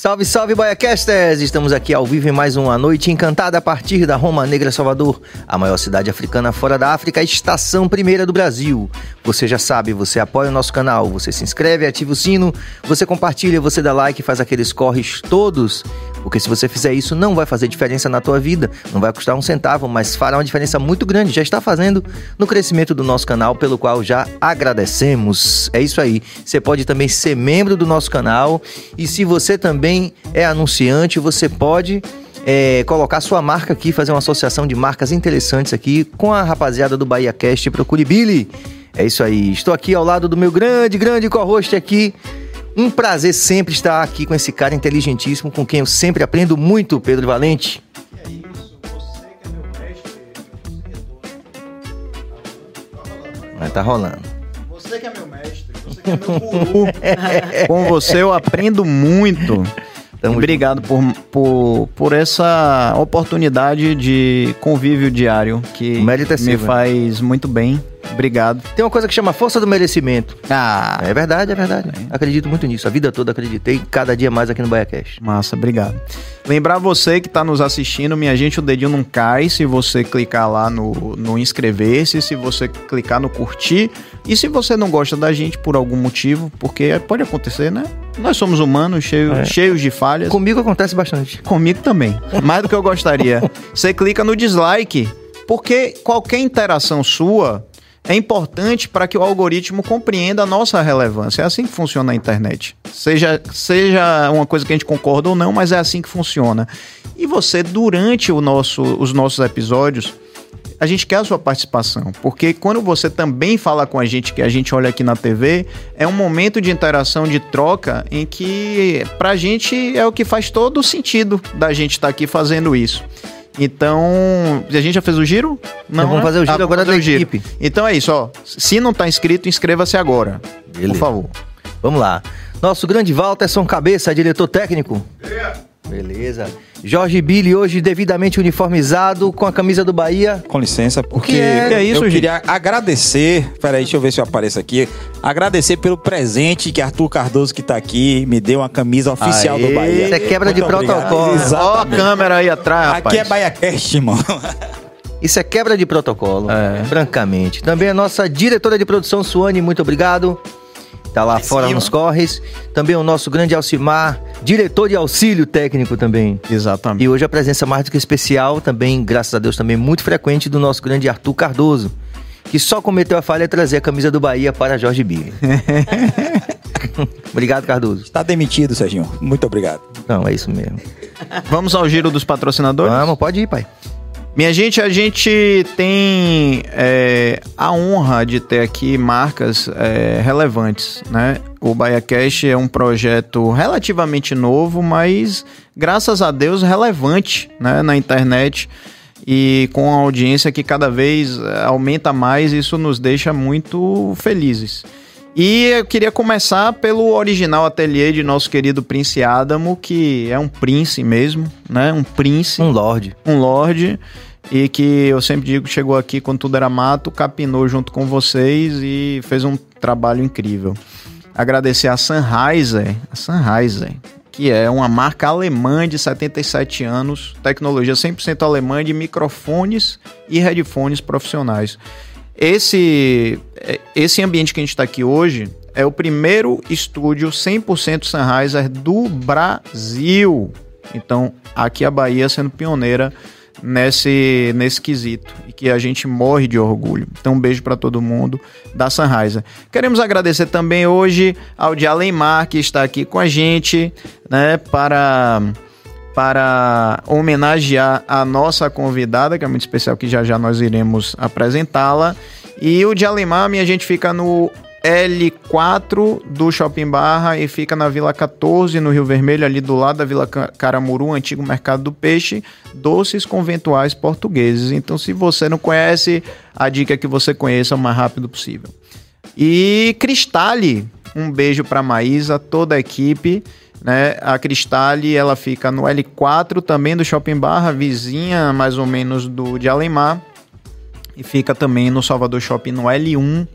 Salve, salve, Baiacasters! Estamos aqui ao vivo em mais uma noite encantada a partir da Roma Negra, Salvador, a maior cidade africana fora da África, estação primeira do Brasil. Você já sabe, você apoia o nosso canal, você se inscreve, ativa o sino, você compartilha, você dá like, faz aqueles corres todos, porque se você fizer isso não vai fazer diferença na tua vida, não vai custar um centavo, mas fará uma diferença muito grande, já está fazendo no crescimento do nosso canal, pelo qual já agradecemos. É isso aí. Você pode também ser membro do nosso canal e se você também é anunciante, você pode é, colocar sua marca aqui, fazer uma associação de marcas interessantes aqui com a rapaziada do Bahia Cast. Procure Billy. É isso aí. Estou aqui ao lado do meu grande, grande co-host aqui. Um prazer sempre estar aqui com esse cara inteligentíssimo, com quem eu sempre aprendo muito, Pedro Valente. é isso, você que é meu mestre, Mas tá rolando. Você que é meu mestre, você que é meu guru. com você eu aprendo muito. Tamo Obrigado por, por, por essa oportunidade de convívio diário que é me faz muito bem. Obrigado. Tem uma coisa que chama força do merecimento. Ah. É verdade, é verdade. É. Acredito muito nisso. A vida toda acreditei, cada dia mais aqui no BaiaCast. Massa, obrigado. Lembrar você que está nos assistindo, minha gente, o dedinho não cai se você clicar lá no, no inscrever-se, se você clicar no curtir. E se você não gosta da gente por algum motivo, porque pode acontecer, né? Nós somos humanos, cheio, é. cheios de falhas. Comigo acontece bastante. Comigo também. Mais do que eu gostaria. Você clica no dislike, porque qualquer interação sua é importante para que o algoritmo compreenda a nossa relevância. É assim que funciona a internet. Seja, seja uma coisa que a gente concorda ou não, mas é assim que funciona. E você, durante o nosso, os nossos episódios, a gente quer a sua participação, porque quando você também fala com a gente, que a gente olha aqui na TV, é um momento de interação, de troca, em que pra gente é o que faz todo o sentido da gente estar tá aqui fazendo isso. Então, a gente já fez o giro? Não, vamos né? fazer o giro ah, agora da equipe. Então é isso, ó. Se não tá inscrito, inscreva-se agora. Beleza. Por favor. Vamos lá. Nosso grande Walterson Cabeça, diretor técnico. Yeah. Beleza. Jorge Billy hoje devidamente uniformizado com a camisa do Bahia. Com licença, porque é? é? isso, eu queria agradecer. Peraí, deixa eu ver se eu apareço aqui. Agradecer pelo presente que Arthur Cardoso, que tá aqui, me deu uma camisa oficial Aê. do Bahia. Isso é quebra Muito de protocolo. Ó a câmera aí atrás, rapaz. Aqui é Bahia Cast, irmão. Isso é quebra de protocolo, é. francamente. Também a nossa diretora de produção, Suane, muito obrigado. Tá lá é fora nos corres. Também o nosso grande Alcimar, diretor de auxílio técnico também. Exatamente. E hoje a presença mais do que especial, também, graças a Deus, também muito frequente do nosso grande Arthur Cardoso, que só cometeu a falha de trazer a camisa do Bahia para Jorge Big. obrigado, Cardoso. Está demitido, Serginho. Muito obrigado. Não, é isso mesmo. Vamos ao giro dos patrocinadores? Vamos, pode ir, pai. Minha gente, a gente tem é, a honra de ter aqui marcas é, relevantes, né? O BaiaCast é um projeto relativamente novo, mas graças a Deus relevante né, na internet e com a audiência que cada vez é, aumenta mais, isso nos deixa muito felizes. E eu queria começar pelo original ateliê de nosso querido Prince Adamo, que é um príncipe mesmo, né? Um príncipe. Um lord. Um lord. E que eu sempre digo que chegou aqui quando tudo era mato, capinou junto com vocês e fez um trabalho incrível. Agradecer a Sennheiser, a Sennheiser, que é uma marca alemã de 77 anos, tecnologia 100% alemã de microfones e headphones profissionais. Esse, esse ambiente que a gente está aqui hoje é o primeiro estúdio 100% Sennheiser do Brasil. Então, aqui a Bahia sendo pioneira nesse, nesse quesito e que a gente morre de orgulho. Então, um beijo para todo mundo da Sunrise. Queremos agradecer também hoje ao de Alemar, que está aqui com a gente, né, para para homenagear a nossa convidada, que é muito especial, que já já nós iremos apresentá-la. E o de Alemar, minha gente fica no L4 do Shopping Barra e fica na Vila 14, no Rio Vermelho, ali do lado da Vila Caramuru, antigo mercado do peixe, doces conventuais portugueses. Então, se você não conhece, a dica é que você conheça o mais rápido possível. E Cristale, um beijo para Maísa, toda a equipe. Né? A Cristale, ela fica no L4 também do Shopping Barra, vizinha mais ou menos do de Alemar. E fica também no Salvador Shopping no L1.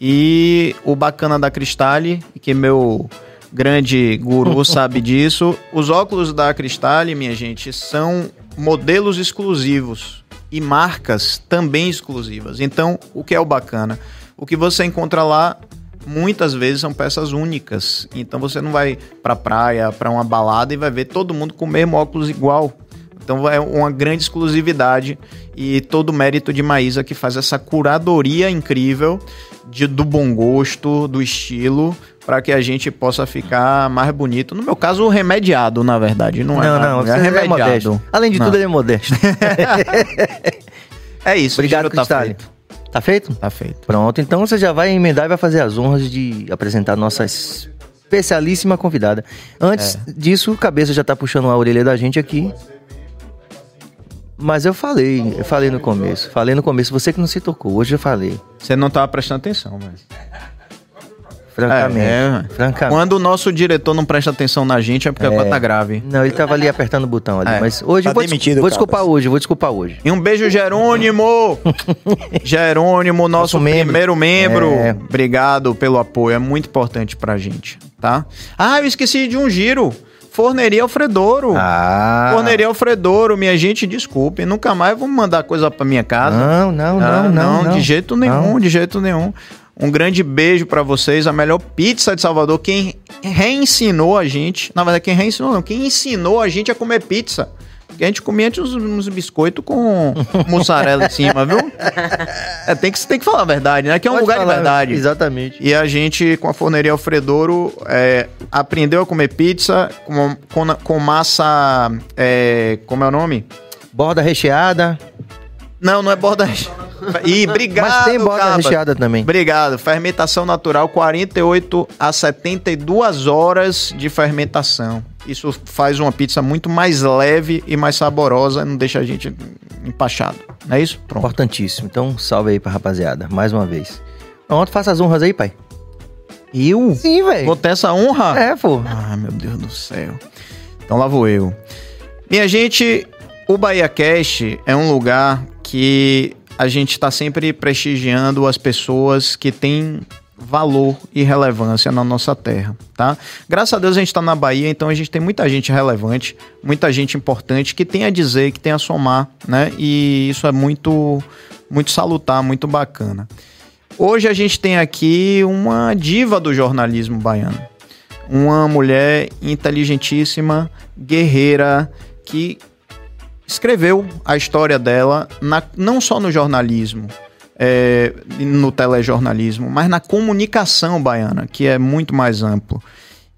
E o bacana da Cristale, que meu grande guru sabe disso. Os óculos da Cristale, minha gente, são modelos exclusivos e marcas também exclusivas. Então, o que é o bacana? O que você encontra lá muitas vezes são peças únicas. Então você não vai para praia, para uma balada e vai ver todo mundo com o mesmo óculos igual. Então é uma grande exclusividade e todo o mérito de Maísa que faz essa curadoria incrível de, do bom gosto, do estilo, para que a gente possa ficar mais bonito. No meu caso, remediado, na verdade. Não, é, não, não, é, é remediado. É Além de não. tudo, ele é modesto. é isso. Obrigado, tá Feito. Tá feito? Tá feito. Pronto, então você já vai emendar e vai fazer as honras de apresentar nossa especialíssima convidada. Antes é. disso, o Cabeça já tá puxando a orelha da gente aqui. Mas eu falei, eu falei no começo. Falei no começo, você que não se tocou, hoje eu falei. Você não tava prestando atenção, mas. Francamente, é, é. francamente. Quando o nosso diretor não presta atenção na gente é porque é. a coisa tá grave. Não, ele tava ali apertando o botão ali. É. Mas hoje tá vou, demitido, vou desculpar hoje, vou desculpar hoje. E um beijo, Jerônimo! Jerônimo, nosso, nosso primeiro membro. É. Obrigado pelo apoio, é muito importante pra gente, tá? Ah, eu esqueci de um giro. Forneria Alfredouro. Ah. Forneria Alfredouro, minha gente, desculpe. Nunca mais vou mandar coisa pra minha casa. Não, não, ah, não, não, não, De jeito nenhum, não. de jeito nenhum. Um grande beijo para vocês. A melhor pizza de Salvador. Quem reensinou a gente. Na verdade, quem reensinou não. Quem ensinou a gente a comer pizza. Porque a gente comia uns, uns biscoitos com mussarela em cima, viu? É, tem que, tem que falar a verdade, né? Que é um Pode lugar falar, de verdade. Exatamente. E a gente, com a forneria Alfredouro, é, aprendeu a comer pizza com, com, com massa. É, como é o nome? Borda recheada. Não, não é borda recheada. E obrigado, Mas tem borda caba. recheada também. Obrigado. Fermentação natural, 48 a 72 horas de fermentação. Isso faz uma pizza muito mais leve e mais saborosa, não deixa a gente empachado. Não é isso? Pronto. Importantíssimo. Então, salve aí pra rapaziada, mais uma vez. Pronto, faça as honras aí, pai. Eu? Sim, velho. Vou ter essa honra? É, pô. Ah, meu Deus do céu. Então lá vou eu. Minha gente, o Bahia Cash é um lugar que a gente está sempre prestigiando as pessoas que têm valor e relevância na nossa terra, tá? Graças a Deus a gente está na Bahia, então a gente tem muita gente relevante, muita gente importante que tem a dizer, que tem a somar, né? E isso é muito, muito salutar, muito bacana. Hoje a gente tem aqui uma diva do jornalismo baiano, uma mulher inteligentíssima, guerreira, que escreveu a história dela na, não só no jornalismo, é, no telejornalismo, mas na comunicação baiana, que é muito mais amplo.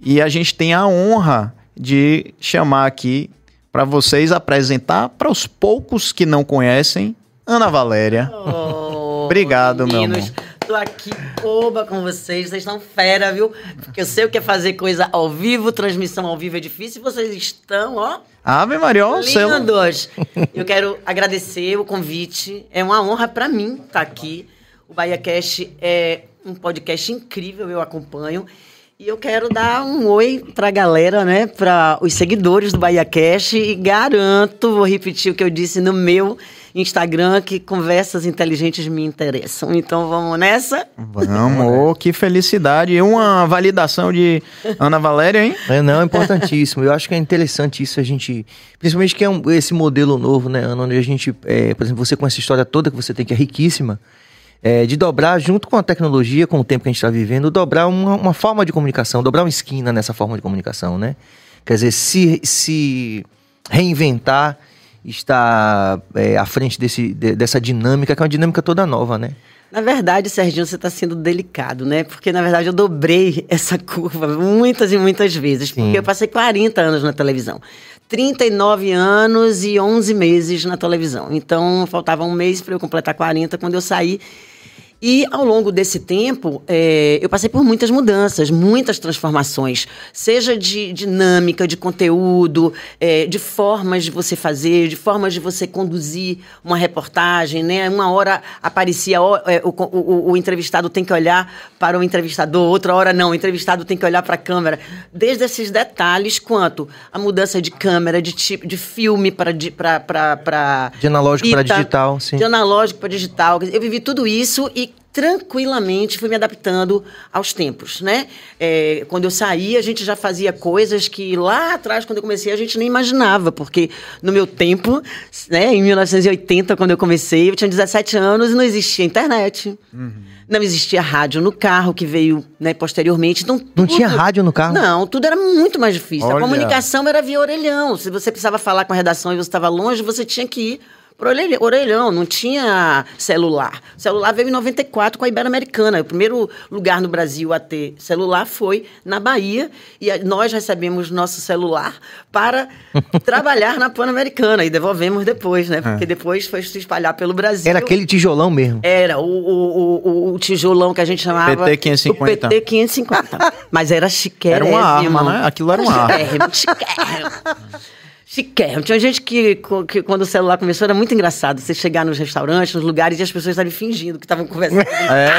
E a gente tem a honra de chamar aqui para vocês apresentar para os poucos que não conhecem Ana Valéria. Oh, Obrigado, meninos. meu amor. Tô aqui, oba, com vocês. Vocês estão fera, viu? Porque eu sei o que é fazer coisa ao vivo, transmissão ao vivo é difícil. Vocês estão, ó. Ave Maria, Lindos. Eu quero agradecer o convite. É uma honra para mim estar tá aqui. O Bahia Cast é um podcast incrível, eu acompanho. E eu quero dar um oi pra galera, né? Para os seguidores do Bahia Cash e garanto, vou repetir o que eu disse no meu Instagram que conversas inteligentes me interessam. Então vamos nessa? Vamos, oh, que felicidade. E uma validação de Ana Valéria, hein? É, não, é importantíssimo. Eu acho que é interessante isso a gente. Principalmente que é um, esse modelo novo, né, Ana, onde a gente. É, por exemplo, você com essa história toda que você tem, que é riquíssima. É, de dobrar, junto com a tecnologia, com o tempo que a gente está vivendo, dobrar uma, uma, forma de comunicação, dobrar uma esquina nessa forma de comunicação, né? Quer dizer, se, se reinventar está é, à frente desse, de, dessa dinâmica, que é uma dinâmica toda nova, né? Na verdade, Serginho, você está sendo delicado, né? Porque, na verdade, eu dobrei essa curva muitas e muitas vezes. Sim. Porque eu passei 40 anos na televisão. 39 anos e 11 meses na televisão. Então, faltava um mês para eu completar 40 quando eu saí. E ao longo desse tempo, é, eu passei por muitas mudanças, muitas transformações, seja de dinâmica, de conteúdo, é, de formas de você fazer, de formas de você conduzir uma reportagem. Né? Uma hora aparecia, é, o, o, o, entrevistado tem que olhar para o entrevistador, outra hora não, o entrevistado tem que olhar para a câmera. Desde esses detalhes, quanto a mudança de câmera, de tipo, de filme para. De, pra de analógico para digital, sim. De analógico para digital. Eu vivi tudo isso e e tranquilamente fui me adaptando aos tempos, né? É, quando eu saí, a gente já fazia coisas que lá atrás, quando eu comecei, a gente nem imaginava, porque no meu tempo, né, em 1980, quando eu comecei, eu tinha 17 anos e não existia internet. Uhum. Não existia rádio no carro, que veio né, posteriormente. Então, tudo... Não tinha rádio no carro? Não, tudo era muito mais difícil. Olha. A comunicação era via orelhão. Se você precisava falar com a redação e você estava longe, você tinha que ir por orelhão, não tinha celular. O celular veio em 94 com a Ibero-Americana. O primeiro lugar no Brasil a ter celular foi na Bahia e nós recebemos nosso celular para trabalhar na Pan-Americana e devolvemos depois, né? Porque é. depois foi se espalhar pelo Brasil. Era aquele tijolão mesmo? Era, o, o, o, o tijolão que a gente chamava... PT 550. O PT 550. Mas era chiquérrimo. Era uma arma, né? Aquilo era uma arma. Chiquérrimo, chiquérrimo. Chiquérrimo. Tinha gente que, que, quando o celular começou, era muito engraçado. Você chegar nos restaurantes, nos lugares, e as pessoas estavam fingindo que estavam conversando. É.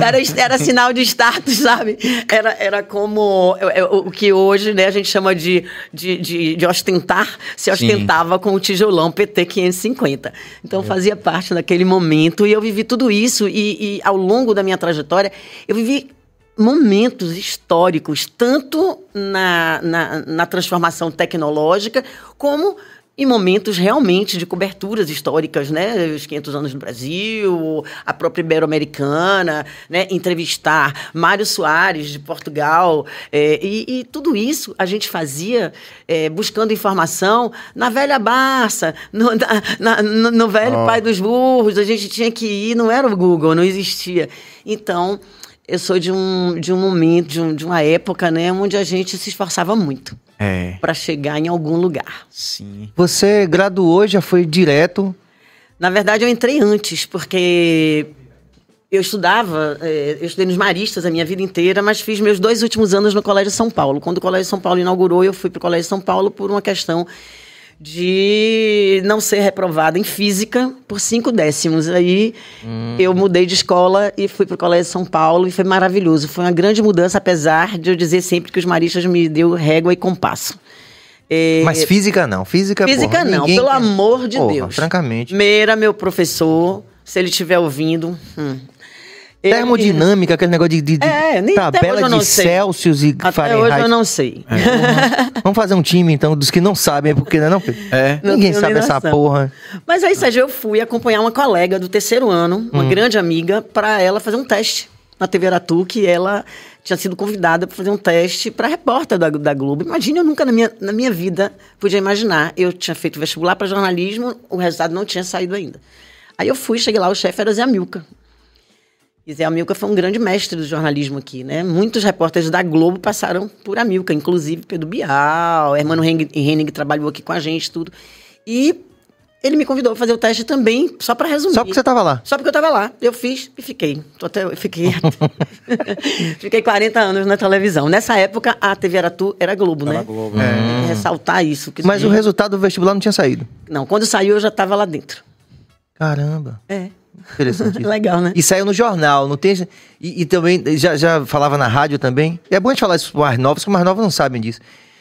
Era, era sinal de status, sabe? Era, era como o que hoje né, a gente chama de, de, de, de ostentar, se ostentava Sim. com o tijolão PT 550. Então é. fazia parte daquele momento e eu vivi tudo isso. E, e ao longo da minha trajetória, eu vivi momentos históricos, tanto na, na, na, transformação tecnológica, como em momentos realmente de coberturas históricas, né? Os 500 anos no Brasil, a própria Ibero-Americana, né? Entrevistar Mário Soares, de Portugal. É, e, e, tudo isso a gente fazia é, buscando informação na velha Barça, no, na, no, no velho oh. Pai dos Burros. A gente tinha que ir, não era o Google, não existia. Então, eu sou de um, de um momento, de, um, de uma época, né, onde a gente se esforçava muito é. para chegar em algum lugar. Sim. Você graduou, já foi direto? Na verdade, eu entrei antes, porque eu estudava, é, eu estudei nos Maristas a minha vida inteira, mas fiz meus dois últimos anos no Colégio São Paulo. Quando o Colégio São Paulo inaugurou, eu fui para o Colégio São Paulo por uma questão de não ser reprovada em física por cinco décimos. Aí hum. eu mudei de escola e fui para o Colégio São Paulo e foi maravilhoso. Foi uma grande mudança, apesar de eu dizer sempre que os maristas me deu régua e compasso. É... Mas física não, física Física porra, não, ninguém... pelo amor de porra, Deus. Francamente. Meira, meu professor, se ele estiver ouvindo, hum, Termodinâmica, aquele negócio de, de, de é, tabela de Celsius e até Fahrenheit. hoje eu não sei. É, vamos, vamos, fazer um time, então, dos que não sabem, porque não é não? É. Ninguém sabe essa porra. Mas aí, Sérgio, eu fui acompanhar uma colega do terceiro ano, uma hum. grande amiga, para ela fazer um teste na TV Aratu, que ela tinha sido convidada para fazer um teste para repórter da, da Globo. Imagina, eu nunca na minha, na minha vida podia imaginar. Eu tinha feito vestibular para jornalismo, o resultado não tinha saído ainda. Aí eu fui, cheguei lá, o chefe era Zé Amilca. E Zé Amilca foi um grande mestre do jornalismo aqui, né? Muitos repórteres da Globo passaram por Amilca, inclusive Pedro Bial, Hermano Henning trabalhou aqui com a gente, tudo. E ele me convidou a fazer o teste também, só para resumir. Só porque você estava lá? Só porque eu estava lá. Eu fiz e fiquei. Tô até, fiquei, fiquei 40 anos na televisão. Nessa época, a TV Aratu era Globo, era né? Globo. É. Ressaltar isso. Mas o resultado do vestibular não tinha saído? Não, quando saiu eu já estava lá dentro. Caramba. É. Interessante. Legal, né? E saiu no jornal, não tem. E, e, também, já, já falava na rádio também. É bom a gente falar isso para mais novos, que mais novos não sabem disso.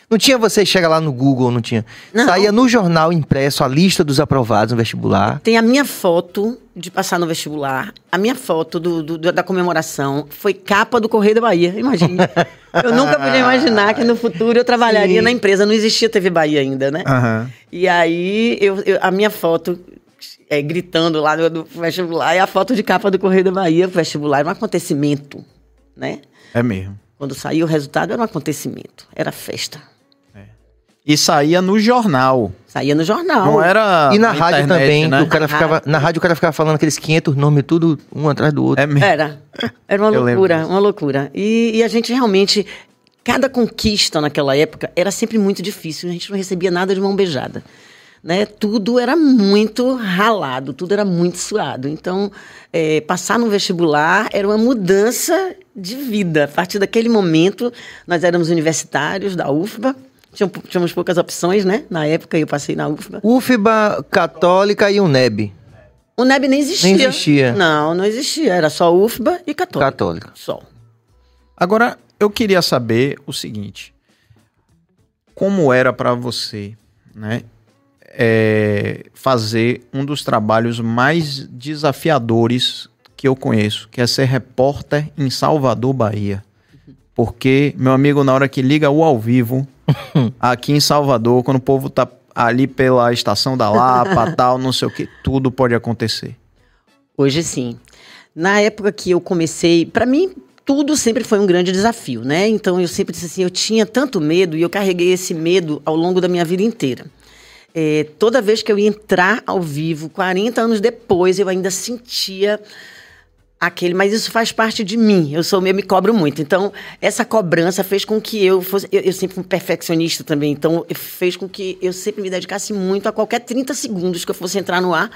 Não tinha você chega lá no Google, não tinha. Não. Saía no jornal impresso a lista dos aprovados no vestibular. Tem a minha foto de passar no vestibular. A minha foto do, do da comemoração foi capa do Correio da Bahia. Imagina. eu nunca podia imaginar que no futuro eu trabalharia Sim. na empresa. Não existia TV Bahia ainda, né? Uhum. E aí eu, eu, a minha foto é, gritando lá no, no, vestibular, e a foto de capa do Correio da Bahia, o vestibular era um acontecimento, né? É mesmo. Quando saiu o resultado, era um acontecimento, era festa. É. E saía no jornal. Saía no jornal. Não era. E na, na rádio internet, também, né? o cara na ficava. Rádio. Na rádio o cara ficava falando aqueles 500 nomes, tudo um atrás do outro. É mesmo. Era. Era uma loucura, uma loucura. E, e a gente realmente. Cada conquista naquela época era sempre muito difícil, a gente não recebia nada de mão beijada né, tudo era muito ralado, tudo era muito suado. Então, é, passar no vestibular era uma mudança de vida. A partir daquele momento, nós éramos universitários da UFBA, tínhamos poucas opções, né? Na época eu passei na UFBA. UFBA, Católica e UNEB. UNEB nem existia. Nem existia. Não, não existia. Era só UFBA e Católica. Católica. Só. Agora, eu queria saber o seguinte. Como era para você, né? É, fazer um dos trabalhos mais desafiadores que eu conheço, que é ser repórter em Salvador, Bahia. Porque, meu amigo, na hora que liga o ao vivo, aqui em Salvador, quando o povo tá ali pela estação da Lapa, tal, não sei o que, tudo pode acontecer. Hoje sim. Na época que eu comecei, para mim tudo sempre foi um grande desafio, né? Então eu sempre disse assim, eu tinha tanto medo e eu carreguei esse medo ao longo da minha vida inteira. É, toda vez que eu ia entrar ao vivo, 40 anos depois, eu ainda sentia aquele, mas isso faz parte de mim. Eu sou eu me cobro muito. Então, essa cobrança fez com que eu fosse. Eu, eu sempre fui perfeccionista também, então fez com que eu sempre me dedicasse muito a qualquer 30 segundos que eu fosse entrar no ar,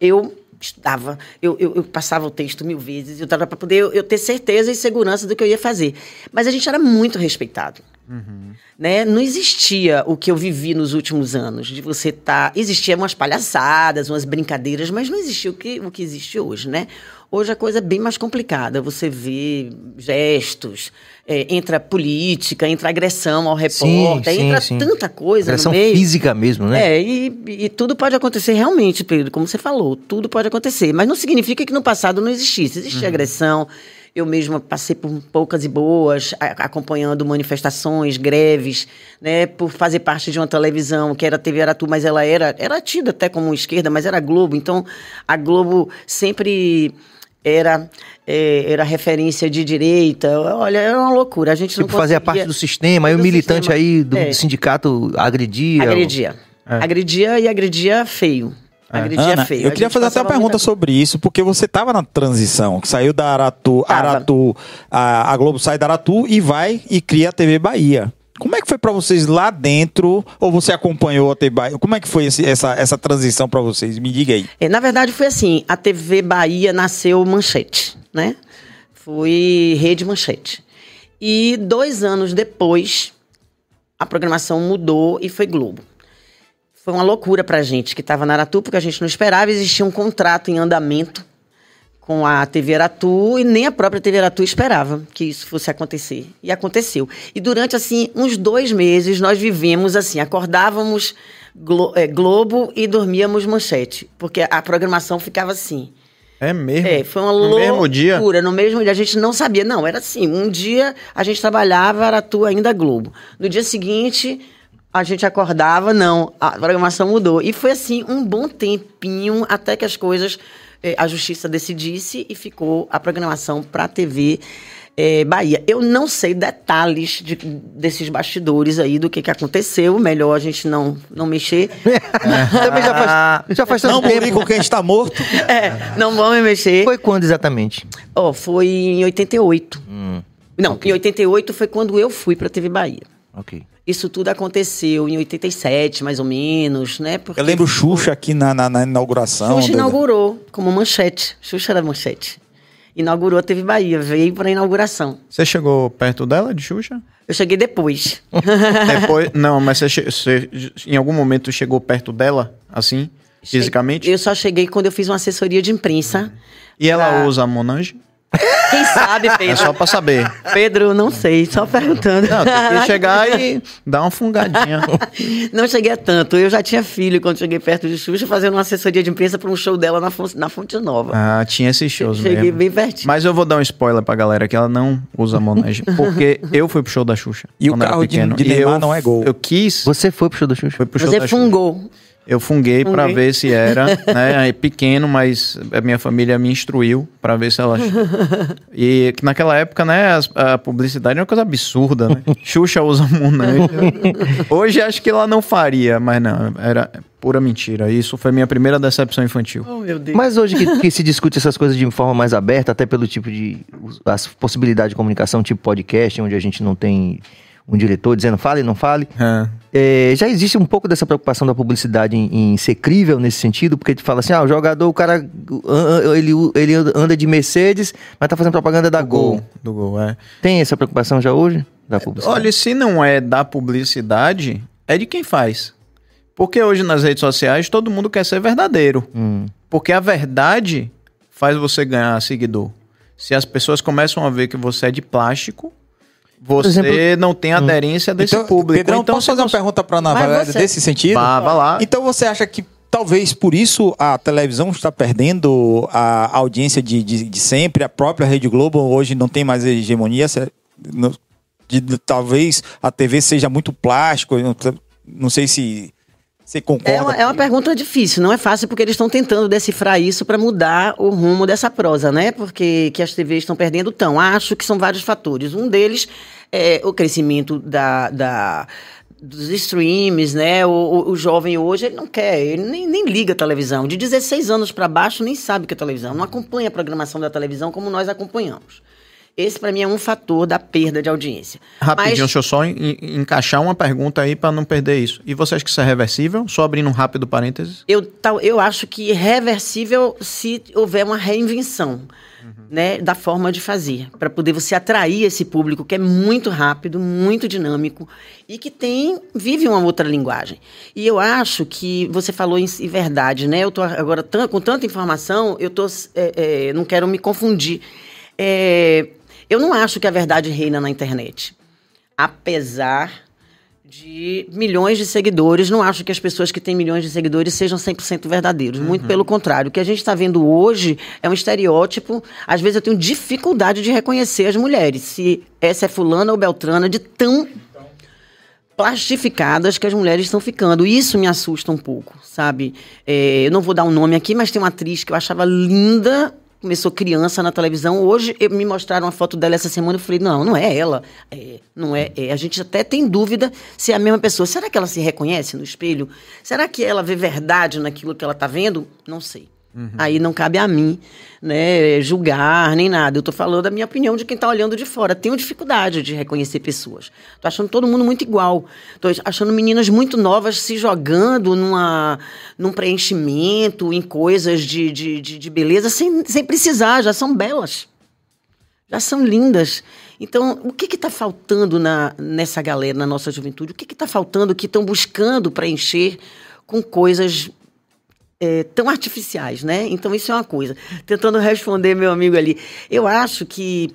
eu estudava, eu, eu, eu, passava o texto mil vezes, eu estava para poder eu, eu, ter certeza e segurança do que eu ia fazer. Mas a gente era muito respeitado. Uhum. Né? Não existia o que eu vivi nos últimos anos, de você estar. Tá... Existiam umas palhaçadas, umas brincadeiras, mas não existia o que, o que existe hoje, né? Hoje a coisa é bem mais complicada. Você vê gestos, é, entra política, entra agressão ao repórter, sim, entra sim. tanta coisa agressão no meio. física mesmo, né? É, e, e, tudo pode acontecer realmente, Pedro, como você falou, tudo pode acontecer. Mas não significa que no passado não existisse. Existia uhum. agressão. Eu mesma passei por poucas e boas, acompanhando manifestações, greves, né, por fazer parte de uma televisão que era a TV Aratu, mas ela era, era tida até como esquerda, mas era Globo. Então, a Globo sempre era é, era referência de direita. Olha, era uma loucura. A gente tipo, não conseguia... fazia parte do sistema. Aí o militante sistema. aí do é. sindicato agredia. Agredia. É. Agredia e agredia feio. É. Agredia Ana, feio. Eu queria fazer até uma pergunta sobre isso, porque você estava na transição, que saiu da Aratu, Aratu a, a Globo sai da Aratu e vai e cria a TV Bahia. Como é que foi para vocês lá dentro? Ou você acompanhou a TV Bahia? Como é que foi esse, essa, essa transição para vocês? Me diga aí. É, na verdade, foi assim: a TV Bahia nasceu manchete, né? Foi Rede Manchete. E dois anos depois, a programação mudou e foi Globo. Foi uma loucura pra gente que estava na Aratu, porque a gente não esperava, existia um contrato em andamento com a TV Aratu e nem a própria TV Aratu esperava que isso fosse acontecer. E aconteceu. E durante, assim, uns dois meses nós vivemos assim, acordávamos Glo é, Globo e dormíamos Manchete, porque a programação ficava assim. É mesmo? É, foi uma no loucura. Mesmo dia? No mesmo dia a gente não sabia. Não, era assim, um dia a gente trabalhava, Aratu ainda Globo. No dia seguinte a gente acordava, não, a programação mudou. E foi assim um bom tempinho até que as coisas é, a justiça decidisse e ficou a programação para a TV é, Bahia. Eu não sei detalhes de, desses bastidores aí, do que, que aconteceu. Melhor a gente não, não mexer. Também já faz, já faz tanto não tempo. com quem está morto. É, não vamos mexer. Foi quando exatamente? Oh, foi em 88. Hum, não, okay. em 88 foi quando eu fui para a TV Bahia. Ok. Isso tudo aconteceu em 87, mais ou menos, né? Porque eu lembro Xuxa aqui na, na, na inauguração. Xuxa inaugurou como manchete. Xuxa era manchete. Inaugurou TV Bahia, veio para a inauguração. Você chegou perto dela, de Xuxa? Eu cheguei depois. depois? Não, mas você, você em algum momento chegou perto dela, assim, fisicamente? Eu só cheguei quando eu fiz uma assessoria de imprensa. E ela pra... usa a Monange? Quem sabe, Pedro? É só pra saber. Pedro, não sei, só perguntando. Não, tem que chegar e dar uma fungadinha. Não cheguei a tanto. Eu já tinha filho quando cheguei perto de Xuxa, fazendo uma assessoria de imprensa para um show dela na Fonte, na Fonte Nova. Ah, tinha esses shows cheguei mesmo. bem pertinho. Mas eu vou dar um spoiler pra galera que ela não usa Monange, porque eu fui pro show da Xuxa. E o carro de, de Neymar eu, não é gol. Eu quis... Você foi pro show da Xuxa? Foi pro show Você da fungou. Xuxa. Eu funguei, para ver se era, né? É pequeno, mas a minha família me instruiu para ver se ela. e naquela época, né, a, a, publicidade era uma coisa absurda, né? Xuxa usa Munai. Hoje acho que ela não faria, mas não, era pura mentira. Isso foi minha primeira decepção infantil. Oh, mas hoje que, que, se discute essas coisas de forma mais aberta, até pelo tipo de. as possibilidades de comunicação, tipo podcast, onde a gente não tem um diretor dizendo fale, não fale. É. É, já existe um pouco dessa preocupação da publicidade em, em, ser crível nesse sentido, porque te fala assim, ah, o jogador, o cara, ele, ele anda de Mercedes, mas tá fazendo propaganda da do Gol. Gol. Do Gol, é. Tem essa preocupação já hoje da publicidade? Olha, se não é da publicidade, é de quem faz. Porque hoje nas redes sociais todo mundo quer ser verdadeiro. Hum. Porque a verdade faz você ganhar seguidor. Se as pessoas começam a ver que você é de plástico, você exemplo, não tem hum. aderência desse então, público. Pedrão, então, posso fazer uma pergunta para Ana Valéria você... desse sentido? Vá, vá lá. Então você acha que talvez por isso a televisão está perdendo a audiência de, de, de sempre. A própria Rede Globo hoje não tem mais hegemonia. De, talvez a TV seja muito plástico. Não, não sei se você concorda? É uma, é uma, pergunta difícil, não é fácil porque eles estão tentando decifrar isso para mudar o rumo dessa prosa, né? Porque que as TVs estão perdendo tão. Acho que são vários fatores. Um deles é o crescimento da, da dos streams, né? O, o, o, jovem hoje, ele não quer, ele nem, nem liga a televisão. De 16 anos para baixo, nem sabe o que é televisão. Não acompanha a programação da televisão como nós acompanhamos. Esse, para mim, é um fator da perda de audiência. Rapidinho, Mas... deixa eu só encaixar uma pergunta aí para não perder isso. E você acha que isso é reversível? Só abrindo um rápido parênteses. Eu, eu acho que é reversível se houver uma reinvenção. Uhum. Né, da forma de fazer, para poder você atrair esse público que é muito rápido, muito dinâmico e que tem vive uma outra linguagem. E eu acho que você falou em, em verdade, né? Eu tô agora com tanta informação, eu tô é, é, não quero me confundir. É, eu não acho que a verdade reina na internet. Apesar de milhões de seguidores, não acho que as pessoas que têm milhões de seguidores sejam 100% verdadeiros. Uhum. Muito pelo contrário. O que a gente está vendo hoje é um estereótipo. Às vezes eu tenho dificuldade de reconhecer as mulheres. Se essa é fulana ou beltrana, de tão plastificadas que as mulheres estão ficando. Isso me assusta um pouco, sabe? É, eu não vou dar um nome aqui, mas tem uma atriz que eu achava linda começou criança na televisão. Hoje eu, me mostraram uma foto dela essa semana e falei, não, não é ela. É, não é, é, A gente até tem dúvida se é a mesma pessoa. Será que ela se reconhece no espelho? Será que ela vê verdade naquilo que ela está vendo? Não sei. Uhum. Aí não cabe a mim, né, julgar nem nada. Eu estou falando da minha opinião de quem está olhando de fora. Tenho dificuldade de reconhecer pessoas. Estou achando todo mundo muito igual. Estou achando meninas muito novas se jogando numa, num preenchimento, em coisas de, de, de, de beleza, sem, sem precisar. Já são belas. Já são lindas. Então, o que está faltando na, nessa galera, na nossa juventude? O que está faltando que estão buscando preencher com coisas é, tão artificiais, né? Então isso é uma coisa. Tentando responder meu amigo ali, eu acho que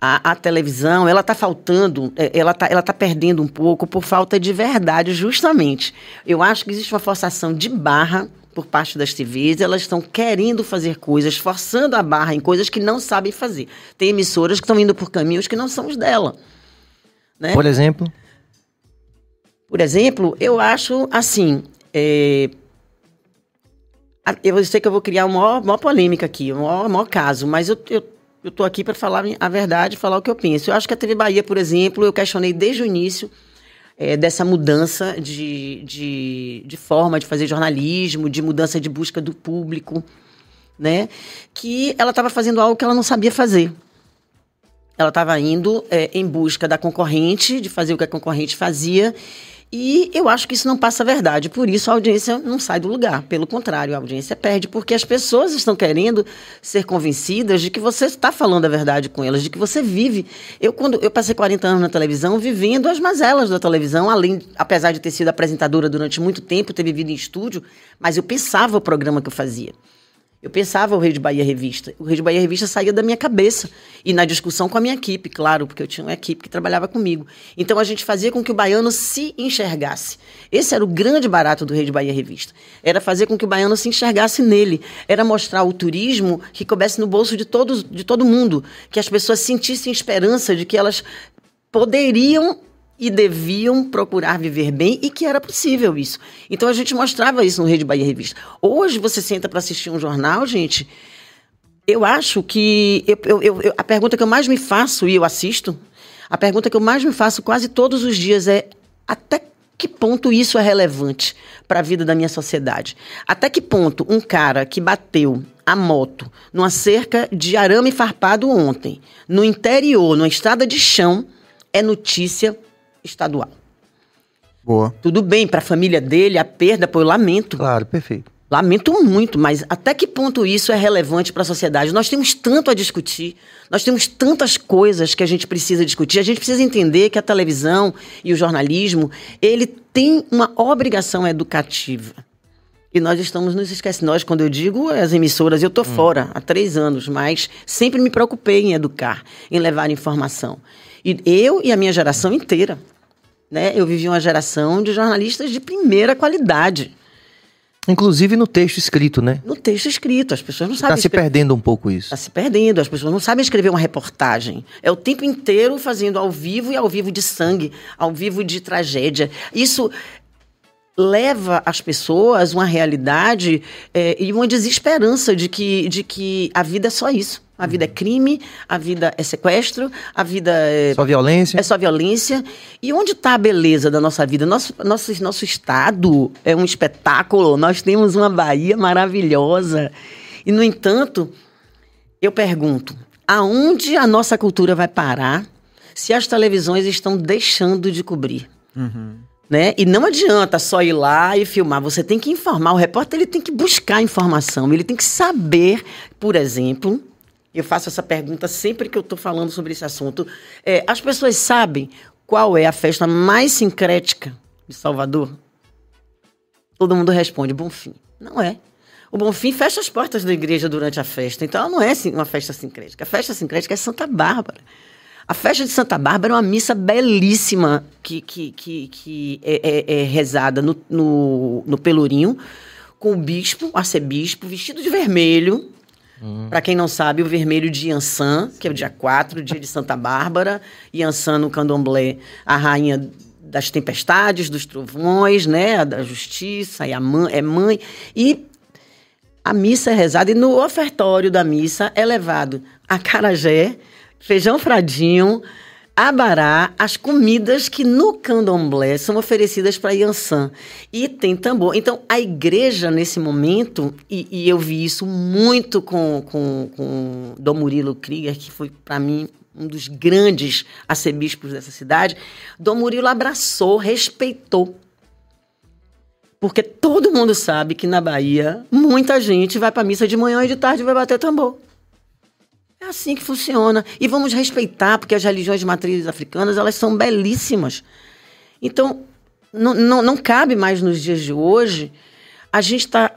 a, a televisão ela está faltando, é, ela está ela tá perdendo um pouco por falta de verdade, justamente. Eu acho que existe uma forçação de barra por parte das TVs, elas estão querendo fazer coisas, forçando a barra em coisas que não sabem fazer. Tem emissoras que estão indo por caminhos que não são os dela. Né? Por exemplo? Por exemplo, eu acho assim. É, eu sei que eu vou criar uma maior, maior polêmica aqui, um maior, maior caso, mas eu, eu eu estou aqui para falar a verdade, falar o que eu penso. Eu acho que a TV Bahia, por exemplo, eu questionei desde o início é, dessa mudança de, de, de, forma de fazer jornalismo, de mudança de busca do público, né? Que ela estava fazendo algo que ela não sabia fazer. Ela estava indo é, em busca da concorrente, de fazer o que a concorrente fazia, e eu acho que isso não passa a verdade. Por isso a audiência não sai do lugar. Pelo contrário, a audiência perde, porque as pessoas estão querendo ser convencidas de que você está falando a verdade com elas, de que você vive. Eu, quando eu passei 40 anos na televisão, vivendo as mazelas da televisão, além, apesar de ter sido apresentadora durante muito tempo, ter vivido em estúdio, mas eu pensava o programa que eu fazia. Eu pensava o Rei de Bahia Revista. O Rei de Bahia Revista saía da minha cabeça. E na discussão com a minha equipe, claro, porque eu tinha uma equipe que trabalhava comigo. Então a gente fazia com que o baiano se enxergasse. Esse era o grande barato do Rei de Bahia Revista. Era fazer com que o baiano se enxergasse nele. Era mostrar o turismo que coubesse no bolso de, todos, de todo mundo. Que as pessoas sentissem esperança de que elas poderiam e deviam procurar viver bem e que era possível isso. Então a gente mostrava isso no Rede Bahia Revista. Hoje você senta para assistir um jornal, gente. Eu acho que eu, eu, eu, a pergunta que eu mais me faço e eu assisto, a pergunta que eu mais me faço quase todos os dias é até que ponto isso é relevante para a vida da minha sociedade? Até que ponto um cara que bateu a moto numa cerca de arame farpado ontem, no interior, numa estrada de chão, é notícia estadual. Boa. Tudo bem, para a família dele, a perda, pô, eu lamento. Claro, perfeito. Lamento muito, mas até que ponto isso é relevante para a sociedade? Nós temos tanto a discutir, nós temos tantas coisas que a gente precisa discutir. A gente precisa entender que a televisão e o jornalismo, ele tem uma obrigação educativa. E nós estamos nos esquecendo. Nós, quando eu digo as emissoras, eu estou hum. fora há três anos, mas sempre me preocupei em educar, em levar informação. E eu e a minha geração inteira. Né? Eu vivi uma geração de jornalistas de primeira qualidade. Inclusive no texto escrito, né? No texto escrito, as pessoas não sabem. Está se perdendo um pouco isso. Está se perdendo, as pessoas não sabem escrever uma reportagem. É o tempo inteiro fazendo ao vivo e ao vivo de sangue, ao vivo de tragédia. Isso leva as pessoas uma realidade é, e uma desesperança de que, de que a vida é só isso. A vida é crime, a vida é sequestro, a vida é. Só violência. É só violência. E onde está a beleza da nossa vida? Nosso, nosso, nosso estado é um espetáculo. Nós temos uma Bahia maravilhosa. E, no entanto, eu pergunto: aonde a nossa cultura vai parar se as televisões estão deixando de cobrir? Uhum. Né? E não adianta só ir lá e filmar. Você tem que informar. O repórter ele tem que buscar informação. Ele tem que saber, por exemplo, eu faço essa pergunta sempre que eu estou falando sobre esse assunto. É, as pessoas sabem qual é a festa mais sincrética de Salvador? Todo mundo responde Bonfim. Não é. O Bonfim fecha as portas da igreja durante a festa. Então, ela não é uma festa sincrética. A festa sincrética é Santa Bárbara. A festa de Santa Bárbara é uma missa belíssima que, que, que, que é, é, é rezada no, no, no Pelourinho, com o bispo, o arcebispo, vestido de vermelho, Uhum. Para quem não sabe, o vermelho de Yansan, que é o dia 4, dia de Santa Bárbara. Yansan no candomblé, a rainha das tempestades, dos trovões, né? Da justiça, e a mãe, é mãe. E a missa é rezada e no ofertório da missa é levado a carajé, feijão fradinho, abará as comidas que no candomblé são oferecidas para Yansan. E tem tambor. Então, a igreja, nesse momento, e, e eu vi isso muito com, com, com Dom Murilo Krieger, que foi, para mim, um dos grandes arcebispos dessa cidade, Dom Murilo abraçou, respeitou. Porque todo mundo sabe que na Bahia, muita gente vai para missa de manhã e de tarde vai bater tambor. É assim que funciona. E vamos respeitar, porque as religiões de matrizes africanas, elas são belíssimas. Então, não, não, não cabe mais nos dias de hoje a gente está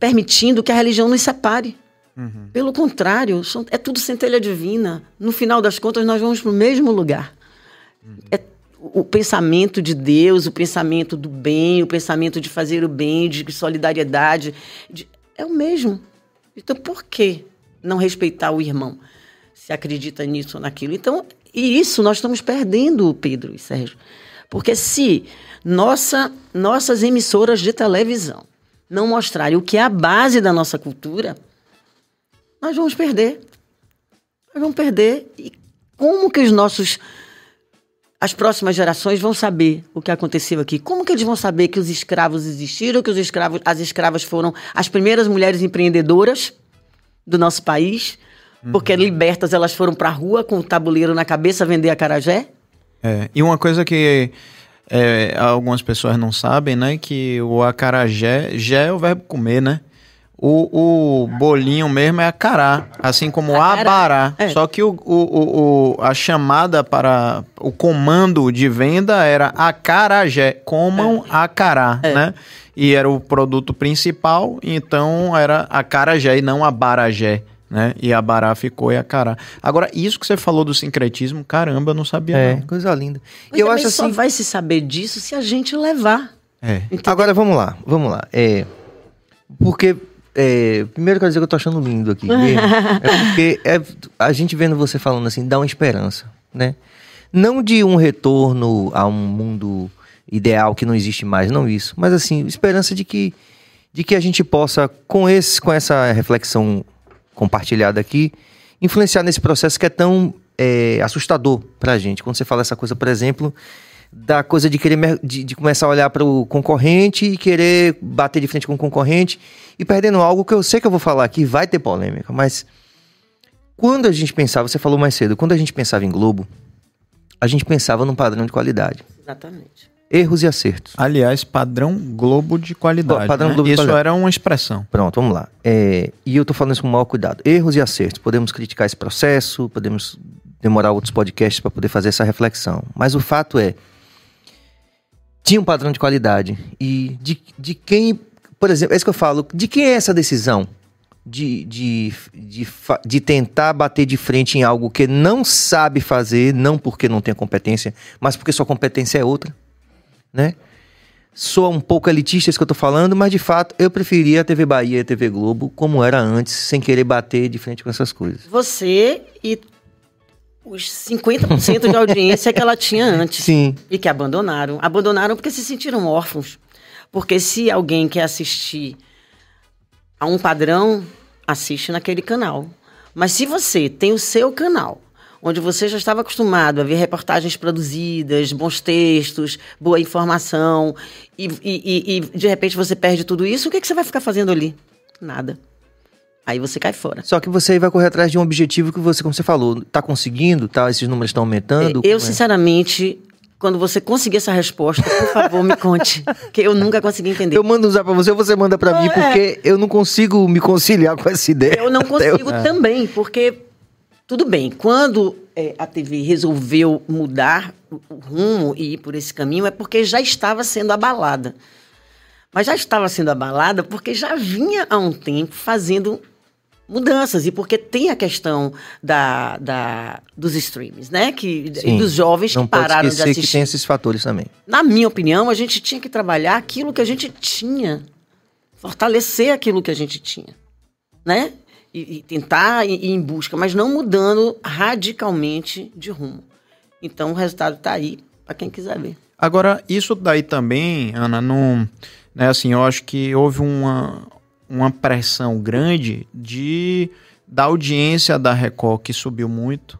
permitindo que a religião nos separe. Uhum. Pelo contrário, são, é tudo centelha divina. No final das contas, nós vamos para o mesmo lugar. Uhum. É o pensamento de Deus, o pensamento do bem, o pensamento de fazer o bem, de solidariedade, de, é o mesmo. Então, por quê não respeitar o irmão, se acredita nisso ou naquilo. Então, e isso nós estamos perdendo, Pedro e Sérgio. Porque se nossa, nossas emissoras de televisão não mostrarem o que é a base da nossa cultura, nós vamos perder. Nós vamos perder. E como que os nossos as próximas gerações vão saber o que aconteceu aqui. Como que eles vão saber que os escravos existiram, que os escravos, as escravas foram as primeiras mulheres empreendedoras? Do nosso país, uhum. porque libertas elas foram para a rua com o tabuleiro na cabeça vender acarajé. É, e uma coisa que é, algumas pessoas não sabem, né, que o acarajé, já é o verbo comer, né? O, o bolinho mesmo é acará, assim como acará. abará. É. Só que o, o, o, a chamada para o comando de venda era acarajé, comam é. acará, é. né? e era o produto principal, então era a carajé e não a barajé. Né? E a bará ficou e a cará. Agora, isso que você falou do sincretismo, caramba, eu não sabia. É, não. coisa linda. e eu acho assim. só vai se saber disso se a gente levar. É. Agora vamos lá, vamos lá. É, porque é, primeiro quero dizer que eu tô achando lindo aqui. é porque é, a gente vendo você falando assim, dá uma esperança, né? Não de um retorno a um mundo ideal que não existe mais, não isso. Mas assim, esperança de que, de que a gente possa, com, esse, com essa reflexão compartilhada aqui, influenciar nesse processo que é tão é, assustador pra gente. Quando você fala essa coisa, por exemplo, da coisa de querer de, de começar a olhar para o concorrente e querer bater de frente com o concorrente e perdendo algo que eu sei que eu vou falar aqui, vai ter polêmica, mas quando a gente pensava, você falou mais cedo, quando a gente pensava em Globo, a gente pensava num padrão de qualidade. Exatamente erros e acertos. Aliás, padrão Globo de qualidade. Padrão né? Globo de isso qualidade. era uma expressão. Pronto, vamos lá. É, e eu tô falando isso com o maior cuidado. Erros e acertos. Podemos criticar esse processo, podemos demorar outros podcasts para poder fazer essa reflexão. Mas o fato é, tinha um padrão de qualidade. E de, de quem, por exemplo, é isso que eu falo, de quem é essa decisão? De, de, de, de, tentar bater de frente em algo que não sabe fazer, não porque não tem competência, mas porque sua competência é outra né? soa um pouco elitista isso que eu tô falando, mas de fato eu preferia a TV Bahia e a TV Globo como era antes, sem querer bater de frente com essas coisas. Você e os 50% de audiência que ela tinha antes. Sim. E que abandonaram. Abandonaram porque se sentiram órfãos. Porque se alguém quer assistir a um padrão, assiste naquele canal. Mas se você tem o seu canal, onde você já estava acostumado a ver reportagens produzidas, bons textos, boa informação, e, e, e de repente você perde tudo isso, o que, que você vai ficar fazendo ali? Nada. Aí você cai fora. Só que você vai correr atrás de um objetivo que você, como você falou, tá conseguindo, tá? Esses números estão aumentando. É, eu, sinceramente, quando você conseguir essa resposta, por favor, me conte. que eu nunca consegui entender. Eu mando usar para você, você manda para mim, é. porque eu não consigo me conciliar com essa ideia. Eu não consigo eu... também, porque tudo bem, quando é, a TV resolveu mudar o rumo e ir por esse caminho, é porque já estava sendo abalada. Mas já estava sendo abalada porque já vinha há um tempo fazendo mudanças. E porque tem a questão da, da, dos streams, né? Que, e dos jovens que pararam de assistir. que tem esses fatores também. Na minha opinião, a gente tinha que trabalhar aquilo que a gente tinha. Fortalecer aquilo que a gente tinha. Né? E, e tentar ir em busca, mas não mudando radicalmente de rumo. Então o resultado está aí para quem quiser ver. Agora, isso daí também, Ana, não. Né, assim, eu acho que houve uma, uma pressão grande de da audiência da Record que subiu muito,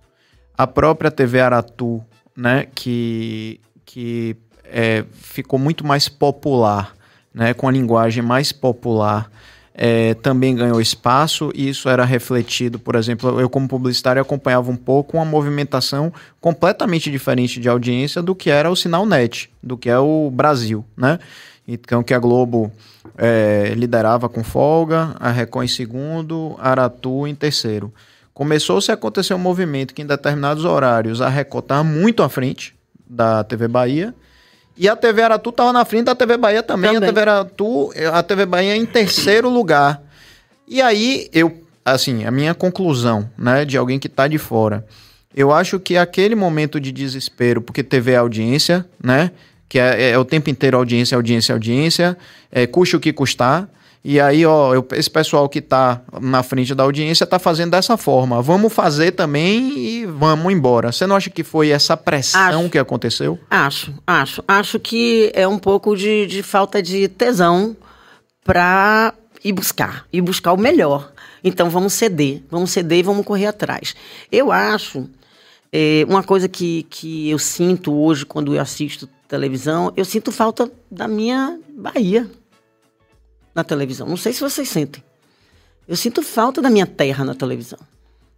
a própria TV Aratu, né, que que é, ficou muito mais popular, né, com a linguagem mais popular, é, também ganhou espaço e isso era refletido, por exemplo, eu como publicitário acompanhava um pouco uma movimentação completamente diferente de audiência do que era o Sinal Net, do que é o Brasil, né? Então que a Globo é, liderava com folga, a Record em segundo, a Aratu em terceiro. Começou-se a acontecer um movimento que em determinados horários a Record estava muito à frente da TV Bahia e a TV Aratu estava na frente da TV Bahia também. também. A TV Aratu, a TV Bahia em terceiro lugar. E aí eu, assim, a minha conclusão, né, de alguém que está de fora, eu acho que aquele momento de desespero, porque TV é audiência, né? Que é, é, o tempo inteiro audiência, audiência, audiência, é, custe o que custar. E aí, ó, eu, esse pessoal que está na frente da audiência está fazendo dessa forma. Vamos fazer também e vamos embora. Você não acha que foi essa pressão acho, que aconteceu? Acho, acho. Acho que é um pouco de, de falta de tesão para ir buscar, ir buscar o melhor. Então vamos ceder, vamos ceder e vamos correr atrás. Eu acho, é, uma coisa que, que eu sinto hoje quando eu assisto televisão, eu sinto falta da minha Bahia na televisão. Não sei se vocês sentem. Eu sinto falta da minha terra na televisão,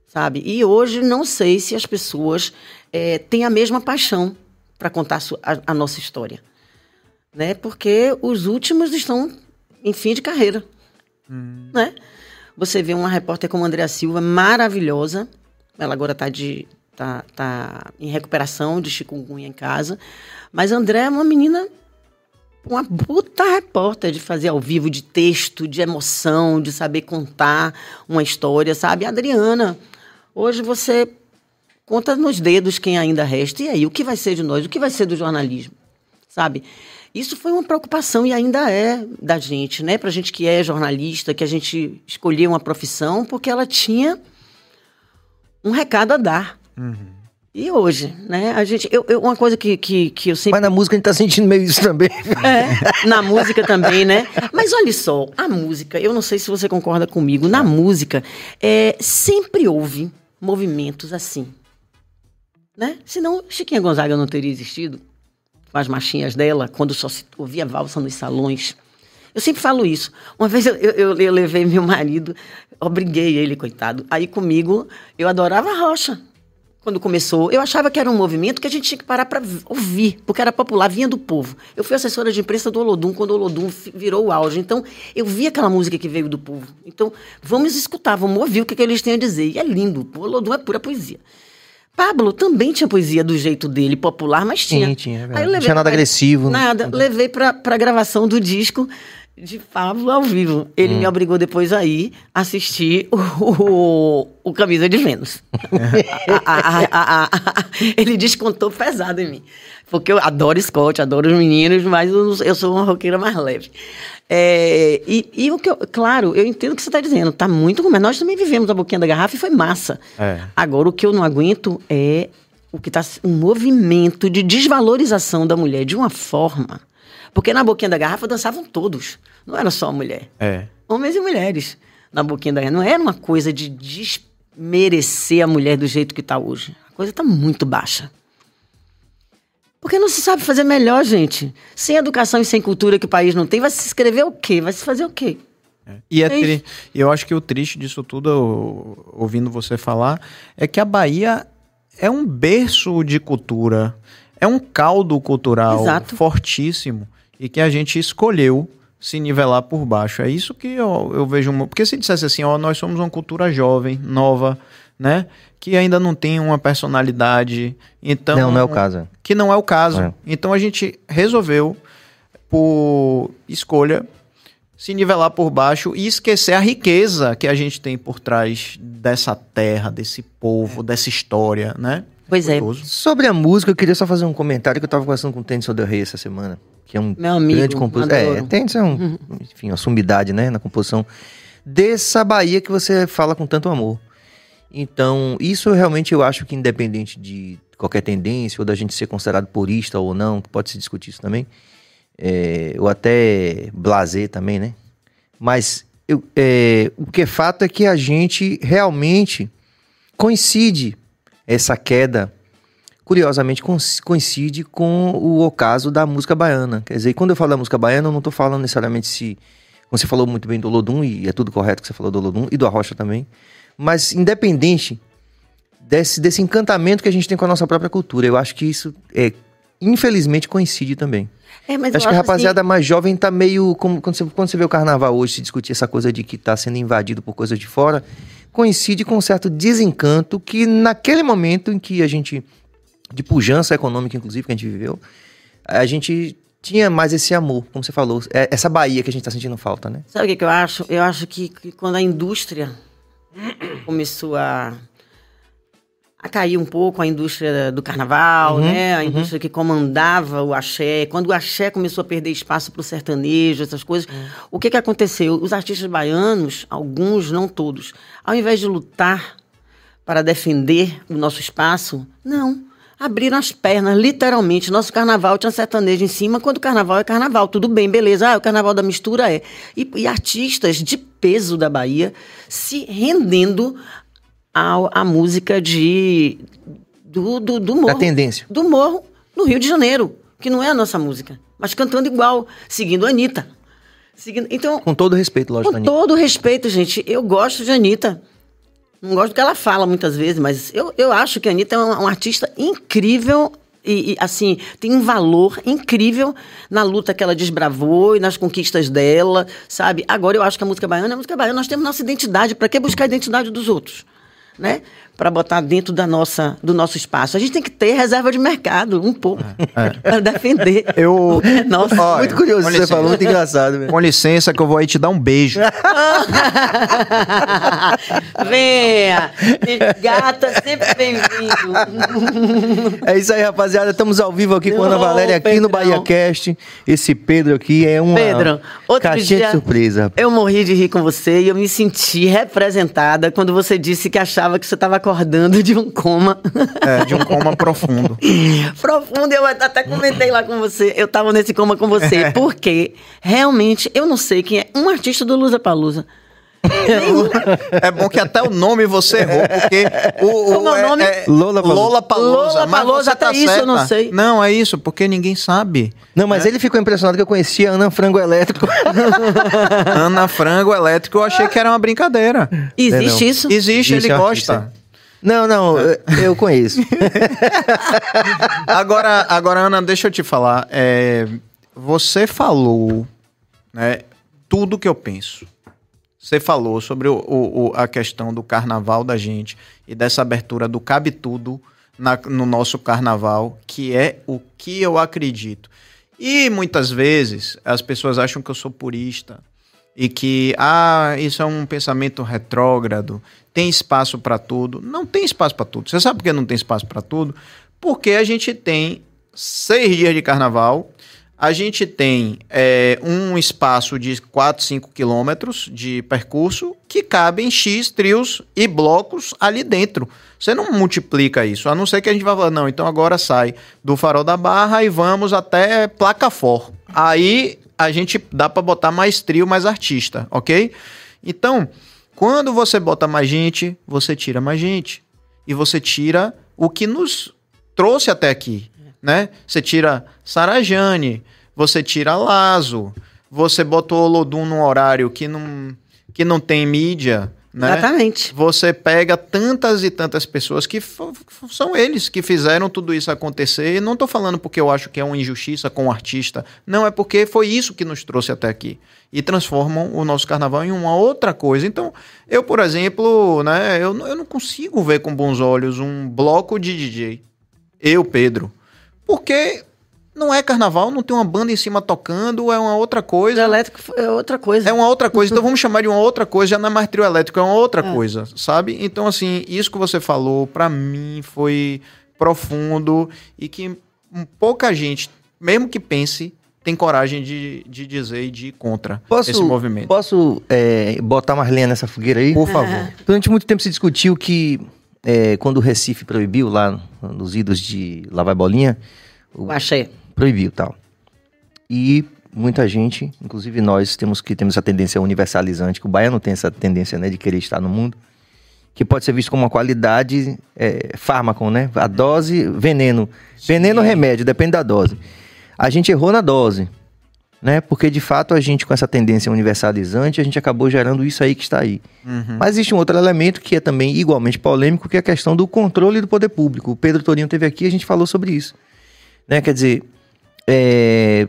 sabe? E hoje não sei se as pessoas é, têm a mesma paixão para contar a, a, nossa história, né? Porque os últimos estão em fim de carreira, hum. né? Você vê uma repórter como Andréa Silva, maravilhosa. Ela agora está de tá, tá em recuperação de chikungunya em casa. Mas André é uma menina, uma puta repórter de fazer ao vivo, de texto, de emoção, de saber contar uma história, sabe? Adriana, hoje você conta nos dedos quem ainda resta. E aí, o que vai ser de nós? O que vai ser do jornalismo? Sabe? Isso foi uma preocupação e ainda é da gente, né? Pra gente que é jornalista, que a gente escolheu uma profissão, porque ela tinha um recado a dar. Uhum. E hoje, né? A gente, eu, eu, uma coisa que, que, que eu sempre. Mas na música a gente tá sentindo meio isso também. É, na música também, né? Mas olha só, a música, eu não sei se você concorda comigo, na música é, sempre houve movimentos assim. Né? Senão Chiquinha Gonzaga não teria existido. Com as machinhas dela, quando só se ouvia valsa nos salões. Eu sempre falo isso. Uma vez eu, eu, eu levei meu marido, obriguei ele, coitado. Aí comigo, eu adorava rocha quando começou, eu achava que era um movimento que a gente tinha que parar para ouvir, porque era popular, vinha do povo. Eu fui assessora de imprensa do Olodum quando o Olodum virou o auge. Então, eu vi aquela música que veio do povo. Então, vamos escutar, vamos ouvir o que, que eles têm a dizer. E é lindo, o Olodum é pura poesia. Pablo também tinha poesia do jeito dele, popular, mas tinha. Sim, tinha. É não tinha nada agressivo. Nada. Né? Levei para a gravação do disco de Pablo ao vivo. Ele hum. me obrigou depois a ir assistir o, o, o Camisa de Vênus. a, a, a, ele descontou pesado em mim. Porque eu adoro Scott, adoro os meninos, mas eu, eu sou uma roqueira mais leve. É, e, e, o que eu, claro, eu entendo o que você está dizendo, tá muito ruim, mas nós também vivemos a boquinha da garrafa e foi massa. É. Agora, o que eu não aguento é o que está um movimento de desvalorização da mulher de uma forma. Porque na boquinha da garrafa dançavam todos, não era só a mulher. É. Homens e mulheres na boquinha da garrafa. Não era uma coisa de desmerecer a mulher do jeito que está hoje. A coisa está muito baixa. Porque não se sabe fazer melhor, gente. Sem educação e sem cultura que o país não tem, vai se escrever o quê? Vai se fazer o quê? É. E é tri... eu acho que o triste disso tudo, ouvindo você falar, é que a Bahia é um berço de cultura, é um caldo cultural Exato. fortíssimo e que a gente escolheu se nivelar por baixo. É isso que eu, eu vejo. Porque se dissesse assim, ó, nós somos uma cultura jovem, nova, né? Que ainda não tem uma personalidade. Então, não, não é o caso. Que não é o caso. É. Então a gente resolveu, por escolha, se nivelar por baixo e esquecer a riqueza que a gente tem por trás dessa terra, desse povo, dessa história, né? Pois é. Sobre a música, eu queria só fazer um comentário que eu estava conversando com o Tênis Del Rey essa semana, que é um Meu amigo, grande compositor. É, Tênis é um, enfim, uma sumidade, né, na composição dessa Bahia que você fala com tanto amor. Então, isso realmente eu acho que independente de qualquer tendência, ou da gente ser considerado purista ou não, pode se discutir isso também, é, ou até blazer também, né? Mas eu, é, o que é fato é que a gente realmente coincide essa queda, curiosamente coincide com o ocaso da música baiana. Quer dizer, quando eu falo da música baiana, eu não estou falando necessariamente se. Você falou muito bem do Lodum, e é tudo correto que você falou do Lodum, e do Arrocha também. Mas independente desse, desse encantamento que a gente tem com a nossa própria cultura, eu acho que isso, é, infelizmente, coincide também. É, acho, acho que a rapaziada assim... mais jovem tá meio. Como, quando, você, quando você vê o carnaval hoje se discutir essa coisa de que tá sendo invadido por coisas de fora, coincide com um certo desencanto que, naquele momento em que a gente. de pujança econômica, inclusive, que a gente viveu, a gente tinha mais esse amor, como você falou, é essa Bahia que a gente está sentindo falta, né? Sabe o que, que eu acho? Eu acho que, que quando a indústria começou a a cair um pouco a indústria do carnaval, uhum, né? A uhum. indústria que comandava o axé. Quando o axé começou a perder espaço para o sertanejo, essas coisas, uhum. o que, que aconteceu? Os artistas baianos, alguns, não todos, ao invés de lutar para defender o nosso espaço, não. Abriram as pernas, literalmente. Nosso carnaval tinha sertanejo em cima, quando o carnaval é carnaval. Tudo bem, beleza. Ah, o carnaval da mistura é. E, e artistas de peso da Bahia se rendendo a, música de do, do, do morro. Da tendência. Do morro, no Rio de Janeiro, que não é a nossa música, mas cantando igual, seguindo a Anitta. Seguindo, então, com todo respeito, lógico. Com todo respeito, gente. Eu gosto de Anitta. Não gosto do que ela fala muitas vezes, mas eu, eu acho que a Anitta é uma, uma artista incrível e, e, assim, tem um valor incrível na luta que ela desbravou e nas conquistas dela, sabe? Agora eu acho que a música baiana é a música baiana. Nós temos nossa identidade. Para que buscar a identidade dos outros? Né? Para botar dentro da nossa, do nosso espaço. A gente tem que ter reserva de mercado, um pouco, é. para defender. Eu. Nossa, Olha, muito curioso você falou, muito engraçado. Mesmo. Com licença, que eu vou aí te dar um beijo. Venha! Gata, sempre bem-vindo. É isso aí, rapaziada. Estamos ao vivo aqui com a Ana Valéria, aqui Pedrão. no Bahia Cast. Esse Pedro aqui é uma Pedro, caixinha dia, de surpresa. Eu morri de rir com você e eu me senti representada quando você disse que achava achava que você estava acordando de um coma. É, de um coma profundo. profundo, eu até comentei lá com você. Eu estava nesse coma com você, é. porque realmente eu não sei quem é um artista do Lusa Palusa. é bom que até o nome você errou, porque o, o, é, nome? É Lola Palusa. Lola Palusa. Lola Palusa, até tá isso certa. eu não sei. Não, é isso, porque ninguém sabe. Não, mas é. ele ficou impressionado que eu conhecia Ana Frango Elétrico. Ana Frango Elétrico, eu achei que era uma brincadeira. Existe isso? Existe, Existe ele gosta. Não, não, eu conheço. agora, agora, Ana, deixa eu te falar. É, você falou né, tudo que eu penso. Você falou sobre o, o, a questão do carnaval da gente e dessa abertura do Cabe Tudo na, no nosso carnaval, que é o que eu acredito. E muitas vezes as pessoas acham que eu sou purista e que, ah, isso é um pensamento retrógrado, tem espaço para tudo. Não tem espaço para tudo. Você sabe por que não tem espaço para tudo? Porque a gente tem seis dias de carnaval. A gente tem é, um espaço de 4, 5 quilômetros de percurso que cabem X trios e blocos ali dentro. Você não multiplica isso, a não ser que a gente vá falar, não, então agora sai do Farol da Barra e vamos até Placa For. Aí a gente dá para botar mais trio, mais artista, ok? Então, quando você bota mais gente, você tira mais gente. E você tira o que nos trouxe até aqui, né? Você tira Sarajane, você tira Lazo, você botou Olodum num horário que não, que não tem mídia, né? Exatamente. Você pega tantas e tantas pessoas que são eles que fizeram tudo isso acontecer. E não estou falando porque eu acho que é uma injustiça com o artista. Não, é porque foi isso que nos trouxe até aqui. E transformam o nosso carnaval em uma outra coisa. Então, eu, por exemplo, né, eu, eu não consigo ver com bons olhos um bloco de DJ. Eu, Pedro. Porque não é carnaval, não tem uma banda em cima tocando, é uma outra coisa. O elétrico é outra coisa. É uma outra coisa. Então vamos chamar de uma outra coisa, já não é mais trio elétrico, é uma outra é. coisa, sabe? Então, assim, isso que você falou, para mim, foi profundo e que pouca gente, mesmo que pense, tem coragem de, de dizer e de ir contra posso, esse movimento. Posso é, botar mais lenha nessa fogueira aí? Por favor. Durante muito tempo se discutiu que é, quando o Recife proibiu lá nos idos de Lá Vai Bolinha... O Achei proibiu tal. E muita gente, inclusive nós, temos que temos essa tendência universalizante, que o baiano tem essa tendência, né, de querer estar no mundo, que pode ser visto como uma qualidade é, fármaco, né? A dose, veneno. Veneno, remédio, depende da dose. A gente errou na dose, né? Porque de fato a gente, com essa tendência universalizante, a gente acabou gerando isso aí que está aí. Uhum. Mas existe um outro elemento que é também igualmente polêmico, que é a questão do controle do poder público. O Pedro Torinho teve aqui e a gente falou sobre isso. Né? Quer dizer, é,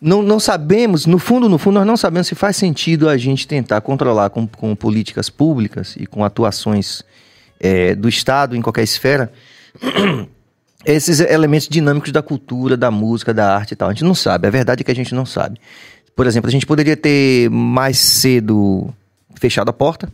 não, não sabemos, no fundo, no fundo, nós não sabemos se faz sentido a gente tentar controlar com, com políticas públicas e com atuações é, do Estado em qualquer esfera esses elementos dinâmicos da cultura, da música, da arte e tal. A gente não sabe, a verdade é que a gente não sabe. Por exemplo, a gente poderia ter mais cedo fechado a porta,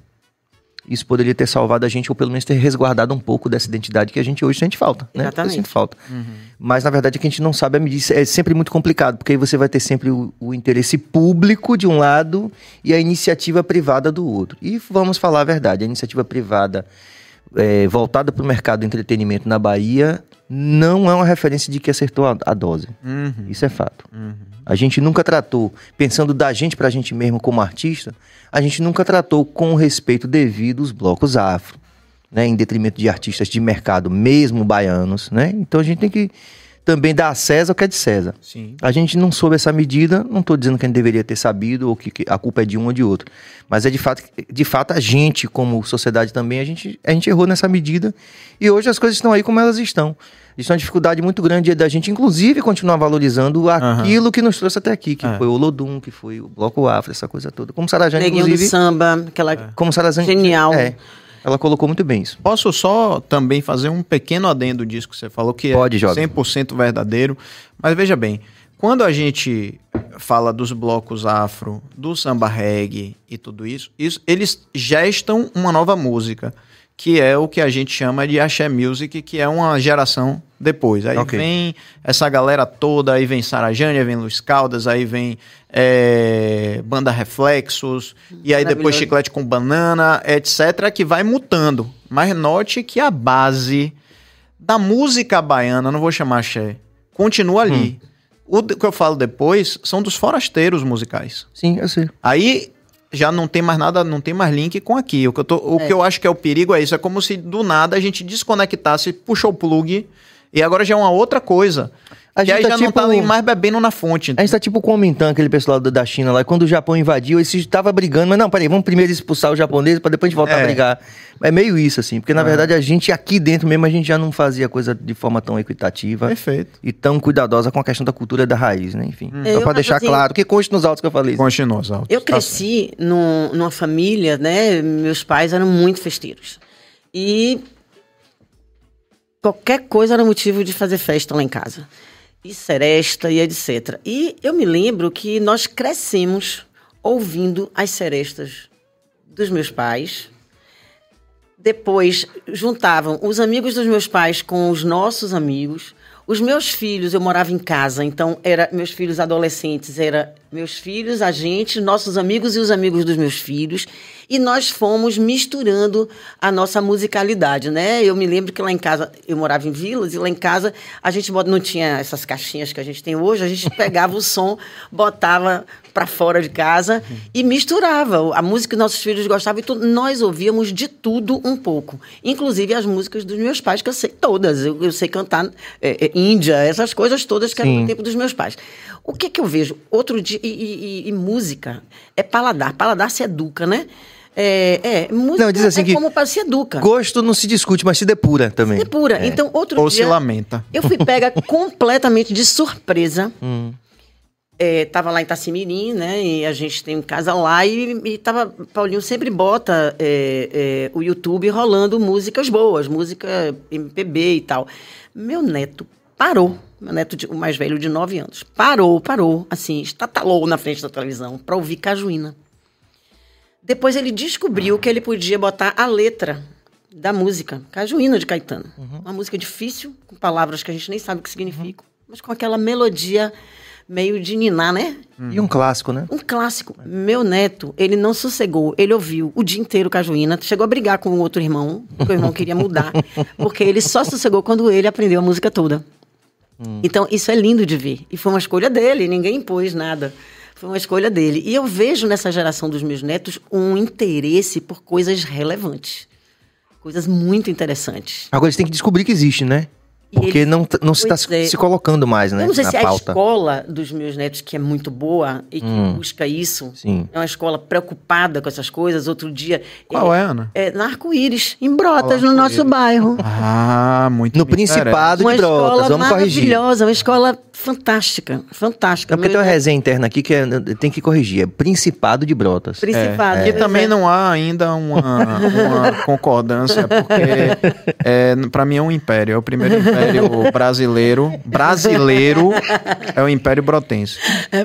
isso poderia ter salvado a gente, ou pelo menos ter resguardado um pouco dessa identidade que a gente hoje sente falta. Né? Exatamente. Sente falta. Uhum. Mas na verdade é que a gente não sabe a medida. É sempre muito complicado, porque aí você vai ter sempre o, o, interesse público de um lado e a iniciativa privada do outro. E vamos falar a verdade: a iniciativa privada é, voltada para o mercado de entretenimento na Bahia não é uma referência de que acertou a, a dose. Uhum. Isso é fato. Uhum. A gente nunca tratou, pensando da gente para a gente mesmo como artista, a gente nunca tratou com o respeito devido os blocos afro, né, em detrimento de artistas de mercado, mesmo baianos, né? Então a gente tem que também dar a César o que é de César. Sim. A gente não soube essa medida, não estou dizendo que a gente deveria ter sabido ou que, que, a culpa é de um ou de outro, mas é de fato, de fato a gente como sociedade também a gente, a gente errou nessa medida e hoje as coisas estão aí como elas estão. Isso é uma dificuldade muito grande da gente, inclusive, continuar valorizando aquilo uhum. que nos trouxe até aqui, que é. foi o Lodum, que foi o Bloco Afro, essa coisa toda. Como Sarajane, Neguinho inclusive... do samba, aquela... Como Sarajane... Genial. É, ela colocou muito bem isso. Posso só também fazer um pequeno adendo disso que você falou, que Pode, é joga. 100% verdadeiro. Mas veja bem, quando a gente fala dos blocos afro, do samba reggae e tudo isso, isso eles gestam uma nova música que é o que a gente chama de axé music, que é uma geração depois. Aí okay. vem essa galera toda, aí vem Sarajane, aí vem Luiz Caldas, aí vem é, Banda Reflexos, e aí depois Chiclete com Banana, etc., que vai mutando. Mas note que a base da música baiana, não vou chamar axé, continua ali. Hum. O que eu falo depois são dos forasteiros musicais. Sim, eu sei. Aí já não tem mais nada, não tem mais link com aqui. O que eu, tô, o é. que eu acho que é o perigo é isso. É como se do nada a gente desconectasse, puxou o plug e agora já é uma outra coisa. A gente aí tá já tipo, não tá nem mais bebendo na fonte. A gente tá tipo com o Kuomintang, aquele pessoal da China lá. Quando o Japão invadiu, eles estavam brigando. Mas não, peraí, vamos primeiro expulsar os japoneses pra depois a gente voltar é. a brigar. É meio isso, assim. Porque na é. verdade a gente aqui dentro mesmo, a gente já não fazia coisa de forma tão equitativa. Perfeito. E tão cuidadosa com a questão da cultura da raiz, né? Enfim. Hum. Só pra deixar assim, claro. Que conste nos autos que eu falei. Conste nos autos. Eu tá cresci num, numa família, né? Meus pais eram muito festeiros. E qualquer coisa era motivo de fazer festa lá em casa e seresta e etc. E eu me lembro que nós crescemos ouvindo as serestas dos meus pais. Depois juntavam os amigos dos meus pais com os nossos amigos. Os meus filhos, eu morava em casa, então era meus filhos adolescentes, era meus filhos, a gente, nossos amigos e os amigos dos meus filhos, e nós fomos misturando a nossa musicalidade, né? Eu me lembro que lá em casa, eu morava em vilas, e lá em casa a gente não tinha essas caixinhas que a gente tem hoje, a gente pegava o som, botava para fora de casa e misturava a música que nossos filhos gostavam e tudo. Nós ouvíamos de tudo um pouco, inclusive as músicas dos meus pais, que eu sei todas. Eu, eu sei cantar é, é, Índia, essas coisas todas que eram do tempo dos meus pais. O que que eu vejo? Outro dia, e, e, e música é paladar. Paladar se educa, né? É, é, música não, diz assim é que como para se educa. Gosto não se discute, mas se depura também. Se depura. É. Então, outro Ou dia. se lamenta. Eu fui pega completamente de surpresa. Hum. É, tava lá em Itacimirim, né? E a gente tem casa lá e, e tava. Paulinho sempre bota é, é, o YouTube rolando músicas boas, música MPB e tal. Meu neto parou. Meu neto, de- o mais velho, de 9 anos. Parou, parou, assim, estatalou na frente da televisão para ouvir Cajuína. Depois ele descobriu que ele podia botar a letra da música, Cajuína de Caetano. Uma música difícil, com palavras que a gente nem sabe o que significam, mas com aquela melodia meio de niná, né? E um clássico, né? Um clássico. Meu neto, ele não sossegou, ele ouviu o dia inteiro Cajuína, chegou a brigar com o outro irmão, porque o irmão queria mudar, porque ele só sossegou quando ele aprendeu a música toda. Então, isso é lindo de ver. E foi uma escolha dele, ninguém impôs nada. Foi uma escolha dele. E eu vejo nessa geração dos meus netos um interesse por coisas relevantes. Coisas muito interessantes. Agora eles têm que descobrir que existe, né? Porque eles- não, não se está é. se colocando mais, né? Eu não sei na se é a pauta. escola dos meus netos, que é muito boa e que Hum. busca isso, Sim. é uma escola preocupada com essas coisas. Outro dia. Qual é? é, Ana? É na Arco-Íris, em Brotas, no nosso bairro. Ah, muito No. Principado Uma de Brotas, escola vamos corrigir. maravilhosa, uma escola fantástica, fantástica. É porque tem uma resenha interna aqui que é- tem que corrigir. É Principado de Brotas. Principado. E pois também é. não há ainda uma, uma concordância, porque é, para mim é um império. É o primeiro império brasileiro. Brasileiro é o Império Brotense.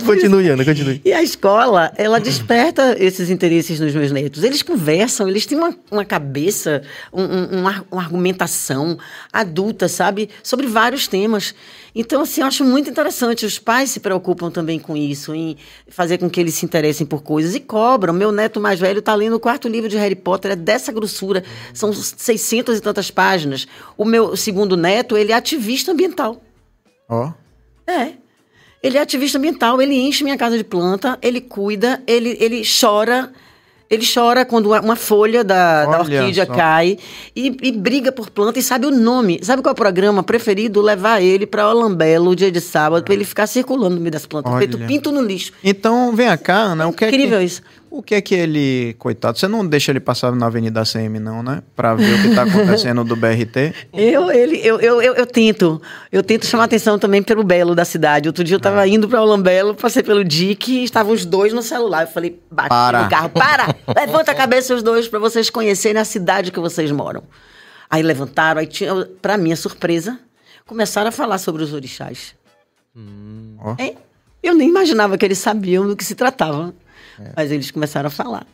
Continue, Ana, continue. E a escola, ela desperta esses interesses nos meus netos. Eles conversam, eles têm uma, uma cabeça, um- um- uma, uma argumentação adulta, sabe? Sobre vários temas. Então, assim, eu acho muito interessante. Os pais se preocupam também com isso, em fazer com que eles se interessem por coisas e cobram. Meu neto mais velho está lendo o quarto livro de Harry Potter, é dessa grossura. São 600 e tantas páginas. O meu segundo neto, ele é ativista ambiental. Ó. É. Ele é ativista ambiental, ele enche minha casa de planta, ele cuida, ele, ele chora. Ele chora quando uma folha da, da orquídea só. cai e, e briga por planta e sabe o nome. Sabe qual é o programa preferido? Levar ele para Olambelo, dia de sábado, para ele ficar circulando no meio das plantas, Olha. feito pinto no lixo. Então, vem cá, Ana. O que é Incrível que, isso. O que é que ele. Coitado, você não deixa ele passar na Avenida CM, não, né? Pra ver o que tá acontecendo do BRT. Eu, ele, eu, eu, eu, eu tento. Eu tento chamar atenção também pelo belo da cidade. Outro dia eu É. tava indo pra Olambelo, passei pelo DIC e estavam os dois no celular. Eu falei, bati Para. no carro, para! Levanta a cabeça os dois pra vocês conhecerem a cidade que vocês moram. Aí levantaram, aí tinha, pra minha surpresa, começaram a falar sobre os orixás. É, eu nem imaginava que eles sabiam do que se tratava. É. Mas eles começaram a falar.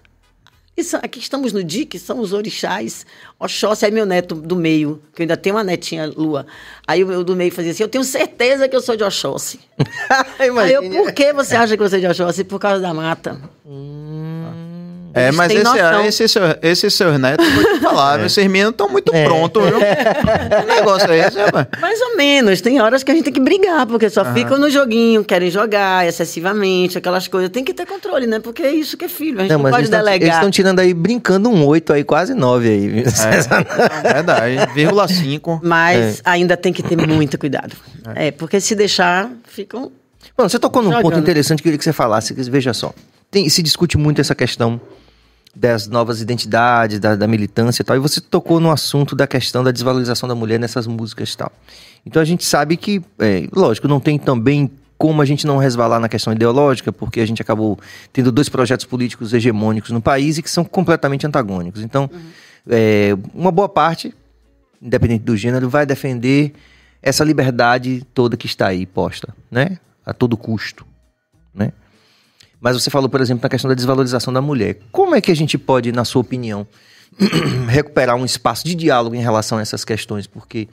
Isso, aqui estamos no DIC, são os orixás. Oxóssi, aí meu neto do meio, que eu ainda tenho uma netinha, Lua. Aí o meu do meio fazia assim, eu tenho certeza que eu sou de Oxóssi. Aí eu, por que você acha que você é de Oxóssi? Por causa da mata. É, mas têm esse, noção. esse, seu, esses seus netos, vou te falar, É. esses meninos estão muito prontos, viu? Que negócio é esse, rapaz? Mais ou menos. Tem horas que a gente tem que brigar, porque só ficam no joguinho, querem jogar excessivamente, aquelas coisas. Tem que ter controle, né? Porque é isso que é filho. A gente não, pode eles tão- eles delegar. estão tirando aí, brincando um 8 aí, quase 9 aí. viu? É, verdade. Vírgula 5. Mas ainda tem que ter muito cuidado. É. porque se deixar, ficam. Mano, você tocou num Jogando. ponto interessante que eu queria que você falasse. que- Veja só. Tem- se discute muito essa questão das novas identidades, da, da militância e tal. E você tocou no assunto da questão da desvalorização da mulher nessas músicas e tal. Então a gente sabe que, é, lógico, não tem também como a gente não resvalar na questão ideológica, porque a gente acabou tendo dois projetos políticos hegemônicos no país e que são completamente antagônicos. Então, é, uma boa parte, independente do gênero, vai defender essa liberdade toda que está aí posta, né? A todo custo? Mas você falou, por exemplo, na questão da desvalorização da mulher. Como é que a gente pode, na sua opinião, recuperar um espaço de diálogo em relação a essas questões? Porque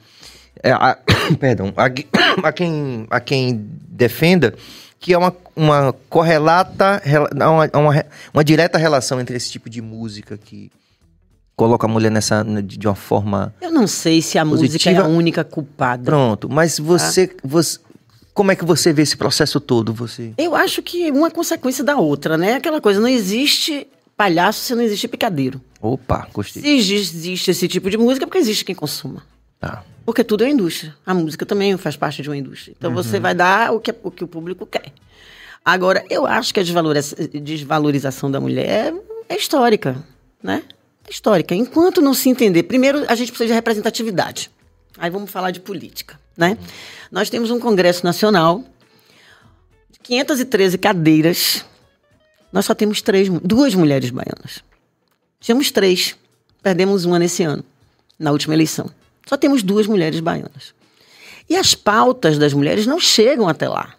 é, a, perdão, a, a, quem, a quem defenda que é uma, uma correlata, uma, uma, uma direta relação entre esse tipo de música que coloca a mulher nessa de uma forma Eu não sei se a positiva. música é a única culpada. Pronto, mas você, ah. você como é que você vê esse processo todo, você? Eu acho que uma consequência da outra, né? Aquela coisa, não existe palhaço se não existe picadeiro. Opa, gostei. Se existe esse tipo de música, é porque existe quem consuma. Tá. Porque tudo é indústria. A música também faz parte de uma indústria. Então uhum. você vai dar o que, o que o público quer. Agora, eu acho que a desvalorização da mulher é histórica, né? É histórica. Enquanto não se entender, primeiro a gente precisa de representatividade. Aí vamos falar de política, né? Nós temos um Congresso Nacional de 513 cadeiras. Nós só temos três, duas mulheres baianas. Tínhamos três. Perdemos uma nesse ano, na última eleição. Só temos duas mulheres baianas. E as pautas das mulheres não chegam até lá.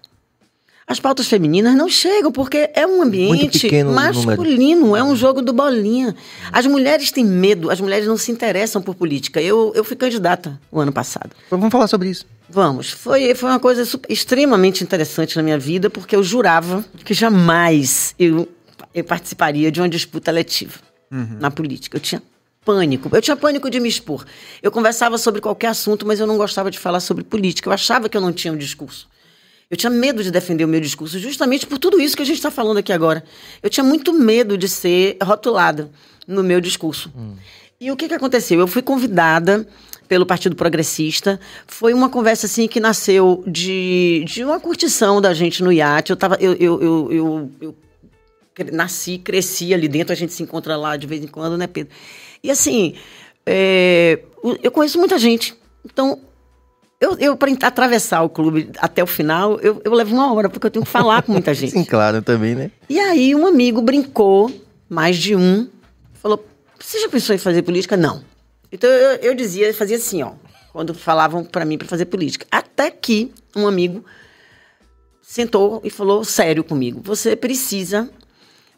As pautas femininas não chegam, porque é um ambiente masculino, é um jogo do bolinha. As mulheres têm medo, as mulheres não se interessam por política. Eu, eu fui candidata o ano passado. Então vamos falar sobre isso. Vamos. Foi, foi uma coisa extremamente interessante na minha vida, porque eu jurava que jamais eu, eu participaria de uma disputa letiva uhum. na política. Eu tinha pânico. Eu tinha pânico de me expor. Eu conversava sobre qualquer assunto, mas eu não gostava de falar sobre política. Eu achava que eu não tinha um discurso. Eu tinha medo de defender o meu discurso, justamente por tudo isso que a gente está falando aqui agora. Eu tinha muito medo de ser rotulada no meu discurso. Hum. E o que, que aconteceu? Eu fui convidada pelo Partido Progressista. Foi uma conversa assim que nasceu de, de uma curtição da gente no iate. Eu, tava, eu, eu, eu, eu, eu nasci, cresci ali dentro, a gente se encontra lá de vez em quando, né, Pedro? E assim, é, eu conheço muita gente. Então, eu, eu para atravessar o clube até o final, eu, eu levo uma hora, porque eu tenho que falar com muita gente. Sim, claro, também, né? E aí um amigo brincou, mais de um, falou: Você já pensou em fazer política? Não. Então eu, eu dizia, fazia assim, ó, quando falavam para mim para fazer política. Até que um amigo sentou e falou sério comigo: Você precisa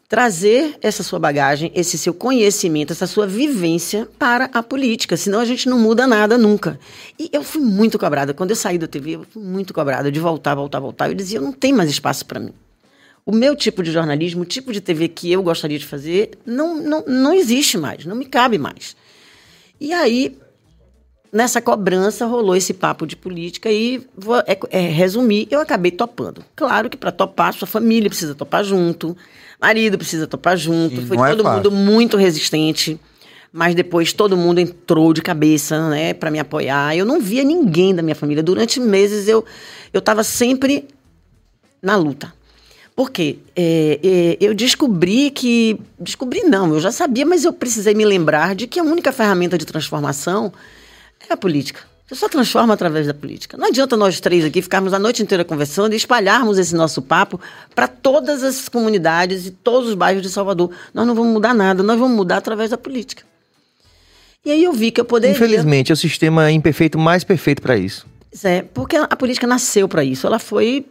trazer essa sua bagagem, esse seu conhecimento, essa sua vivência para a política, senão a gente não muda nada nunca. E eu fui muito cobrada, quando eu saí da TV, eu fui muito cobrada de voltar, voltar, voltar. Eu dizia, não tenho mais espaço para mim. O meu tipo de jornalismo, o tipo de TV que eu gostaria de fazer, não, não, não existe mais, não me cabe mais. E aí, nessa cobrança, rolou esse papo de política e, vou é, é, resumir, eu acabei topando. Claro que para topar, sua família precisa topar junto, Marido precisa topar junto. Sim, Foi é todo é mundo muito resistente. Mas depois todo mundo entrou de cabeça, né, para me apoiar. Eu não via ninguém da minha família. Durante meses eu eu estava sempre na luta. Por quê? É, é, eu descobri que. Descobri não, eu já sabia, mas eu precisei me lembrar de que a única ferramenta de transformação é a política. Você só transforma através da política. Não adianta nós três aqui ficarmos a noite inteira conversando e espalharmos esse nosso papo para todas as comunidades e todos os bairros de Salvador. Nós não vamos mudar nada, nós vamos mudar através da política. E aí eu vi que eu poderia. Infelizmente, é o sistema imperfeito mais perfeito para isso. É, porque a política nasceu para isso. Ela foi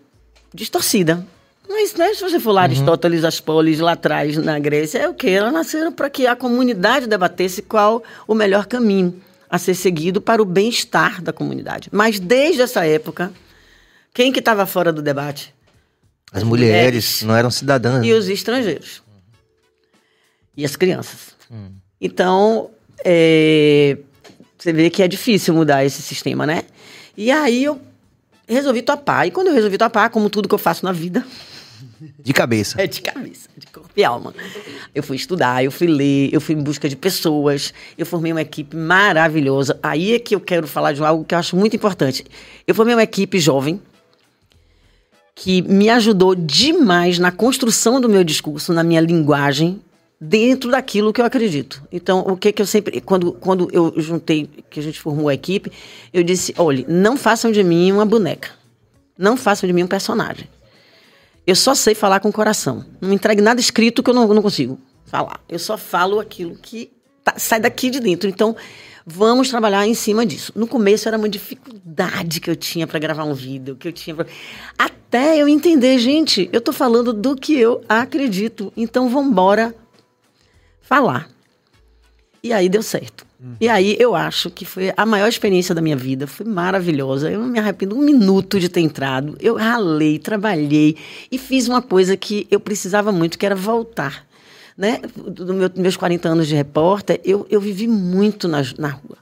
distorcida. Mas né, se você for lá, uhum. Aristóteles, as polis lá atrás na Grécia, é o quê? Elas nasceram para que a comunidade debatesse qual o melhor caminho a ser seguido para o bem-estar da comunidade. Mas desde essa época, quem que estava fora do debate? As, mulheres, mulheres, não eram cidadãs. E os estrangeiros. E as crianças. Hum. Então, é, você vê que é difícil mudar esse sistema, né? E aí eu resolvi topar. E quando eu resolvi topar, como tudo que eu faço na vida, de cabeça. É de cabeça, de corpo e alma. Eu fui estudar, eu fui ler, eu fui em busca de pessoas, eu formei uma equipe maravilhosa. Aí é que eu quero falar de algo que eu acho muito importante. Eu formei uma equipe jovem que me ajudou demais na construção do meu discurso, na minha linguagem, dentro daquilo que eu acredito. Então, o que que eu sempre, quando, quando eu juntei, que a gente formou a equipe, eu disse, olhe, não façam de mim uma boneca. Não façam de mim um personagem. Eu só sei falar com o coração. Não entregue nada escrito que eu não, não consigo falar. Eu só falo aquilo que tá, sai daqui de dentro. Então, vamos trabalhar em cima disso. No começo era uma dificuldade que eu tinha para gravar um vídeo, que eu tinha pra... até eu entender, gente, eu tô falando do que eu acredito. Então, vamos embora falar. E aí deu certo. Uhum. E aí eu acho que foi a maior experiência da minha vida, foi maravilhosa. Eu não me arrependo um minuto de ter entrado. Eu ralei, trabalhei e fiz uma coisa que eu precisava muito, que era voltar. Né? Dos meu, meus 40 anos de repórter, eu, eu vivi muito na, na rua.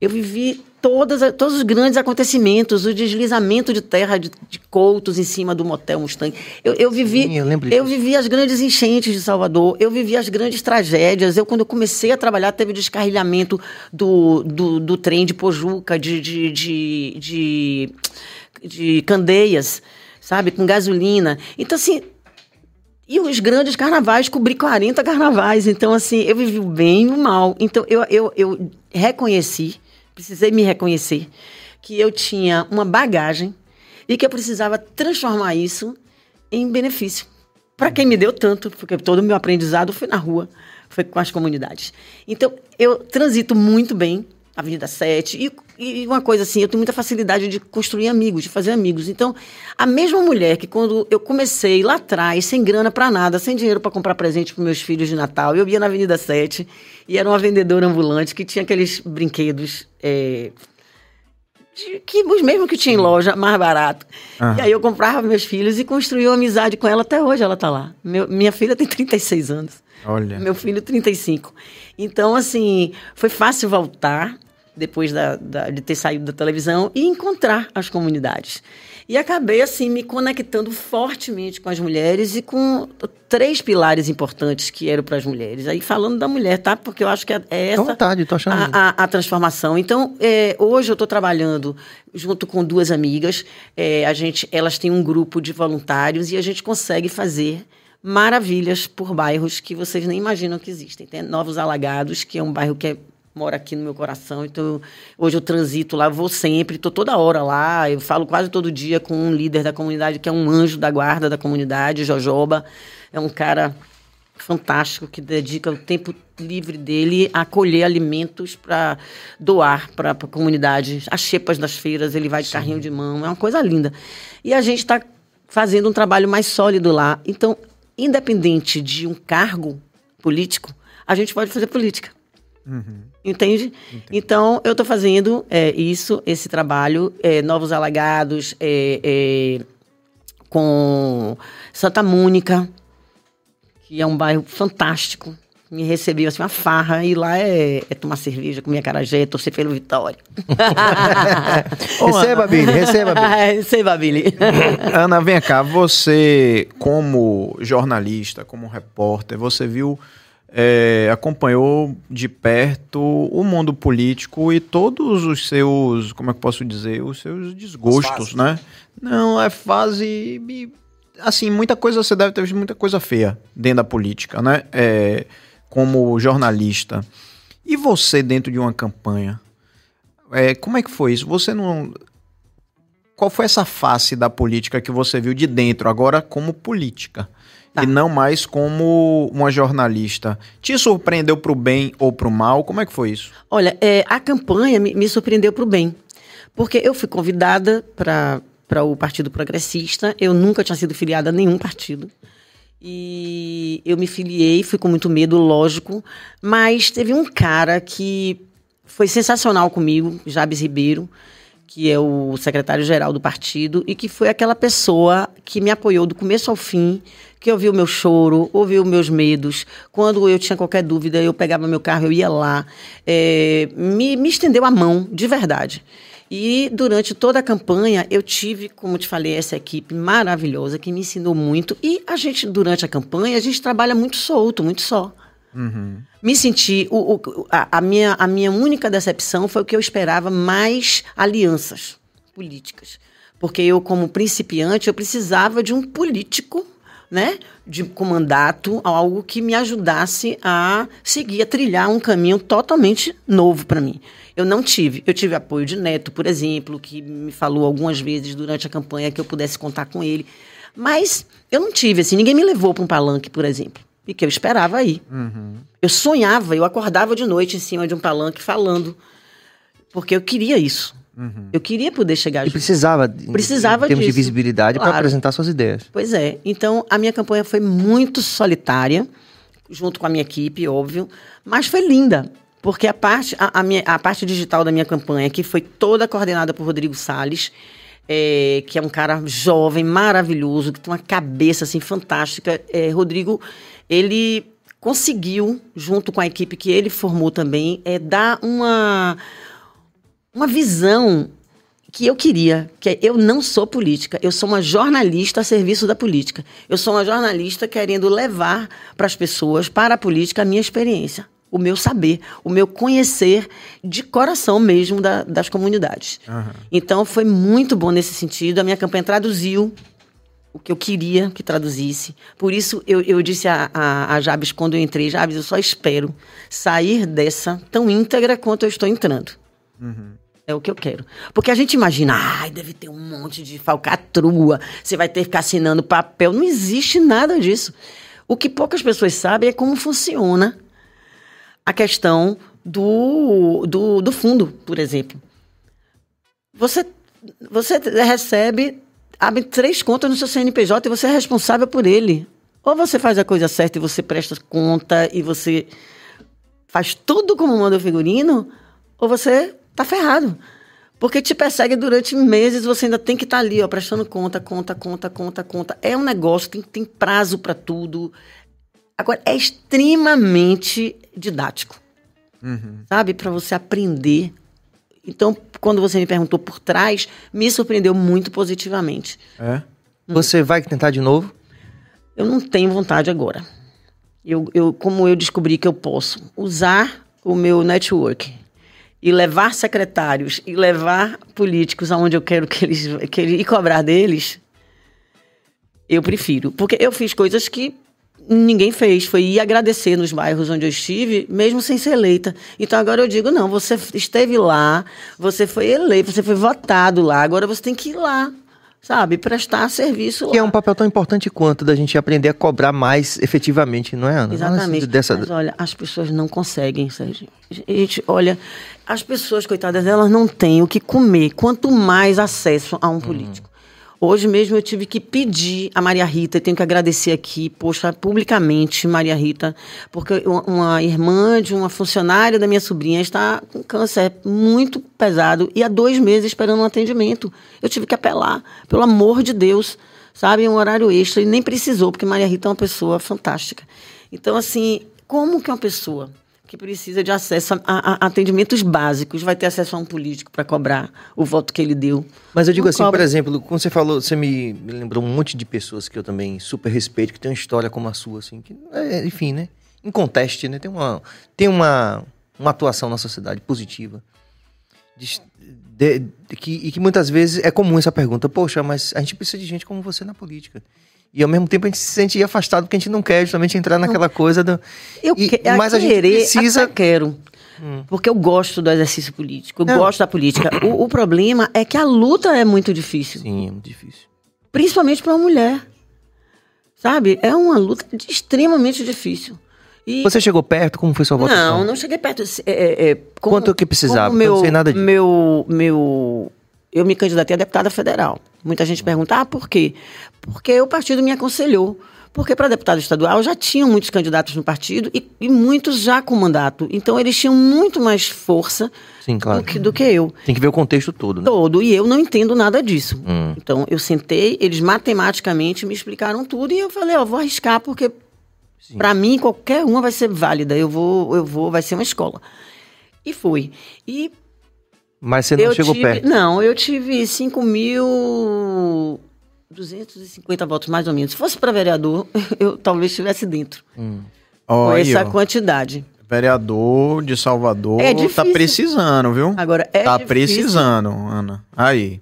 Eu vivi todas, todos os grandes acontecimentos, o deslizamento de terra de, de coutos em cima do motel Mustang. Eu, eu vivi, Sim, eu, eu vivi as grandes enchentes de Salvador, eu vivi as grandes tragédias. Eu, quando eu comecei a trabalhar, teve o descarrilhamento do, do, do trem de Pojuca, de, de, de, de, de Candeias, sabe, com gasolina. Então, assim, e os grandes carnavais, cobri 40 carnavais. Então, assim, eu vivi o bem e o mal. Então, eu, eu, eu reconheci precisei me reconhecer que eu tinha uma bagagem e que eu precisava transformar isso em benefício. Para quem me deu tanto, porque todo o meu aprendizado foi na rua, foi com as comunidades. Então, eu transito muito bem Avenida 7. E, e, uma coisa assim, eu tenho muita facilidade de construir amigos, de fazer amigos. Então, a mesma mulher que quando eu comecei lá atrás, sem grana para nada, sem dinheiro para comprar presente para meus filhos de Natal, eu ia na Avenida 7 e era uma vendedora ambulante que tinha aqueles brinquedos. É, que os mesmos que tinha em loja, mais barato. Uhum. E aí eu comprava meus filhos e construí uma amizade com ela até hoje, ela tá lá. Meu, minha filha tem 36 anos. Olha. Meu filho, 35. Então, assim, foi fácil voltar depois da, da, de ter saído da televisão, e encontrar as comunidades. E acabei, assim, me conectando fortemente com as mulheres e com três pilares importantes que eram para as mulheres. Aí falando da mulher, tá? Porque eu acho que é, é essa vontade, tô achando a, a, a transformação. Então, é, hoje eu estou trabalhando junto com duas amigas. É, a gente, elas têm um grupo de voluntários e a gente consegue fazer maravilhas por bairros que vocês nem imaginam que existem. Tem Novos Alagados, que é um bairro que é mora aqui no meu coração. Então, hoje eu transito lá, vou sempre, estou toda hora lá. Eu falo quase todo dia com um líder da comunidade, que é um anjo da guarda da comunidade, Jojoba. É um cara fantástico que dedica o tempo livre dele a colher alimentos para doar para a comunidade. As xepas das feiras, ele vai de Sim. carrinho de mão, é uma coisa linda. E a gente está fazendo um trabalho mais sólido lá. Então, independente de um cargo político, a gente pode fazer política. Uhum. Entende? Então, eu estou fazendo é, isso, esse trabalho, é, Novos Alagados, é, é, com Santa Mônica, que é um bairro fantástico. Me recebeu assim, uma farra, e lá é, é tomar cerveja, comer acarajé, torcer pelo Vitória. receba, Billy, receba, Billy. receba, Billy. Ana, vem cá, você, como jornalista, como repórter, você viu é, acompanhou de perto o mundo político e todos os seus, como é que posso dizer, os seus desgostos, né? Não, é fase. Assim, muita coisa, você deve ter visto muita coisa feia dentro da política, né? É, como jornalista. E você dentro de uma campanha? É, como é que foi isso? Você não. Qual foi essa face da política que você viu de dentro, agora como política? Tá. E não mais como uma jornalista. Te surpreendeu para o bem ou para o mal? Como é que foi isso? Olha, é, a campanha me, me surpreendeu para o bem. Porque eu fui convidada para o Partido Progressista. Eu nunca tinha sido filiada a nenhum partido. E eu me filiei, fui com muito medo, lógico. Mas teve um cara que foi sensacional comigo, Jabes Ribeiro que é o secretário-geral do partido, e que foi aquela pessoa que me apoiou do começo ao fim, que ouviu o meu choro, ouviu meus medos. Quando eu tinha qualquer dúvida, eu pegava meu carro, eu ia lá. É, me, me estendeu a mão, de verdade. E durante toda a campanha, eu tive, como te falei, essa equipe maravilhosa que me ensinou muito. E a gente, durante a campanha, a gente trabalha muito solto, muito só. Uhum. Me senti. O, o, a, a, minha, a minha única decepção foi o que eu esperava mais alianças políticas. Porque eu, como principiante, eu precisava de um político, né? De com mandato, algo que me ajudasse a seguir, a trilhar um caminho totalmente novo para mim. Eu não tive. Eu tive apoio de Neto, por exemplo, que me falou algumas vezes durante a campanha que eu pudesse contar com ele. Mas eu não tive, assim, ninguém me levou para um palanque, por exemplo e que eu esperava aí. Uhum. Eu sonhava, eu acordava de noite em cima de um palanque falando, porque eu queria isso. Uhum. Eu queria poder chegar. E precisava, precisava em termos disso. de visibilidade claro. para aposentar suas ideias. Pois é. Então a minha campanha foi muito solitária, junto com a minha equipe, óbvio, mas foi linda. Porque a parte, a, a, minha, a parte digital da minha campanha, que foi toda coordenada por Rodrigo Salles, é, que é um cara jovem, maravilhoso, que tem uma cabeça assim fantástica. É, Rodrigo, ele conseguiu, junto com a equipe que ele formou também, é, dar uma, uma visão que eu queria, que é, eu não sou política, eu sou uma jornalista a serviço da política. Eu sou uma jornalista querendo levar para as pessoas, para a política, a minha experiência, o meu saber, o meu conhecer de coração mesmo da, das comunidades. Uhum. Então foi muito bom nesse sentido. A minha campanha traduziu o que eu queria que traduzisse. Por isso eu, eu disse a, a, a Jabes quando eu entrei, Jabes, eu só espero sair dessa tão íntegra quanto eu estou entrando. Uhum. É o que eu quero. Porque a gente imagina, ai, deve ter um monte de falcatrua, você vai ter que ficar assinando papel. Não existe nada disso. O que poucas pessoas sabem é como funciona a questão do, do, do fundo, por exemplo. Você, você recebe, abre três contas no seu CNPJ e você é responsável por ele. Ou você faz a coisa certa e você presta conta e você faz tudo como manda o figurino, ou você tá ferrado. Porque te persegue durante meses, você ainda tem que estar tá ali, ó, prestando conta, conta, conta, conta, conta. É um negócio, tem, tem prazo para tudo. Agora, é extremamente didático. Uhum. Sabe? Para você aprender. Então, quando você me perguntou por trás, me surpreendeu muito positivamente. É? Hum. Você vai tentar de novo? Eu não tenho vontade agora. Eu, eu, como eu descobri que eu posso usar o meu network e levar secretários e levar políticos aonde eu quero que eles, que eles e cobrar deles, eu prefiro. Porque eu fiz coisas que ninguém fez, foi ir agradecer nos bairros onde eu estive, mesmo sem ser eleita. Então agora eu digo, não, você esteve lá, você foi eleito, você foi votado lá, agora você tem que ir lá sabe, prestar serviço. Que lá. é um papel tão importante quanto da gente aprender a cobrar mais efetivamente, não é, Ana? Exatamente. Dessa... Mas olha, as pessoas não conseguem, Sérgio. Gente, olha, as pessoas, coitadas, elas não têm o que comer, quanto mais acesso a um político. Hoje mesmo eu tive que pedir a Maria Rita, e tenho que agradecer aqui, poxa, publicamente, Maria Rita, porque uma irmã de uma funcionária da minha sobrinha está com câncer muito pesado e há dois meses esperando um atendimento. Eu tive que apelar, pelo amor de Deus, sabe, um horário extra, e nem precisou, porque Maria Rita é uma pessoa fantástica. Então, assim, como que uma pessoa que precisa de acesso a, a, atendimentos básicos, vai ter acesso a um político para cobrar o voto que ele deu. Mas eu digo Não assim, cobra. por exemplo, quando você falou, você me, me, lembrou um monte de pessoas que eu também super respeito, que tem uma história como a sua, assim, que, é, enfim, né? Em conteste, né? Tem uma, tem uma, uma atuação na sociedade positiva. De, de, de, que, e que muitas vezes é comum essa pergunta, poxa, mas a gente precisa de gente como você na política. E ao mesmo tempo a gente se sente afastado porque a gente não quer justamente entrar naquela coisa do. Eu e, que, mas a, gente precisa. Até quero. Hum. Porque eu gosto do exercício político, eu não. gosto da política. O, o, problema é que a luta é muito difícil. Sim, é muito difícil. Principalmente para uma mulher. Sabe? É uma luta extremamente difícil. E... Você chegou perto? Como foi sua votação? Não, não cheguei perto. É, é, é como, Quanto que precisava? Meu, não sei nada disso. Meu, meu, eu me candidatei a deputada federal. Muita gente pergunta, ah, por quê? Porque o partido me aconselhou. Porque para deputado estadual já tinham muitos candidatos no partido e, e, muitos já com mandato. Então eles tinham muito mais força Sim, claro. do, que, do, que, eu. Tem que ver o contexto todo, né? Todo. E eu não entendo nada disso. Hum. Então eu sentei, eles matematicamente me explicaram tudo e eu falei, ó, oh, vou arriscar porque para mim qualquer uma vai ser válida. Eu vou, eu vou, vai ser uma escola. E fui. E mas você não eu chegou tive, perto? Não, eu tive 5 mil 250 votos, mais ou menos. Se fosse para vereador, eu talvez estivesse dentro. Hum. com aí, essa ó. quantidade. Vereador de Salvador é tá precisando, viu? Agora, é Tá difícil. precisando, Ana. Aí.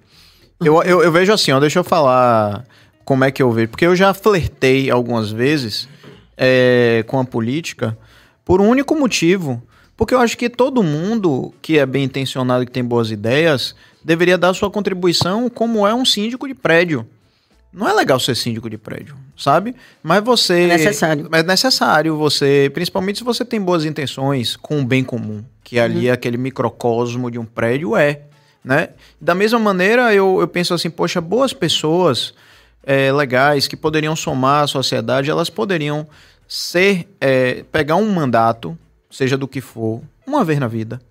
Eu, eu, eu, vejo assim, ó, deixa eu falar como é que eu vejo. Porque eu já flertei algumas vezes é, com a política por um único motivo. Porque eu acho que todo mundo que é bem intencionado e que tem boas ideias deveria dar sua contribuição como é um síndico de prédio. Não é legal ser síndico de prédio, sabe? Mas você. É necessário. É necessário você, principalmente se você tem boas intenções com o bem comum, que ali uhum. aquele microcosmo de um prédio é, né? Da mesma maneira, eu, eu penso assim, poxa, boas pessoas é, legais que poderiam somar à sociedade, elas poderiam ser, é, pegar um mandato, seja do que for, uma vez na vida,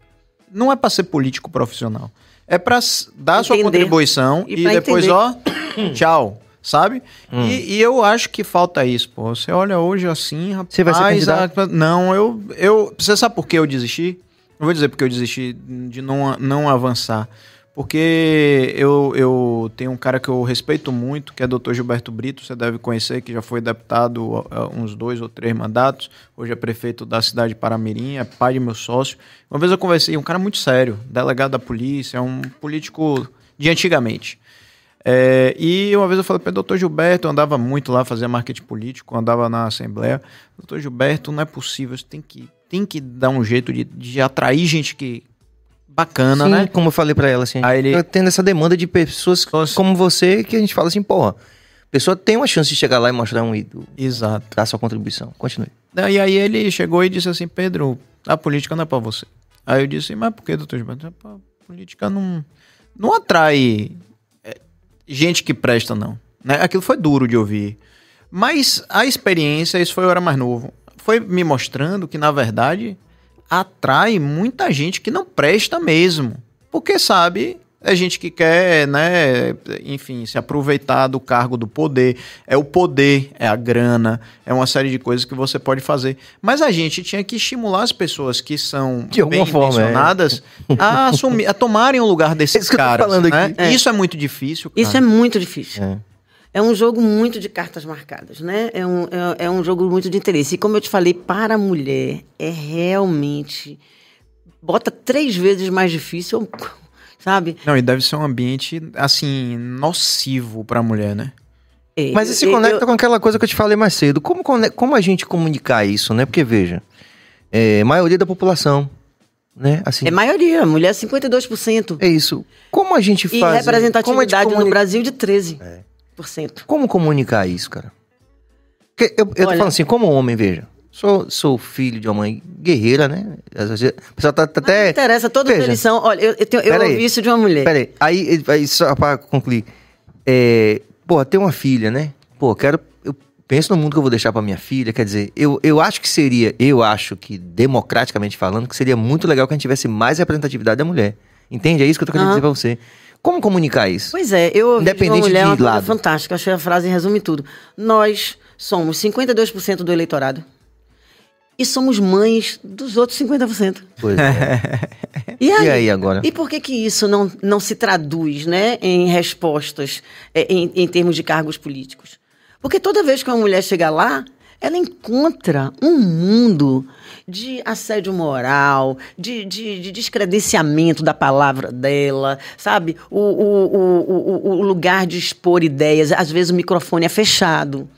não é para ser político profissional. É para dar sua contribuição e, e depois, entender. ó, tchau sabe? Hum. E, e, eu acho que falta isso, pô. Você olha hoje assim, rapaz. Você vai ser candidato? A... Não, eu, eu. Você sabe por que eu desisti? Não vou dizer porque eu desisti de não, não avançar. Porque eu, eu tenho um cara que eu respeito muito, que é o Dr. Gilberto Brito, você deve conhecer, que já foi deputado há uns dois ou três mandatos, hoje é prefeito da cidade de Paramirim, é pai de meu sócio. Uma vez eu conversei, um cara muito sério, delegado da polícia, é um político de antigamente. É, e uma vez eu falei para o doutor Gilberto, eu andava muito lá, fazia marketing político, andava na Assembleia. Doutor Gilberto, não é possível, você tem que, tem que dar um jeito de, de atrair gente que. Bacana, Sim, né? Como eu falei para ela, assim, Aí ele... tendo essa demanda de pessoas como você que a gente fala assim, porra, a pessoa tem uma chance de chegar lá e mostrar um ídolo. Exato. Dar sua contribuição. Continue. E aí ele chegou e disse assim, Pedro, a política não é para você. Aí eu disse, mas por que, doutor Gilberto? A política não, não atrai gente que presta, não. Né? Aquilo foi duro de ouvir. Mas a experiência, isso foi eu era mais novo, foi me mostrando que, na verdade, atrai muita gente que não presta mesmo. Porque sabe é gente que quer, né, enfim, se aproveitar do cargo do poder. É o poder, é a grana, é uma série de coisas que você pode fazer. Mas a gente tinha que estimular as pessoas que são de bem intencionadas é. a, assumir, a tomarem o lugar desses é caras. Né? É. Isso é muito difícil. Cara. Isso é muito difícil. É. é. um jogo muito de cartas marcadas, né? É um, é, é um jogo muito de interesse. E como eu te falei, para a mulher é realmente bota três vezes mais difícil sabe? Não, e deve ser um ambiente, assim, nocivo pra mulher, né? É, Mas isso se conecta eu... com aquela coisa que eu te falei mais cedo. Como, como a gente comunicar isso, né? Porque, veja, é, maioria da população, né? Assim, é maioria, mulher 52%. É isso. Como a gente faz... E representatividade no Brasil de 13%. É. Como comunicar isso, cara? Porque eu, eu Olha, tô falando assim, como homem, veja. Sou, sou filho de uma mãe guerreira, né? A pessoa tá, tá até. Não interessa, toda Veja, tradição. Olha, eu, eu, tenho, eu ouvi isso de uma mulher. Peraí, aí, aí só pra concluir. É, pô, tem uma filha, né? Pô, quero. Eu penso no mundo que eu vou deixar pra minha filha. Quer dizer, eu, eu acho que seria. Eu acho que, democraticamente falando, que seria muito legal que a gente tivesse mais representatividade da mulher. Entende? É isso que eu tô querendo uhum. dizer pra você. Como comunicar isso? Pois é, eu ouvi Independente de uma mulher de uma fantástica. Achei a frase resume tudo. Nós somos 52% do eleitorado e somos mães dos outros 50%. Pois é. e, aí, e aí agora? E por que que isso não, não se traduz né, em respostas é, em, em termos de cargos políticos? Porque toda vez que uma mulher chega lá, ela encontra um mundo de assédio moral, de, de, de, descredenciamento da palavra dela, sabe? O, o, o, o, lugar de expor ideias, às vezes o microfone é fechado.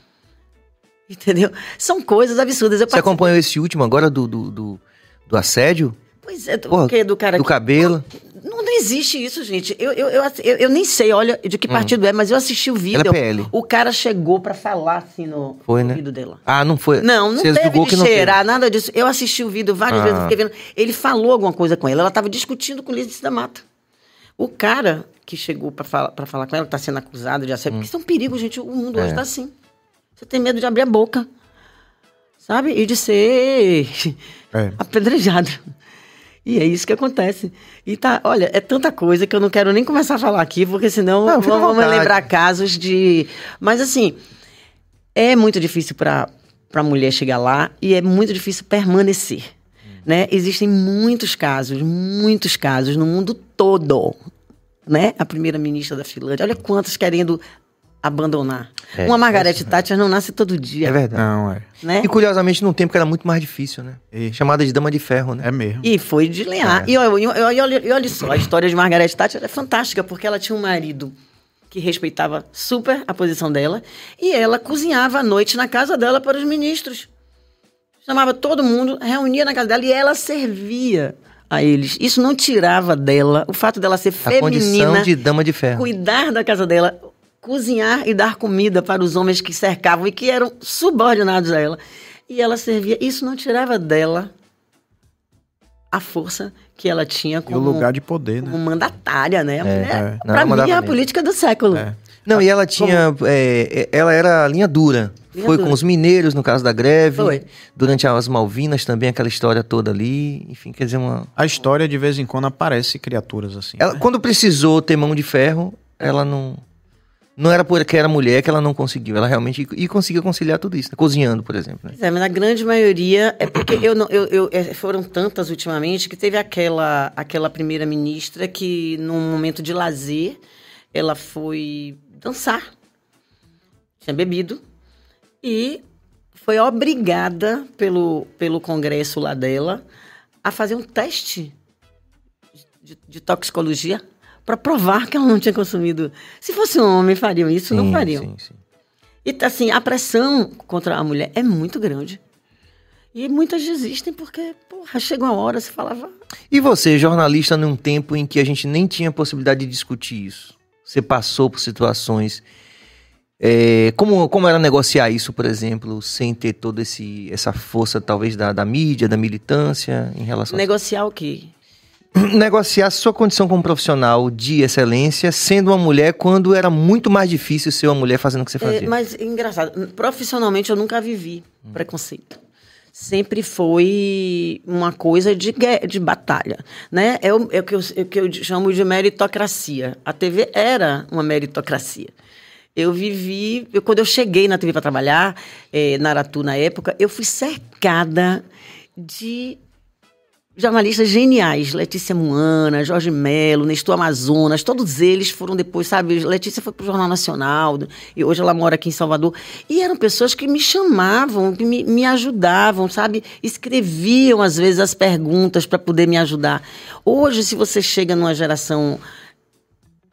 Entendeu? São coisas absurdas. Eu Você acompanhou esse último agora do, do, do, do assédio? Pois é, do, Porra, do cara Do que, cabelo. Não, não, existe isso, gente. Eu, eu, eu, eu, eu nem sei, olha, de que hum. partido é, mas eu assisti o vídeo. Ela é PL. O cara chegou para falar assim no foi, né? ouvido dela. Ah, não foi? Não, não Você teve de cheirar, teve. nada disso. Eu assisti o vídeo várias ah. vezes, fiquei vendo. Ele falou alguma coisa com ela, ela tava discutindo com o Lídice da Mata. O cara que chegou para falar, pra falar com ela, tá sendo acusado de assédio, hum. porque isso é um perigo, gente. O mundo é. hoje tá assim. Você tem medo de abrir a boca sabe? E de ser é. apedrejado. E é isso que acontece. E tá, olha, é tanta coisa que eu não quero nem começar a falar aqui, porque senão não, vamos lembrar casos de. Mas assim, é muito difícil para a mulher chegar lá e é muito difícil permanecer. Né? Existem muitos casos, muitos casos no mundo todo. Né? A primeira-ministra da Finlândia, olha quantos querendo abandonar. É, Uma Margarete é, Thatcher não nasce todo dia. É verdade. Não, é. Né? E curiosamente, num tempo que era muito mais difícil, né? E... Chamada de dama de ferro, né? É mesmo. E foi de lenhar. É. E, olha, e, e só, a história de Margarete Thatcher é fantástica, porque ela tinha um marido que respeitava super a posição dela, e ela cozinhava à noite na casa dela para os ministros. Chamava todo mundo, reunia na casa dela e ela servia a eles. Isso não tirava dela o fato dela ser a feminina. Condição de dama de ferro. Cuidar da casa dela cozinhar e dar comida para os homens que cercavam e que eram subordinados a ela. E ela servia. Isso não tirava dela a força que ela tinha como e o lugar de poder, né? Como mandatária, né? É, é. Para mim é a política do século. É. Não, e ela tinha. É, ela era linha dura. Linha Foi dura. com os mineiros, no caso da greve. Foi. Durante as Malvinas também, aquela história toda ali. Enfim, quer dizer, uma. A história de vez em quando aparece criaturas assim. Ela, né? Quando precisou ter mão de ferro, ela não. Não era porque era mulher que ela não conseguiu, ela realmente e conseguiu conciliar tudo isso, né? cozinhando, por exemplo. Né? É, mas grande maioria é porque eu não, eu, eu, é, foram tantas ultimamente que teve aquela aquela primeira ministra que num momento de lazer ela foi dançar, tinha bebido e foi obrigada pelo pelo congresso lá dela a fazer um teste de, de toxicologia para provar que ela não tinha consumido. Se fosse um homem, fariam isso? Sim, não fariam. Sim, sim. E assim, a pressão contra a mulher é muito grande. E muitas desistem porque, porra, chega uma hora, você falava. E você, jornalista, num tempo em que a gente nem tinha possibilidade de discutir isso? Você passou por situações. É, como, como era negociar isso, por exemplo, sem ter toda essa força, talvez, da, da mídia, da militância em relação Negociar a... o quê? negociar sua condição como profissional de excelência sendo uma mulher quando era muito mais difícil ser uma mulher fazendo o que você é, fazia. É, mas engraçado, profissionalmente eu nunca vivi hum. preconceito. Sempre foi uma coisa de, de batalha, né? É o, é o, que eu, é o que eu chamo de meritocracia. A TV era uma meritocracia. Eu vivi, eu, quando eu cheguei na TV para trabalhar, é, na Aratu na época, eu fui cercada de jornalistas geniais, Letícia Moana, Jorge Melo, Nestor Amazonas, todos eles foram depois, sabe? Letícia foi para o Jornal Nacional e hoje ela mora aqui em Salvador. E eram pessoas que me chamavam, que me, me ajudavam, sabe? Escreviam às vezes as perguntas para poder me ajudar. Hoje, se você chega numa geração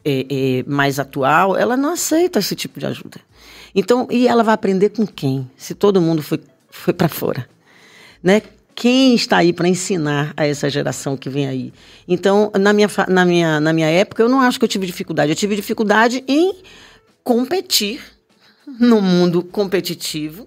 é, é, mais atual, ela não aceita esse tipo de ajuda. Então, e ela vai aprender com quem? Se todo mundo foi, foi para fora. Né? Quem está aí para ensinar a essa geração que vem aí. Então, na minha, na, minha, na minha época, eu não acho que eu tive dificuldade. Eu tive dificuldade em competir no mundo competitivo,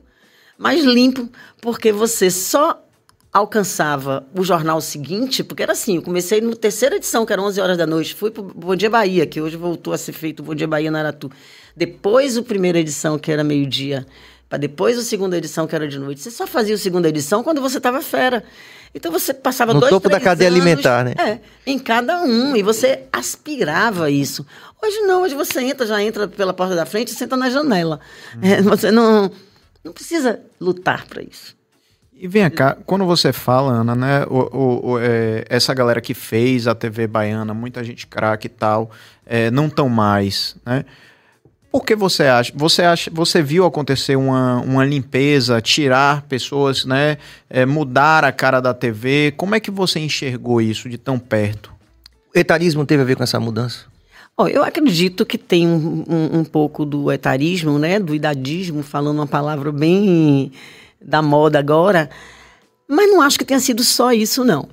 mas limpo, porque você só alcançava o jornal seguinte, porque era assim, eu comecei na terceira edição, que era 11 horas da noite, fui para o Bom Dia Bahia, que hoje voltou a ser feito o Bom Dia Bahia na Aratu. Depois, a primeira edição, que era meio-dia, para depois a segunda edição, que era de noite. Você só fazia a segunda edição quando você estava fera. Então você passava no dois, topo da cadeia anos, alimentar, né? É, em cada um. E você aspirava isso. Hoje não, hoje você entra, já entra pela porta da frente e senta na janela. Hum. É, você não, não precisa lutar para isso. E vem cá, quando você fala, Ana, né, o, o, o é, essa galera que fez a TV baiana, muita gente craque e tal, é, não tão mais, né? Por que você acha? Você acha, você viu acontecer uma, uma limpeza, tirar pessoas, né? É, mudar a cara da TV. Como é que você enxergou isso de tão perto? O etarismo teve a ver com essa mudança? Oh, eu acredito que tem um, um, um, pouco do etarismo, né? Do idadismo, falando uma palavra bem da moda agora. Mas não acho que tenha sido só isso, não.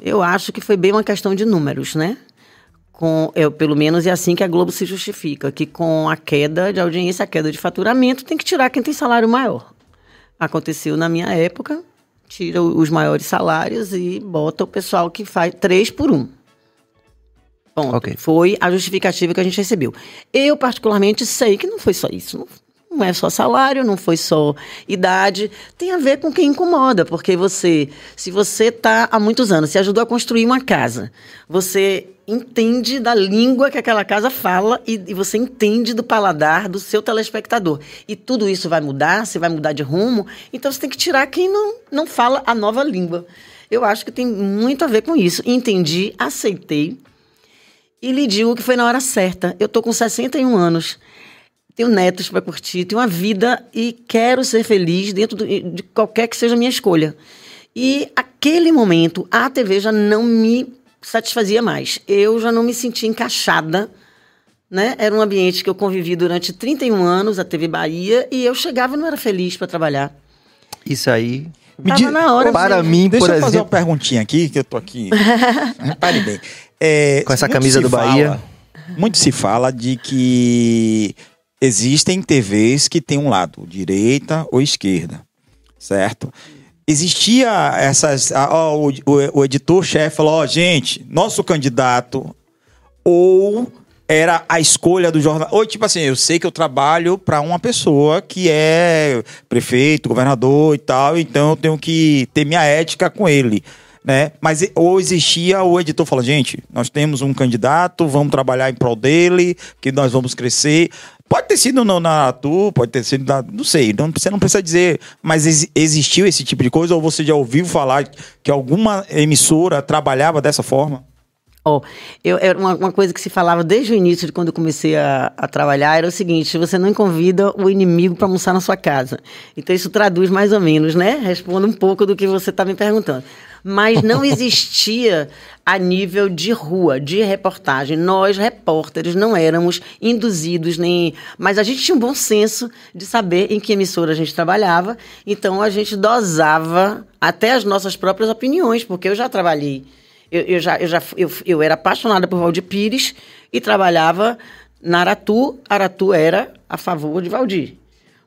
Eu acho que foi bem uma questão de números, né? Com, eu, pelo menos é assim que a Globo se justifica, que com a queda de audiência, a queda de faturamento, tem que tirar quem tem salário maior. Aconteceu na minha época, tira os maiores salários e bota o pessoal que faz três por um. Ponto. Okay. Foi a justificativa que a gente recebeu. Eu, particularmente, sei que não foi só isso. Não, não é só salário, não foi só idade, tem a ver com quem incomoda, porque você, se você está há muitos anos, se ajudou a construir uma casa, você entende da língua que aquela casa fala e, e, você entende do paladar do seu telespectador. E tudo isso vai mudar, você vai mudar de rumo, então você tem que tirar quem não, não fala a nova língua. Eu acho que tem muito a ver com isso. Entendi, aceitei e lhe digo que foi na hora certa. Eu tô com 61 anos, tenho netos para curtir, tenho uma vida e quero ser feliz dentro do, de qualquer que seja a minha escolha. E aquele momento, a TV já não me satisfazia mais. Eu já não me sentia encaixada, né? Era um ambiente que eu convivi durante 31 anos, a TV Bahia, e eu chegava e não era feliz para trabalhar. Isso aí me diz, na hora. Para mim, Deixa por eu exemplo... fazer uma perguntinha aqui, que eu tô aqui. Repare bem. É, Com essa camisa do fala, Bahia. Muito se fala de que existem TVs que têm um lado, direita ou esquerda, certo? Existia essas. Ó, o, o, o editor-chefe falou: ó, gente, nosso candidato ou era a escolha do jornal. Ou tipo assim, eu sei que eu trabalho para uma pessoa que é prefeito, governador e tal, então eu tenho que ter minha ética com ele. Né? Mas ou existia o editor fala, gente, nós temos um candidato, vamos trabalhar em prol dele, que nós vamos crescer. Pode ter sido no Naratu, pode ter sido na, não sei, você não precisa dizer, mas ex, existiu esse tipo de coisa ou você já ouviu falar que alguma emissora trabalhava dessa forma? Oh, eu, uma, uma, coisa que se falava desde o início, de quando eu comecei a, a trabalhar, era o seguinte: você não convida o inimigo para almoçar na sua casa. Então, isso traduz mais ou menos, né? Responde um pouco do que você está me perguntando. Mas não existia a nível de rua, de reportagem. Nós, repórteres, não éramos induzidos nem. Mas a gente tinha um bom senso de saber em que emissora a gente trabalhava. Então, a gente dosava até as nossas próprias opiniões, porque eu já trabalhei eu, eu já, eu, já eu, eu era apaixonada por Valdir Pires e trabalhava na Aratu. Aratu era a favor de Valdir.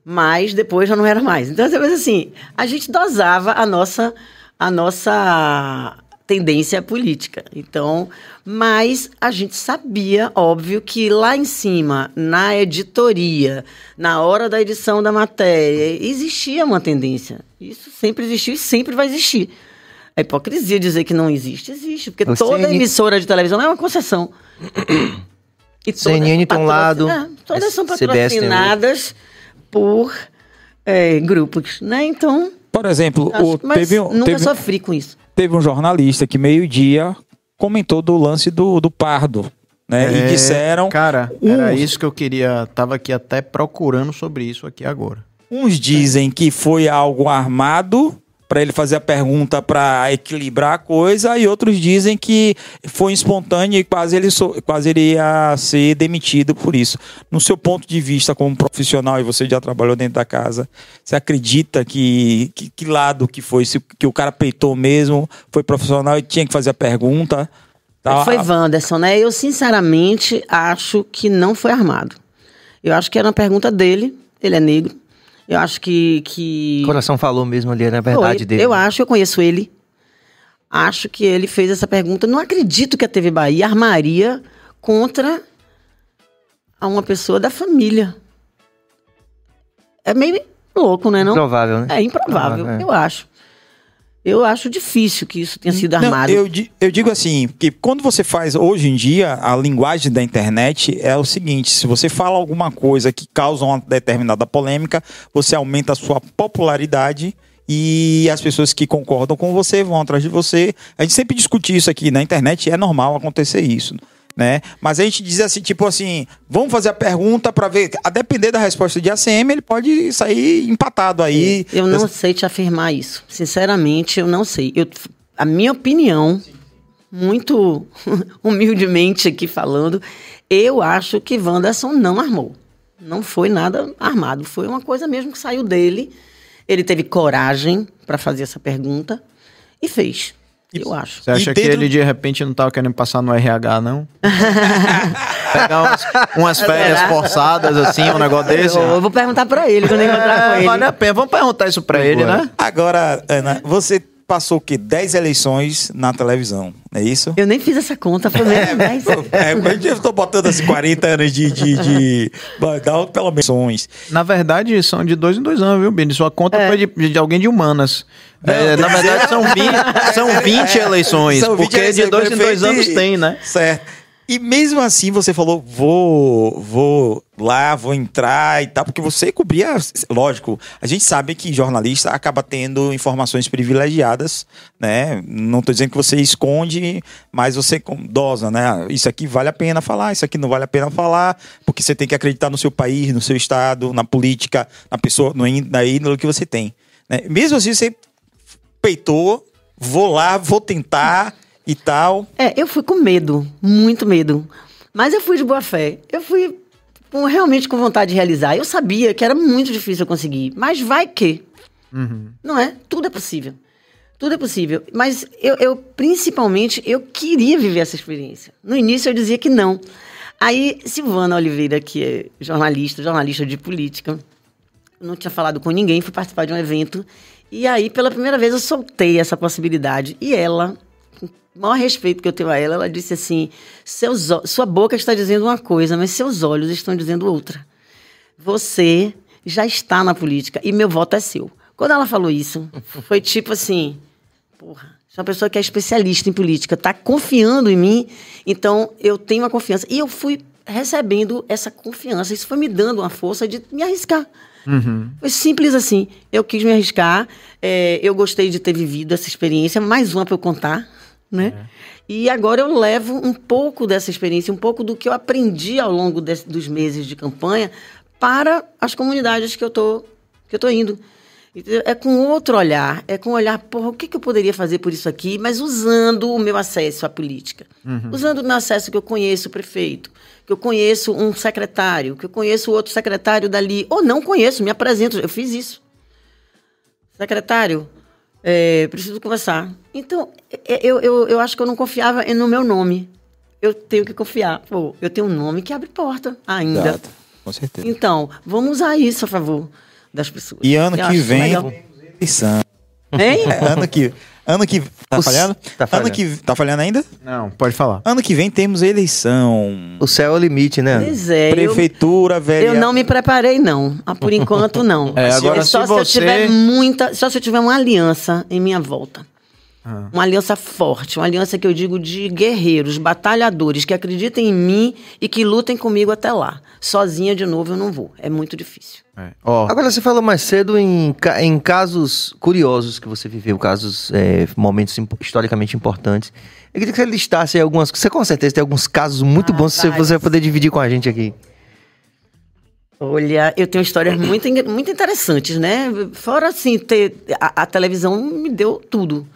Mas depois já não era mais. Então, assim, a gente dosava a nossa, a nossa tendência política. Então, mas a gente sabia, óbvio, que lá em cima, na editoria, na hora da edição da matéria, existia uma tendência. Isso sempre existiu e sempre vai existir. É hipocrisia dizer que não existe. Existe, porque Você toda emissora de televisão é uma concessão. E CNN tem um lado. É, todas são patrocinadas por é, grupos, né? Então. Por exemplo, o, teve um, nunca teve, sofri com isso. Teve um jornalista que meio-dia comentou do lance do, do Pardo. Né? É, e disseram. Cara, uns, era isso que eu queria. Tava aqui até procurando sobre isso aqui agora. Uns dizem que foi algo armado para ele fazer a pergunta para equilibrar a coisa, e outros dizem que foi espontâneo e quase ele, quase ele ia ser demitido por isso. No seu ponto de vista como profissional, e você já trabalhou dentro da casa, você acredita que, que, que lado que foi? Se, que o cara peitou mesmo, foi profissional e tinha que fazer a pergunta? Tá? Foi Wanderson, né? Eu sinceramente acho que não foi armado. Eu acho que era uma pergunta dele, ele é negro, eu acho que. que... O coração falou mesmo ali, na verdade dele. Eu acho, eu conheço ele. Acho que ele fez essa pergunta. Não acredito que a TV Bahia armaria contra uma pessoa da família. É meio louco, né? Não? Improvável, né? É improvável, improvável é. eu acho. Eu acho difícil que isso tenha sido armado. Não, eu, eu digo assim, que quando você faz hoje em dia, a linguagem da internet é o seguinte: se você fala alguma coisa que causa uma determinada polêmica, você aumenta a sua popularidade e as pessoas que concordam com você vão atrás de você. A gente sempre discute isso aqui na internet, é normal acontecer isso né? Mas a gente diz assim, tipo assim, vamos fazer a pergunta para ver, a depender da resposta de ACM, ele pode sair empatado aí. Eu não sei te afirmar isso. Sinceramente, eu não sei. Eu, a minha opinião, muito humildemente aqui falando, eu acho que Wanderson não armou. Não foi nada armado, foi uma coisa mesmo que saiu dele. Ele teve coragem para fazer essa pergunta e fez. Eu acho. Você acha que ele de repente não estava querendo passar no RH, não? Pegar umas, umas férias forçadas, assim, um negócio desse? Eu, eu vou perguntar para ele quando encontrar com é, ele. Vale a pena. Vamos perguntar isso para ele, né? Agora, Ana, você passou o quê? 10 eleições na televisão, é isso? Eu nem fiz essa conta, foi mesmo 10. É, eu estou botando assim 40 anos de. de, de pelo menos. Na verdade, são de dois em dois anos, viu, Bini? Sua conta é. foi de, de alguém de humanas. É, na verdade, são 20, são 20 eleições, são 20 porque eleições, de dois em dois anos tem, né? Certo. E mesmo assim você falou, vou, vou lá, vou entrar e tal, porque você cobria, lógico, a gente sabe que jornalista acaba tendo informações privilegiadas, né? Não estou dizendo que você esconde, mas você dosa, né? Isso aqui vale a pena falar, isso aqui não vale a pena falar, porque você tem que acreditar no seu país, no seu estado, na política, na pessoa, no, na índole que você tem. Né? Mesmo assim, você peitou, vou lá, vou tentar e tal. É, eu fui com medo, muito medo. Mas eu fui de boa fé. Eu fui com, realmente com vontade de realizar. Eu sabia que era muito difícil eu conseguir, mas vai que. Uhum. Não é? Tudo é possível. Tudo é possível. Mas eu, eu, principalmente, eu queria viver essa experiência. No início eu dizia que não. Aí, Silvana Oliveira, que é jornalista, jornalista de política, não tinha falado com ninguém, fui participar de um evento. E aí, pela primeira vez, eu soltei essa possibilidade. E ela o maior respeito que eu tenho a ela, ela disse assim: seus, sua boca está dizendo uma coisa, mas seus olhos estão dizendo outra. Você já está na política e meu voto é seu. Quando ela falou isso, foi tipo assim: porra, sou uma pessoa que é especialista em política, está confiando em mim, então eu tenho uma confiança. E eu fui recebendo essa confiança, isso foi me dando uma força de me arriscar. Uhum. Foi simples assim. Eu quis me arriscar, é, eu gostei de ter vivido essa experiência, mais uma para eu contar, né? É. E agora eu levo um pouco dessa experiência, um pouco do que eu aprendi ao longo de, dos meses de campanha para as comunidades que eu tô, que eu tô indo. É com outro olhar, é com olhar, porra, o que, que eu poderia fazer por isso aqui, mas usando o meu acesso à política. Uhum. Usando o meu acesso que eu conheço o prefeito, que eu conheço um secretário, que eu conheço outro secretário dali, ou não conheço, me apresento, eu fiz isso. Secretário, é, preciso conversar. Então, é, eu, eu, eu acho que eu não confiava no meu nome. Eu tenho que confiar. Pô, eu tenho um nome que abre porta ainda. Exato. Com certeza. Então, vamos usar isso a favor das pessoas. E ano Eu que vem, eleição. Hein? É, ano que Ano que. Tá falhando? Tá falhando. Ano que. Tá falhando ainda? Não, pode falar. Ano que vem temos eleição. O céu é o limite, né? Pois é. Prefeitura, velho. Eu não me preparei, não. Ah, por enquanto, não. É, agora, é só se, se você... eu tiver muita. Só se eu tiver uma aliança em minha volta. Ah. Uma aliança forte, uma aliança que eu digo de guerreiros, batalhadores, que acreditem em mim e que lutem comigo até lá. Sozinha, de novo, eu não vou. É muito difícil. É. Oh. Agora, você falou mais cedo em, em casos curiosos que você viveu, casos, é, momentos historicamente importantes. Eu queria que você listasse algumas. Você com certeza tem alguns casos muito ah, bons que você vai poder dividir com a gente aqui. Olha, eu tenho histórias muito, muito interessantes, né? Fora assim, ter, a, a televisão me deu tudo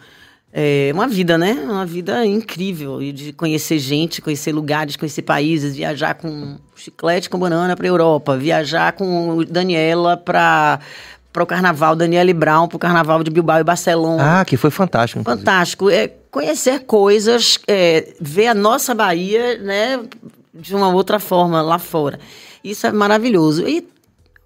é uma vida, né? Uma vida incrível e de conhecer gente, conhecer lugares, conhecer países, viajar com chiclete com banana para Europa, viajar com Daniela para para o carnaval, Daniela e Brown para o carnaval de Bilbao e Barcelona. Ah, que foi fantástico. Inclusive. Fantástico. É, conhecer coisas, é, ver a nossa Bahia, né, de uma outra forma lá fora. Isso é maravilhoso. E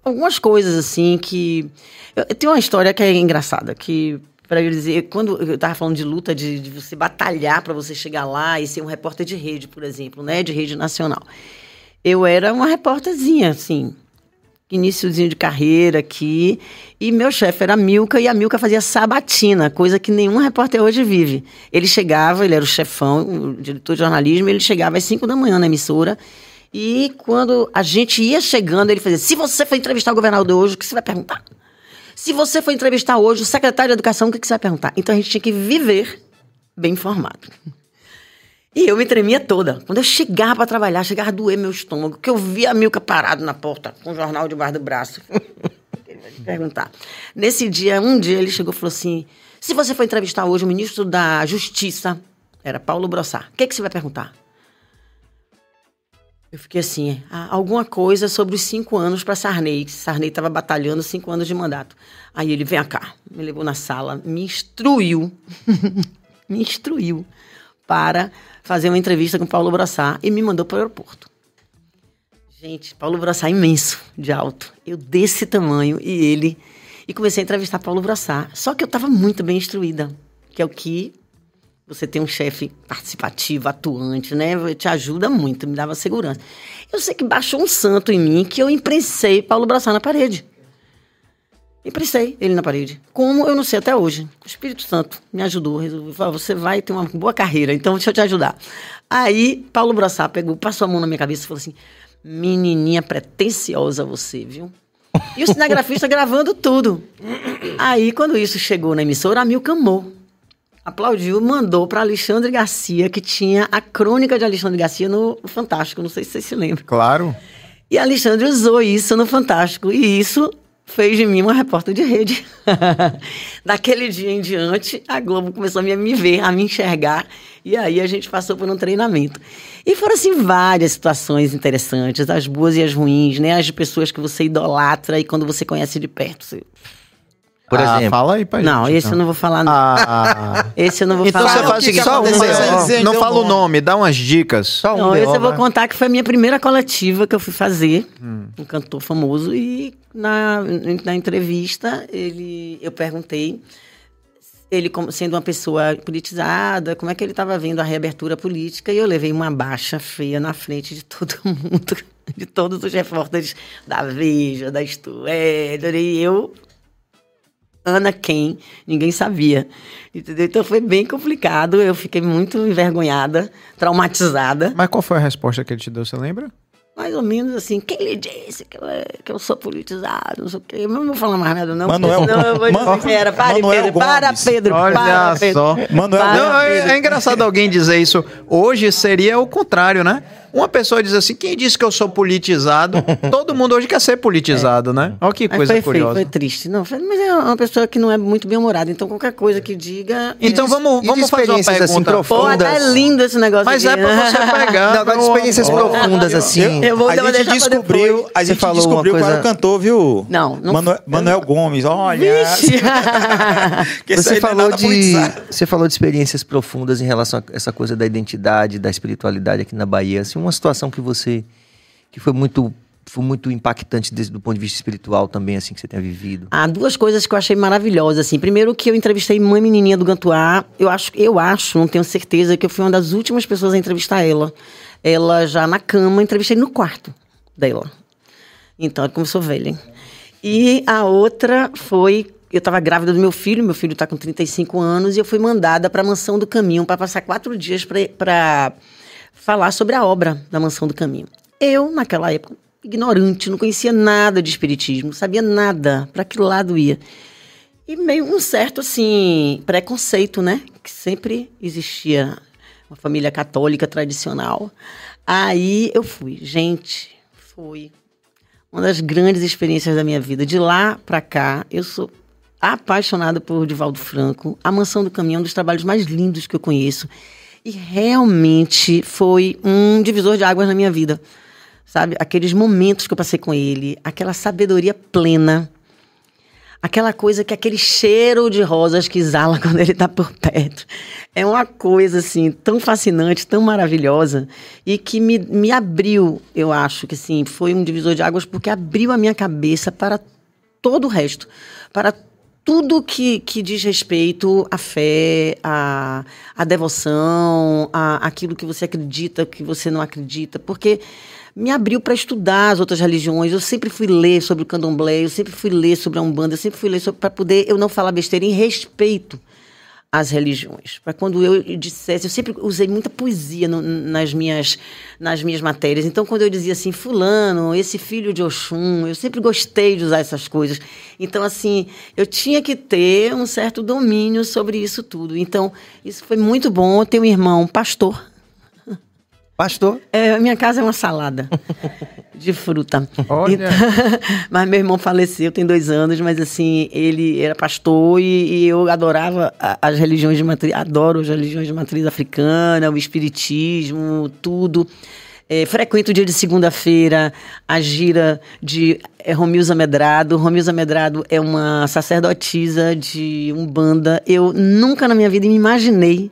algumas coisas assim que eu, eu tenho uma história que é engraçada, que para eu dizer, quando eu estava falando de luta, de, de você batalhar para você chegar lá e ser um repórter de rede, por exemplo, né, de rede nacional. Eu era uma repórterzinha, assim, iníciozinho de carreira aqui, e meu chefe era a Milka, e a Milka fazia sabatina, coisa que nenhum repórter hoje vive. Ele chegava, ele era o chefão, o diretor de jornalismo, ele chegava às 5 da manhã na emissora, e quando a gente ia chegando, ele fazia, se você for entrevistar o governador hoje, o que você vai perguntar? Se você for entrevistar hoje o secretário de Educação, o que, você vai perguntar? Então a gente tinha que viver bem informado. E eu me tremia toda. Quando eu chegava para trabalhar, chegava a doer meu estômago, que eu via a Milka parado na porta, com o jornal debaixo do braço. ele vai te perguntar. Nesse dia, um dia, ele chegou e falou assim: se você for entrevistar hoje o ministro da Justiça, era Paulo Brossar, o que, que você vai perguntar? Eu fiquei assim, ah, alguma coisa sobre os cinco anos para Sarney. Sarney estava batalhando cinco anos de mandato. Aí ele, vem cá, me levou na sala, me instruiu, me instruiu para fazer uma entrevista com Paulo Brossá e me mandou para o aeroporto. Gente, Paulo Brossá imenso, de alto. Eu desse tamanho e ele... E comecei a entrevistar Paulo Brossá. Só que eu estava muito bem instruída, que é o que você tem um chefe participativo, atuante, né? Te ajuda muito, me dava segurança. Eu sei que baixou um santo em mim que eu imprensei Paulo Braçar na parede. Imprensei ele na parede. Como eu não sei até hoje. O Espírito Santo me ajudou. Resolveu falar, você vai ter uma boa carreira, então deixa eu te ajudar. Aí, Paulo Braçar pegou, passou a mão na minha cabeça e falou assim: Menininha pretensiosa você, viu? E o cinegrafista gravando tudo. Aí, quando isso chegou na emissora, a Mil camou aplaudiu, mandou para Alexandre Garcia, que tinha a crônica de Alexandre Garcia no Fantástico, não sei se vocês se lembram. Claro. E Alexandre usou isso no Fantástico, e isso fez de mim uma repórter de rede. Daquele dia em diante, a Globo começou a me ver, a me enxergar, e aí a gente passou por um treinamento. E foram, assim, várias situações interessantes, as boas e as ruins, né? As de pessoas que você idolatra e quando você conhece de perto, você por ah, exemplo. Fala aí pra gente. Não, esse então. eu não vou falar, não. Ah. Esse eu não vou então falar. Então você faz o seguinte, só um, não, não fala o nome, dá umas dicas. Só um não, esse eu vou contar que foi a minha primeira coletiva que eu fui fazer, hum. um cantor famoso, e na, na entrevista ele, eu perguntei ele como sendo uma pessoa politizada, como é que ele estava vendo a reabertura política, e eu levei uma baixa feia na frente de todo mundo, de todos os repórteres da Veja, da Isto e eu Ana quem, ninguém sabia. Entendeu? Então foi bem complicado, eu fiquei muito envergonhada, traumatizada. Mas qual foi a resposta que ele te deu, você lembra? mais ou menos assim, quem lhe disse que eu, que eu sou politizado, não sei o quê. Eu não vou falar mais nada, não. Manuel, não, eu vou dizer era, pare, Manuel Pedro, Gomes. para, Pedro, Olha para, Pedro. só. Manuel Para, Não, é, Pedro. é engraçado alguém dizer isso. Hoje seria o contrário, né? Uma pessoa diz assim: quem disse que eu sou politizado? Todo mundo hoje quer ser politizado, né? Olha que coisa foi feio, curiosa. foi triste. Não, foi- mas é uma pessoa que não é muito bem-humorada, então qualquer coisa que diga... Então vamos, e vamos fazer uma assim, pergunta. profundas. Pô, tá lindo esse negócio Mas aqui. é pra você pegar. Não, agora de experiências profundas, assim. Eu vou a gente descobriu, a gente falou descobriu uma qual era o coisa- cantor, viu? Não, não- Manuel, Manuel Gomes, olha. Vixe! Que isso Você é falou, de, politizado. você falou de experiências profundas em relação a essa coisa da identidade, da espiritualidade aqui na Bahia. Assim, uma situação que você que foi muito foi muito impactante desde do ponto de vista espiritual também assim que você tenha vivido. Há duas coisas que eu achei maravilhosas, assim. Primeiro que eu entrevistei mãe menininha do Gantuá. Eu acho, eu acho, não tenho certeza, que eu fui uma das últimas pessoas a entrevistar ela. Ela já na cama, entrevistei no quarto dela. Então, ela começou velha. E a outra foi... Eu estava grávida do meu filho, meu filho está com 35 anos, e eu fui mandada para a Mansão do Caminho para passar quatro dias para falar sobre a obra da Mansão do Caminho. Eu, naquela época, ignorante, não conhecia nada de espiritismo, sabia nada para que lado ia. E meio um certo, assim, preconceito, né? Que sempre existia uma família católica tradicional. Aí eu fui. Gente, foi uma das grandes experiências da minha vida. De lá para cá, eu sou apaixonada por Divaldo Franco. A Mansão do Caminhão é um dos trabalhos mais lindos que eu conheço. E realmente foi um divisor de águas na minha vida. Sabe? Aqueles momentos que eu passei com ele, aquela sabedoria plena. Aquela coisa que aquele cheiro de rosas que exala quando ele está por perto. É uma coisa, assim, tão fascinante, tão maravilhosa. E que me, me abriu, eu acho que, assim, foi um divisor de águas, porque abriu a minha cabeça para todo o resto. Para tudo que, que diz respeito à fé, à, à devoção, a aquilo que você acredita, que você não acredita. Porque me abriu para estudar as outras religiões. Eu sempre fui ler sobre o candomblé, eu sempre fui ler sobre a Umbanda, eu sempre fui ler para poder eu não falar besteira em respeito às religiões. Para quando eu dissesse, eu sempre usei muita poesia no, nas, minhas, nas minhas matérias. Então, quando eu dizia assim, fulano, esse filho de Oxum, eu sempre gostei de usar essas coisas. Então, assim, eu tinha que ter um certo domínio sobre isso tudo. Então, isso foi muito bom. Eu tenho um irmão pastor, Pastor, é, minha casa é uma salada de fruta. Olha. Então, mas meu irmão faleceu tem dois anos, mas assim, ele era pastor e, e eu adorava as religiões de matriz, adoro as religiões de matriz africana, o espiritismo, tudo. É, frequento o dia de segunda-feira a gira de é, Romilza Medrado. Romilza Medrado é uma sacerdotisa de Umbanda. Eu nunca na minha vida me imaginei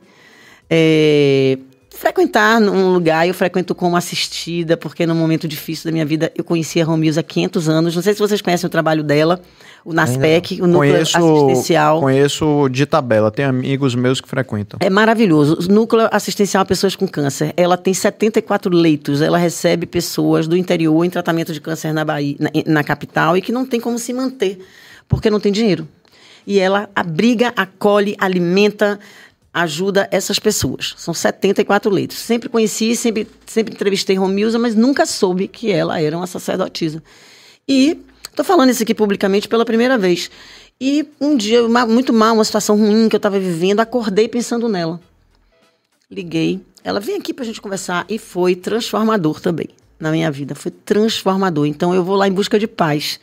é, frequentar um lugar, eu frequento como assistida, porque num momento difícil da minha vida eu conheci a Romilza há 500 anos. Não sei se vocês conhecem o trabalho dela, o NASPEC, o Núcleo Conheço, Assistencial. conheço de tabela, tem amigos meus que frequentam. É maravilhoso. O núcleo assistencial a pessoas com câncer. Ela tem 74 leitos. Ela recebe pessoas do interior em tratamento de câncer na Bahia, na, na capital, e que não tem como se manter, porque não tem dinheiro. E ela abriga, acolhe, alimenta, ajuda essas pessoas. São 74 leitos. Sempre conheci, sempre, sempre entrevistei Romilza, mas nunca soube que ela era uma sacerdotisa. E estou falando isso aqui publicamente pela primeira vez. E um dia, muito mal, uma situação ruim que eu estava vivendo, acordei pensando nela. Liguei. Ela vem aqui pra gente conversar e foi transformador também na minha vida. Foi transformador. Então eu vou lá em busca de paz,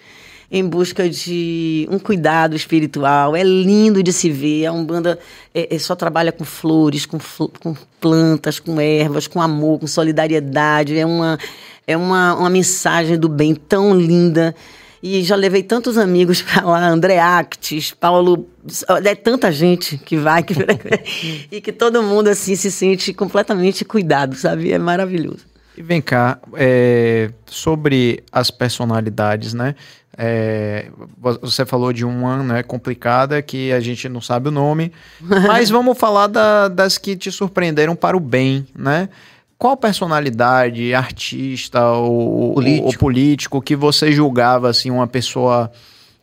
em busca de um cuidado espiritual. É lindo de se ver. A Umbanda é, é, só trabalha com flores, com, fl- com plantas, com ervas, com amor, com solidariedade. É uma, é uma, uma mensagem do bem tão linda. E já levei tantos amigos para lá, André Actes, Paulo. É tanta gente que vai que, e que todo mundo assim se sente completamente cuidado, sabe? É maravilhoso. E vem cá, é, sobre as personalidades, né? É, você falou de uma né, complicada que a gente não sabe o nome, mas vamos falar da, das que te surpreenderam para o bem, né? Qual personalidade, artista ou político, ou, político que você julgava assim uma pessoa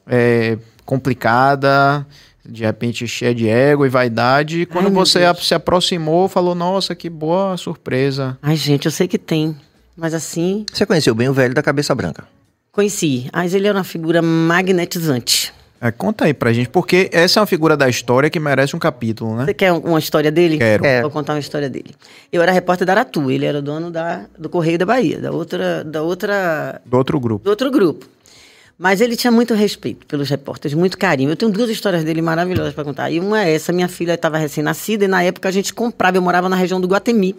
é, complicada, de repente cheia de ego e vaidade, e quando Ai, você se aproximou, falou: Nossa, que boa surpresa. Ai, gente, eu sei que tem, mas assim. Você conheceu bem o velho da cabeça branca? Conheci, mas ele era uma figura magnetizante. É, conta aí pra gente, porque essa é uma figura da história que merece um capítulo, né? Você quer uma história dele? Quero. É. Vou contar uma história dele. Eu era repórter da Aratu, ele era dono da, do Correio da Bahia, da outra, da outra... Do outro grupo. Do outro grupo. Mas ele tinha muito respeito pelos repórteres, muito carinho. Eu tenho duas histórias dele maravilhosas para contar. E uma é essa, minha filha estava recém-nascida e na época a gente comprava, eu morava na região do Guatemi.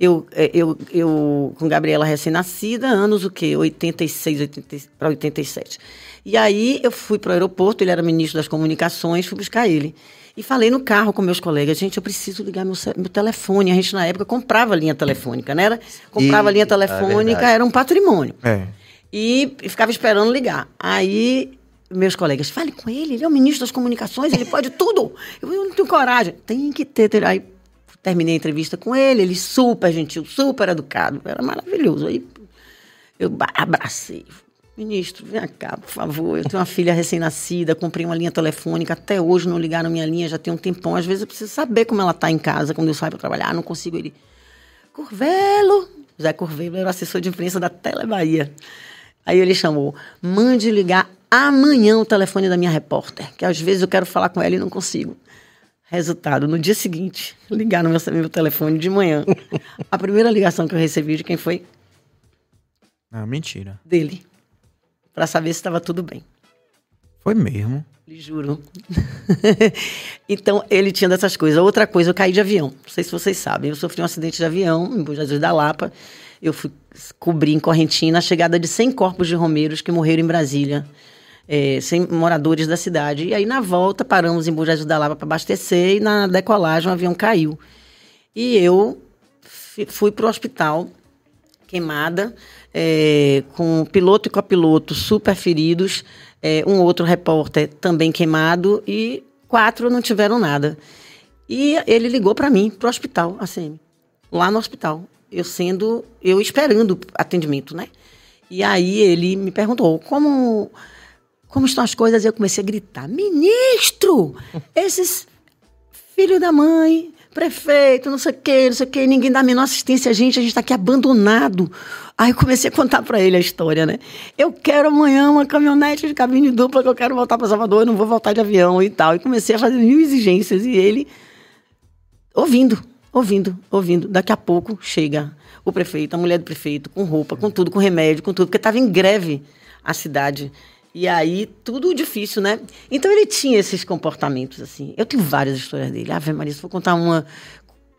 Eu, é, eu, eu com Gabriela recém-nascida, anos o quê? 86 para 87. E aí eu fui para o aeroporto, ele era ministro das comunicações, fui buscar ele. E falei no carro com meus colegas, gente, eu preciso ligar meu, meu telefone. A gente, na época, comprava linha telefônica, né? Era, comprava e, linha telefônica, é era um patrimônio. É. E, e ficava esperando ligar. Aí meus colegas, fale com ele, ele é o ministro das comunicações, ele pode tudo. Eu, eu não tenho coragem. Tem que ter. Aí terminei a entrevista com ele, ele super gentil, super educado, era maravilhoso. Aí eu abracei. Ministro, vem cá, por favor. Eu tenho uma filha recém-nascida, comprei uma linha telefônica, até hoje não ligaram minha linha, já tem um tempão. Às vezes eu preciso saber como ela está em casa quando eu saio para trabalhar. não consigo ele. Curvelo, Zé Curvelo era assessor de imprensa da Tele Bahia. Aí ele chamou: mande ligar amanhã o telefone da minha repórter, que às vezes eu quero falar com ela e não consigo. Resultado, no dia seguinte, ligar no meu, meu telefone de manhã. A primeira ligação que eu recebi de quem foi? Ah, mentira. Dele. Para saber se estava tudo bem. Foi mesmo? Lhe juro. então, ele tinha dessas coisas. Outra coisa, eu caí de avião. Não sei se vocês sabem. Eu sofri um acidente de avião em Bujadores da Lapa. Eu fui cobrir em Correntina a chegada de 100 corpos de romeiros que morreram em Brasília é, sem moradores da cidade. E aí, na volta, paramos em Bujaju da Lava para abastecer e na decolagem o avião caiu. E eu fui para o hospital queimada, é, com piloto e copiloto super feridos, é, um outro repórter também queimado e quatro não tiveram nada. E ele ligou para mim, para o hospital, assim, lá no hospital, eu sendo, eu esperando atendimento, né? E aí ele me perguntou como como estão as coisas, eu comecei a gritar: ministro! Esses filho da mãe, prefeito, não sei o quê, não sei o quê, ninguém dá a menor assistência a gente, a gente está aqui abandonado. Aí eu comecei a contar para ele a história, né? Eu quero amanhã uma caminhonete de cabine dupla que eu quero voltar para Salvador, eu não vou voltar de avião e tal. E comecei a fazer mil exigências e ele ouvindo, ouvindo, ouvindo. Daqui a pouco chega o prefeito, a mulher do prefeito, com roupa, com tudo, com remédio, com tudo, porque estava em greve a cidade. E aí, tudo difícil, né? Então ele tinha esses comportamentos, assim. Eu tenho várias histórias dele. Ave Maria, se for contar uma.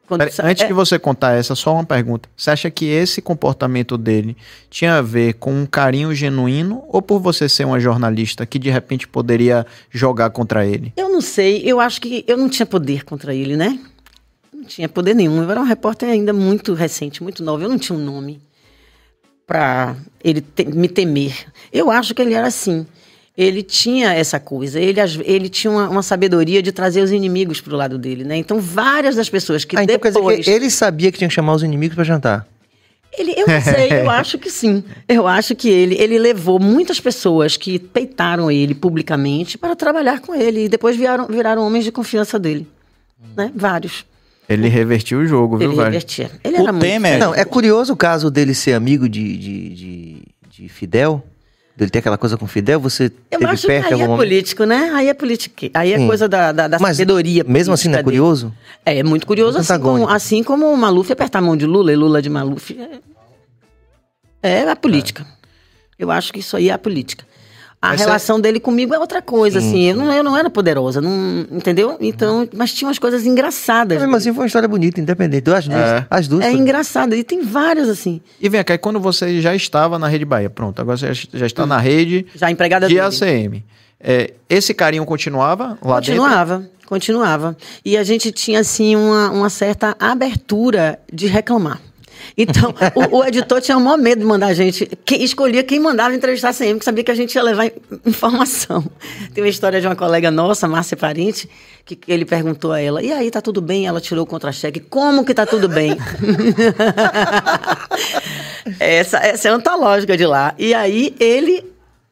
Pera, antes é... que você contar essa, só uma pergunta. Você acha que esse comportamento dele tinha a ver com um carinho genuíno ou por você ser uma jornalista que de repente poderia jogar contra ele? Eu não sei. Eu acho que eu não tinha poder contra ele, né? Não tinha poder nenhum. Eu era um repórter ainda muito recente, muito novo. Eu não tinha um nome para ele te, me temer. Eu acho que ele era assim. Ele tinha essa coisa, ele, ele tinha uma, uma sabedoria de trazer os inimigos para o lado dele, né? Então, várias das pessoas que ah, então depois... Quer dizer que ele sabia que tinha que chamar os inimigos para jantar. Ele, eu não sei, eu acho que sim. Eu acho que ele, ele levou muitas pessoas que peitaram ele publicamente para trabalhar com ele e depois viraram, viraram homens de confiança dele. Né? Vários. Ele revertiu o jogo, viu, Ele velho? revertia. Ele o era Temer... muito... Não, é curioso o caso dele ser amigo de, de, de, de Fidel. Dele ter aquela coisa com Fidel, você Eu teve acho perto que aí é momento? político, né? Aí é política. Aí é Sim. coisa da, da, da Mas, sabedoria. Mesmo assim, não é curioso? É, é muito curioso, muito assim como, assim como o Maluf apertar a mão de Lula e Lula de Maluf. É, é a política. É. Eu acho que isso aí é a política. A mas relação é... dele comigo é outra coisa, sim, assim. Eu não, eu não era poderosa, não, entendeu? Então, mas tinha umas coisas engraçadas. Mas assim foi uma história bonita, independente. As duas. É, as duas é engraçado. E tem várias, assim. E vem cá, quando você já estava na Rede Bahia, pronto, agora você já está na rede. Já empregada de dele. ACM. É, esse carinho continuava lá continuava, dentro? Continuava, continuava. E a gente tinha, assim, uma, uma certa abertura de reclamar. Então, o, o, editor tinha o maior medo de mandar a gente. Que, escolhia quem mandava entrevistar sempre, porque sabia que a gente ia levar informação. Tem uma história de uma colega nossa, Márcia Parente, que, que ele perguntou a ela: e aí, tá tudo bem? Ela tirou o contra-cheque. Como que tá tudo bem? essa, essa é a antológica de lá. E aí, ele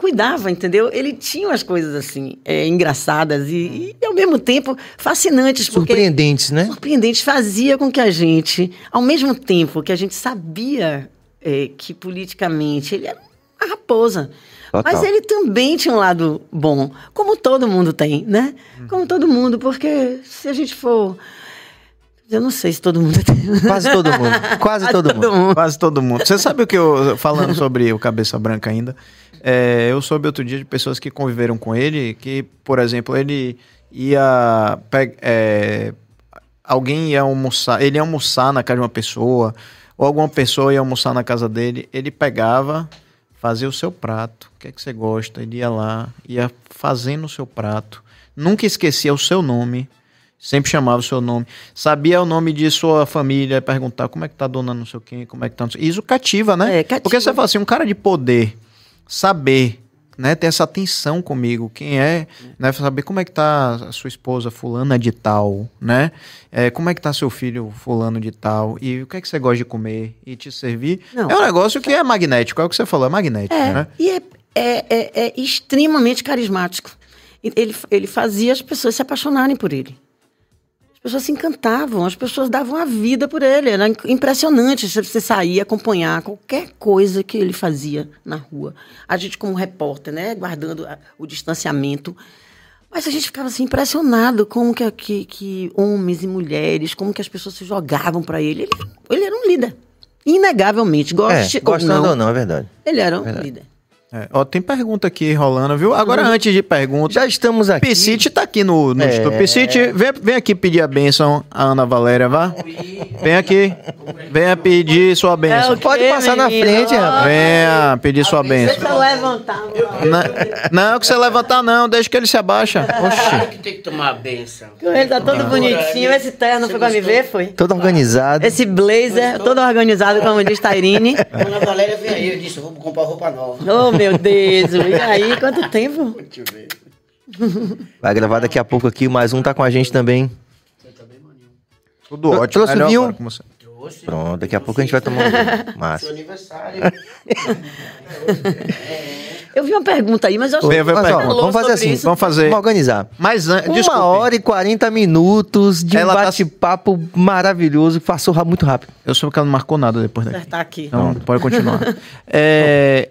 cuidava, entendeu? Ele tinha umas coisas assim, é, engraçadas e, e, ao mesmo tempo fascinantes. Surpreendentes, né? Surpreendentes. Fazia com que a gente, ao mesmo tempo que a gente sabia é, que politicamente ele era uma raposa. Total. Mas ele também tinha um lado bom, como todo mundo tem, né? Como todo mundo, porque se a gente for eu não sei se todo mundo tem. Quase todo mundo. Quase, Quase todo, todo mundo. mundo. Quase todo mundo. Você sabe o que eu. Falando sobre o Cabeça Branca ainda. É, eu soube outro dia de pessoas que conviveram com ele, que, por exemplo, ele ia. É, alguém ia almoçar. Ele ia almoçar na casa de uma pessoa, ou alguma pessoa ia almoçar na casa dele. Ele pegava, fazia o seu prato. O que é que você gosta? Ele ia lá, ia fazendo o seu prato. Nunca esquecia o seu nome Sempre chamava o seu nome. Sabia o nome de sua família, perguntar como é que tá a dona não sei quem, como é que tá. Isso cativa, né? É, cativa. Porque você fala assim, um cara de poder, saber, né, ter essa atenção comigo, quem é, né, saber como é que tá a sua esposa fulana de tal, né? É, como é que tá seu filho fulano de tal e o que é que você gosta de comer e te servir. Não. É um negócio que é magnético, é o que você falou, é magnético, é, né? E é, é, é, é extremamente carismático. Ele, ele fazia as pessoas se apaixonarem por ele pessoas se encantavam, as pessoas davam a vida por ele. Era impressionante você sair, acompanhar qualquer coisa que ele fazia na rua. A gente, como repórter, né, guardando o distanciamento. Mas a gente ficava assim, impressionado como que, que, que homens e mulheres, como que as pessoas se jogavam para ele. ele. Ele era um líder. Inegavelmente. Goste é, gostando ou não, ou não, é verdade. Ele era um verdade. líder. É, ó, tem pergunta aqui rolando, viu? Agora, uhum. antes de pergunta. Já estamos aqui. Piscite tá aqui no, no é... estúdio. Piscite, vem, vem aqui pedir a bênção a Ana Valéria, vá. Vem aqui. Venha pedir sua bênção. É, Pode passar menino? na frente, rapaz. Venha pedir sua bênção. Deixa eu levantar. Não, não, que você levantar, não. Deixa que ele se abaixa. Oxi. que tem que tomar a bênção. Ele tá todo bonitinho. Esse terno foi pra me ver, foi? Todo organizado. Esse blazer, todo organizado, como diz Tairine. Ana Valéria veio aí. Eu disse, vou comprar roupa nova. Oh, meu Deus. E aí, quanto tempo? Deixa eu ver. Vai gravar daqui a pouco aqui, mais um tá com a gente também. Você tá bem maninho. Tudo ótimo. Trouxe o vinho? Pronto, daqui a pouco a gente vai tomar um vinho. Massa. Seu aniversário. Eu vi uma pergunta aí, mas eu acho que vamos fazer assim, isso. vamos fazer. Vamos organizar. Mas Uma desculpe. hora e 40 minutos de ela um tá bate-papo tá... maravilhoso que passou muito rápido. Eu soube que ela não marcou nada depois daqui. Tá aqui. Então, pode continuar. é,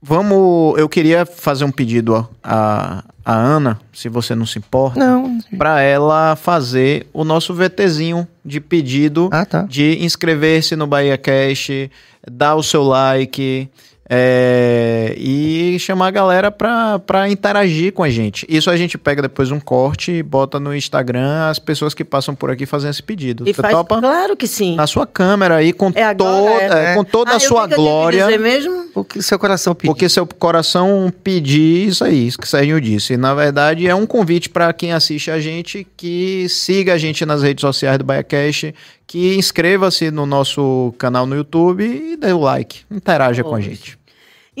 Vamos. Eu queria fazer um pedido a, a Ana, se você não se importa. Não. Para ela fazer o nosso VTzinho de pedido ah, tá. de inscrever-se no Bahia Cash, dar o seu like. É, e chamar a galera pra, pra interagir com a gente. Isso a gente pega depois um corte e bota no Instagram as pessoas que passam por aqui fazendo esse pedido. E Você faz, topa? Claro que sim. Na sua câmera aí, com, é toda, é, é, com toda ah, a sua glória. dizer mesmo? O que seu coração pedir. Porque seu coração pedir isso aí, isso que Serginho disse. E, na verdade, é um convite para quem assiste a gente que siga a gente nas redes sociais do BaiaCast, que inscreva-se no nosso canal no YouTube e dê o like. Interaja com a gente.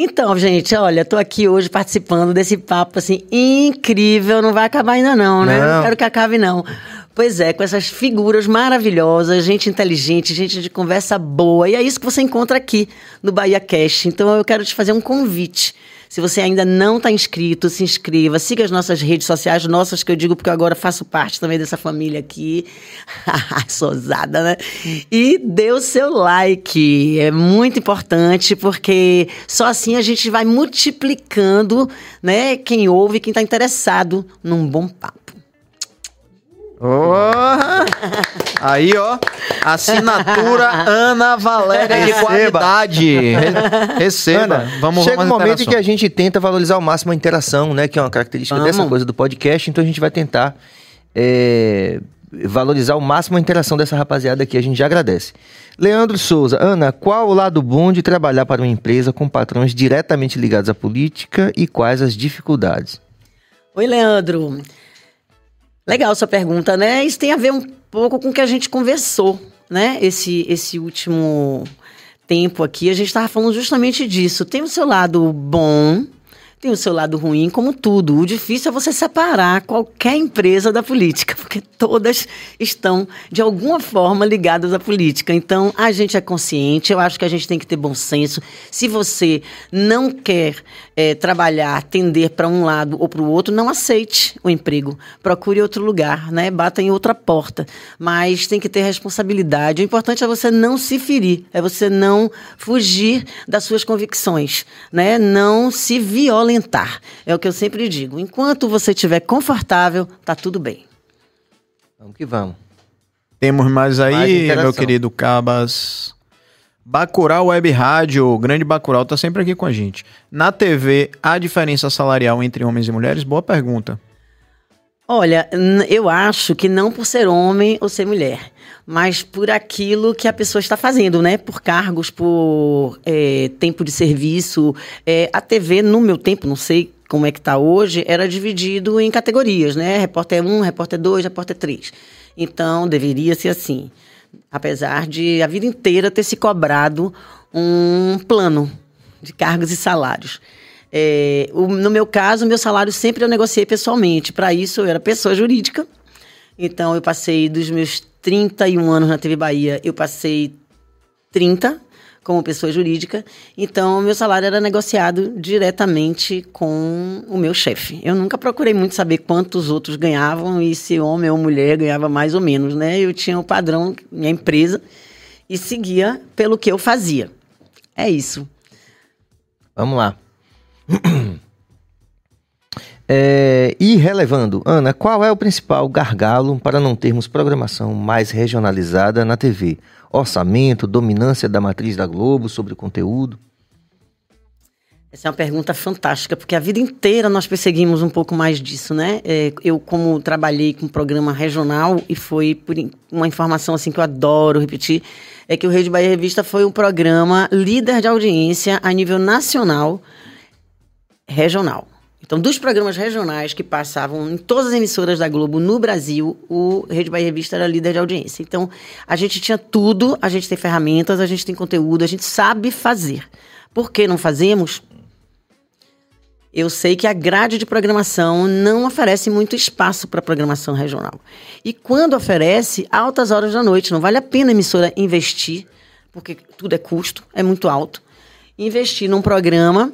Então, gente, olha, tô aqui hoje participando desse papo assim incrível. Não vai acabar ainda não, né? Não, não quero que acabe não. Pois é, com essas figuras maravilhosas, gente inteligente, gente de conversa boa. E é isso que você encontra aqui no Bahia Cash. Então eu quero te fazer um convite. Se você ainda não está inscrito, se inscreva. Siga as nossas redes sociais, nossas que eu digo porque eu agora faço parte também dessa família aqui. Sozada, né? E dê o seu like. É muito importante porque só assim a gente vai multiplicando, né? Quem ouve, quem está interessado num bom papo. Oh! Aí, ó, assinatura Ana Valéria de qualidade. Receba. Ana, vamos Chega um momento em que a gente tenta valorizar ao máximo a interação, né? Que é uma característica vamos. dessa coisa do podcast. Então a gente vai tentar é, valorizar ao máximo a interação dessa rapaziada aqui. A gente já agradece. Leandro Souza, Ana, qual o lado bom de trabalhar para uma empresa com patrões diretamente ligados à política e quais as dificuldades? Oi, Leandro. Legal sua pergunta, né? Isso tem a ver um pouco com o que a gente conversou né, esse, esse último tempo aqui, a gente estava falando justamente disso. Tem o seu lado bom, tem o seu lado ruim, como tudo. O difícil é você separar qualquer empresa da política, porque todas estão, de alguma forma, ligadas à política. Então, a gente é consciente, eu acho que a gente tem que ter bom senso. Se você não quer é, trabalhar, atender para um lado ou para o outro, não aceite o emprego. Procure outro lugar, né? Bata em outra porta. Mas tem que ter responsabilidade. O importante é você não se ferir, é você não fugir das suas convicções, né? Não se violentar. É o que eu sempre digo. Enquanto você estiver confortável, tá tudo bem. Vamos que vamos. Temos mais aí, Mais meu querido Cabas. Bacurau Web Rádio, o grande Bacurau, tá sempre aqui com a gente. Na TV, há diferença salarial entre homens e mulheres? Boa pergunta. Olha, eu acho que não por ser homem ou ser mulher, mas por aquilo que a pessoa está fazendo, né? Por cargos, por é, tempo de serviço. É, a TV, no meu tempo, não sei como é que está hoje, era dividido em categorias, né? Repórter 1, repórter 2, repórter 3. Então, deveria ser assim. Apesar de a vida inteira ter se cobrado um plano de cargos e salários. É, o- no meu caso, meu salário sempre eu negociei pessoalmente. Para isso, eu era pessoa jurídica. Então, eu passei dos meus 31 anos na TV Bahia, eu passei 30 como pessoa jurídica. Então, meu salário era negociado diretamente com o meu chefe. Eu nunca procurei muito saber quantos outros ganhavam e se homem ou mulher ganhava mais ou menos, né? Eu tinha o padrão, minha empresa, e seguia pelo que eu fazia. É isso. Vamos lá. É, e relevando, Ana, qual é o principal gargalo para não termos programação mais regionalizada na TV? Orçamento, dominância da matriz da Globo sobre o conteúdo? Essa é uma pergunta fantástica, porque a vida inteira nós perseguimos um pouco mais disso, né? É, eu, como trabalhei com programa regional, e foi por uma informação assim que eu adoro repetir, é que o Rede Bahia Revista foi um programa líder de audiência a nível nacional, regional. Então, dos programas regionais que passavam em todas as emissoras da Globo no Brasil, o Rede Bahia Revista era líder de audiência. Então, a gente tinha tudo, a gente tem ferramentas, a gente tem conteúdo, a gente sabe fazer. Por que não fazemos? Eu sei que a grade de programação não oferece muito espaço para programação regional. E quando oferece, altas horas da noite, não vale a pena a emissora investir, porque tudo é custo, é muito alto. Investir num programa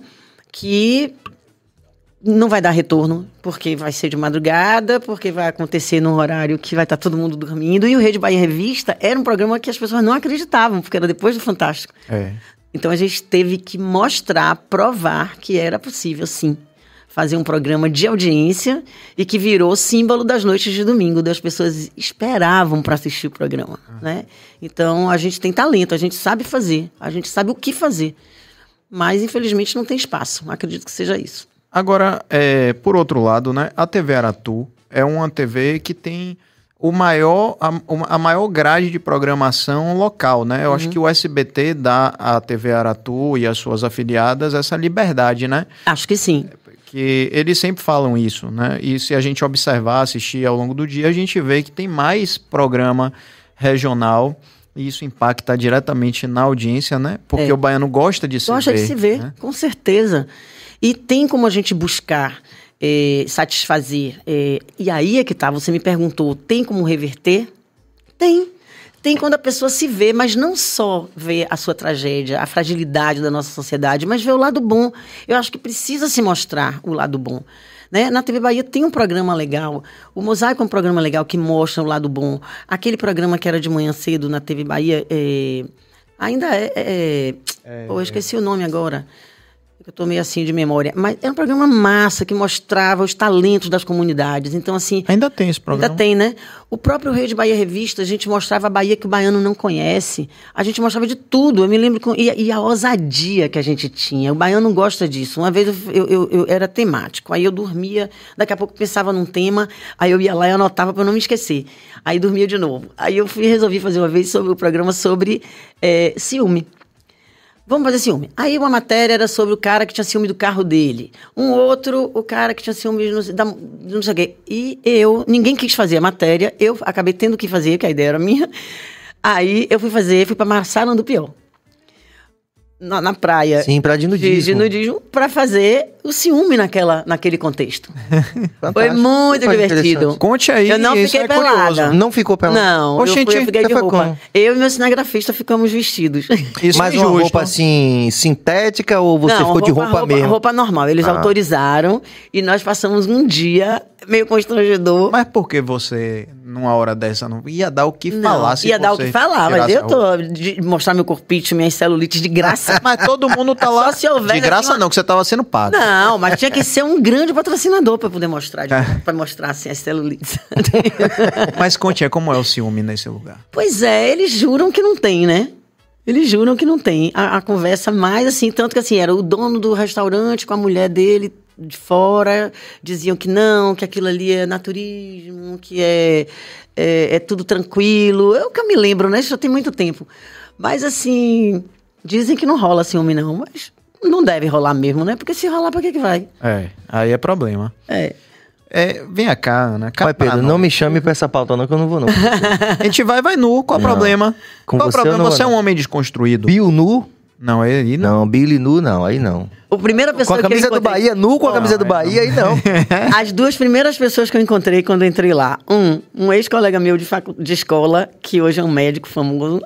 que não vai dar retorno, porque vai ser de madrugada, porque vai acontecer num horário que vai estar todo mundo dormindo. E o Rede Bahia Revista era um programa que as pessoas não acreditavam, porque era depois do Fantástico. É. Então a gente teve que mostrar, provar que era possível, sim, fazer um programa de audiência e que virou símbolo das noites de domingo, das pessoas esperavam para assistir o programa, né? Então a gente tem talento, a gente sabe fazer, a gente sabe o que fazer, mas infelizmente não tem espaço. Acredito que seja isso. Agora, é, por outro lado, né, a TV Aratu é uma TV que tem o maior, a, a maior grade de programação local, né? Eu acho que o SBT dá à TV Aratu e às suas afiliadas essa liberdade, né? Acho que sim. Que eles sempre falam isso, né? E se a gente observar, assistir ao longo do dia, a gente vê que tem mais programa regional e isso impacta diretamente na audiência, né? Porque É. o baiano gosta de se Gosta ver. de se ver, né? com certeza. E tem como a gente buscar eh, satisfazer. eh, e aí é que tá, você me perguntou, tem como reverter? Tem. Tem quando a pessoa se vê, mas não só vê a sua tragédia, a fragilidade da nossa sociedade, mas vê o lado bom. Eu acho que precisa se mostrar o lado bom. Né? Na TV Bahia tem um programa legal. O Mosaico é um programa legal que mostra o lado bom. Aquele programa que era de manhã cedo na TV Bahia, eh, ainda é. é, pô, eu esqueci o nome agora. Eu tô meio assim de memória. Mas era um programa massa que mostrava os talentos das comunidades. Então, assim. Ainda tem esse programa. Ainda tem, né? O próprio Rede Bahia Revista, a gente mostrava a Bahia que o baiano não conhece. A gente mostrava de tudo. Eu me lembro. Com, e, e a ousadia que a gente tinha. O baiano gosta disso. Uma vez eu, eu, eu- era temático. Aí eu dormia, daqui a pouco pensava num tema, aí eu ia lá e anotava para não me esquecer. Aí dormia de novo. Aí eu fui resolvi fazer uma vez sobre o programa sobre eh, ciúme. Vamos fazer ciúme. Aí uma matéria era sobre o cara que tinha ciúme do carro dele. Um outro, o cara que tinha ciúme de não, sei- o quê. E eu, ninguém quis fazer a matéria, eu acabei tendo que fazer, que a ideia era minha. Aí eu fui fazer, fui pra Marçal do Pior. Na, na praia. Sim, pra de nudismo. de nudismo pra fazer o ciúme naquela, naquele contexto. Foi muito Foi divertido. Conte aí, Eu não fiquei é curioso. pelada. Não ficou pelado? Não, Oxente, eu, fui, eu fiquei de roupa. como? Eu e meu cinegrafista ficamos vestidos. Isso Mas é uma roupa assim, sintética ou você Não, ficou de roupa, mesmo? Roupa normal. Eles Ah. autorizaram e nós passamos um dia meio constrangedor. Mas por que você, numa hora dessa, não ia dar o que Não, falar? se ia dar o que falar, mas eu tô de mostrar meu corpite, minhas celulites de graça. Mas todo mundo tá lá. Só se houver de graça uma- não, que você tava sendo pago. Não, mas tinha que ser um grande patrocinador pra poder mostrar, É. para mostrar assim as celulites. Mas conte aí como é o ciúme nesse lugar. pois é, eles juram que não tem, né? Eles juram que não tem. A, a conversa mais assim, tanto que assim, era o dono do restaurante com a mulher dele de fora, diziam que não, que aquilo ali é naturismo, que é, é, é tudo tranquilo. Eu que eu me lembro, né? Isso já tem muito tempo. Mas assim, dizem que não rola ciúme, não, mas não deve rolar mesmo, né? Porque se rolar, pra que que vai? É, aí é problema. É. É, vem cá, Ana. pra Pedro, nós. não me chame pra essa pauta não, que eu não vou não. A gente vai, vai nu. Qual o Não. problema? Com Qual o problema? não Você é um não. homem desconstruído. Bill nu? Não, aí não. Não, Billy nu não, aí não. A primeira Com pessoa a camisa que eu do encontrei- Bahia, nu com a camisa do aí Bahia, aí não. As duas primeiras pessoas que eu encontrei quando eu entrei lá. Um, um ex-colega meu de, facu... de escola, que hoje é um médico famoso.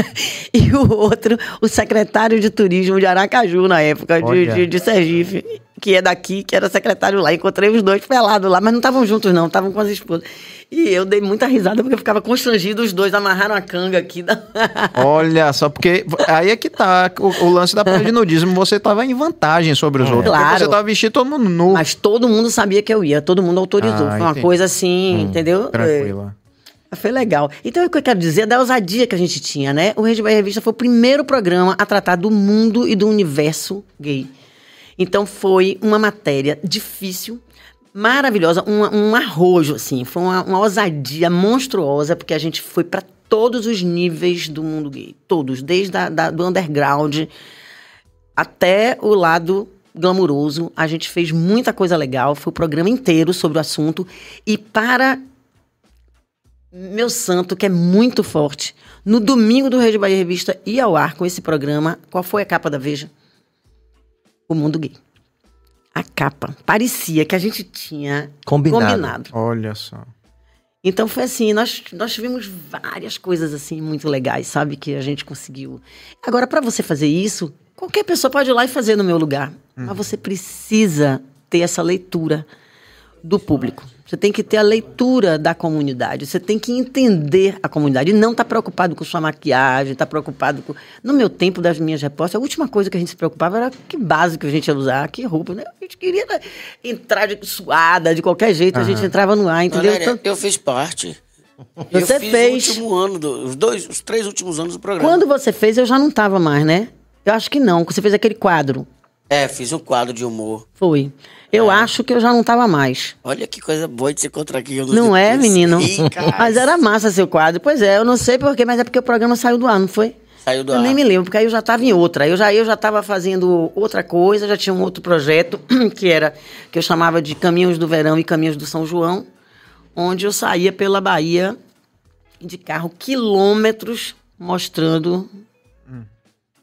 e o outro, o secretário de turismo de Aracaju, na época, de, de, de Sergipe. Que é daqui, que era secretário lá. Encontrei os dois pelados lá, mas não estavam juntos, não, estavam com as esposas. E eu dei muita risada porque eu ficava constrangido, os dois amarraram a canga aqui. Da... Olha, só porque. Aí é que tá. O, o lance da praia de nudismo, você tava em vantagem sobre os outros. Porque Claro. você tava vestido todo mundo nu. Mas todo mundo sabia que eu ia, todo mundo autorizou. Ah, Foi uma entendi. coisa assim, entendeu? É. Tranquila. Foi legal. Então, o que eu quero dizer é da ousadia que a gente tinha, né? O Rede Bahia Revista foi o primeiro programa a tratar do mundo e do universo gay. Então, foi uma matéria difícil, maravilhosa, um, um arrojo, assim. Foi uma, uma ousadia monstruosa, porque a gente foi para todos os níveis do mundo gay. Todos, desde a, da, do underground até o lado glamuroso. A gente fez muita coisa legal, foi o programa inteiro sobre o assunto. E para meu santo, que é muito forte, no domingo do Rede Bahia Revista ia ao ar com esse programa. Qual foi a capa da Veja? O mundo gay. A capa. Parecia que a gente tinha Combinado. combinado. Olha só. Então foi assim, nós, nós tivemos várias coisas assim muito legais, sabe? Que a gente conseguiu. Agora, para você fazer isso, qualquer pessoa pode ir lá e fazer no meu lugar. Mas você precisa ter essa leitura do público. Você tem que ter a leitura da comunidade. Você tem que entender a comunidade. E não estar preocupado com sua maquiagem, estar preocupado com. No meu tempo das minhas repórteres, a última coisa que a gente se preocupava era que base que a gente ia usar, que roupa. Né? A gente queria entrar de suada, de qualquer jeito, a gente entrava no ar, entendeu? Valéria, Então, eu fiz parte. Você eu fiz fez. o último ano, do- os dois, os três últimos anos do programa. Quando você fez, eu já não estava mais, né? Eu acho que não. Você fez aquele quadro. É, fiz um quadro de humor. Foi. Eu acho que eu já não estava mais. Olha que coisa boa de se encontrar aqui. eu Não é, menino? Mas era massa seu quadro. Pois é, eu não sei porquê, mas é porque o programa saiu do ar, não foi? Saiu do eu ar. nem me lembro, porque aí eu já estava em outra. Eu já eu já estava fazendo outra coisa, já tinha um outro projeto que era que eu chamava de Caminhos do Verão e Caminhos do São João, onde eu saía pela Bahia de carro quilômetros mostrando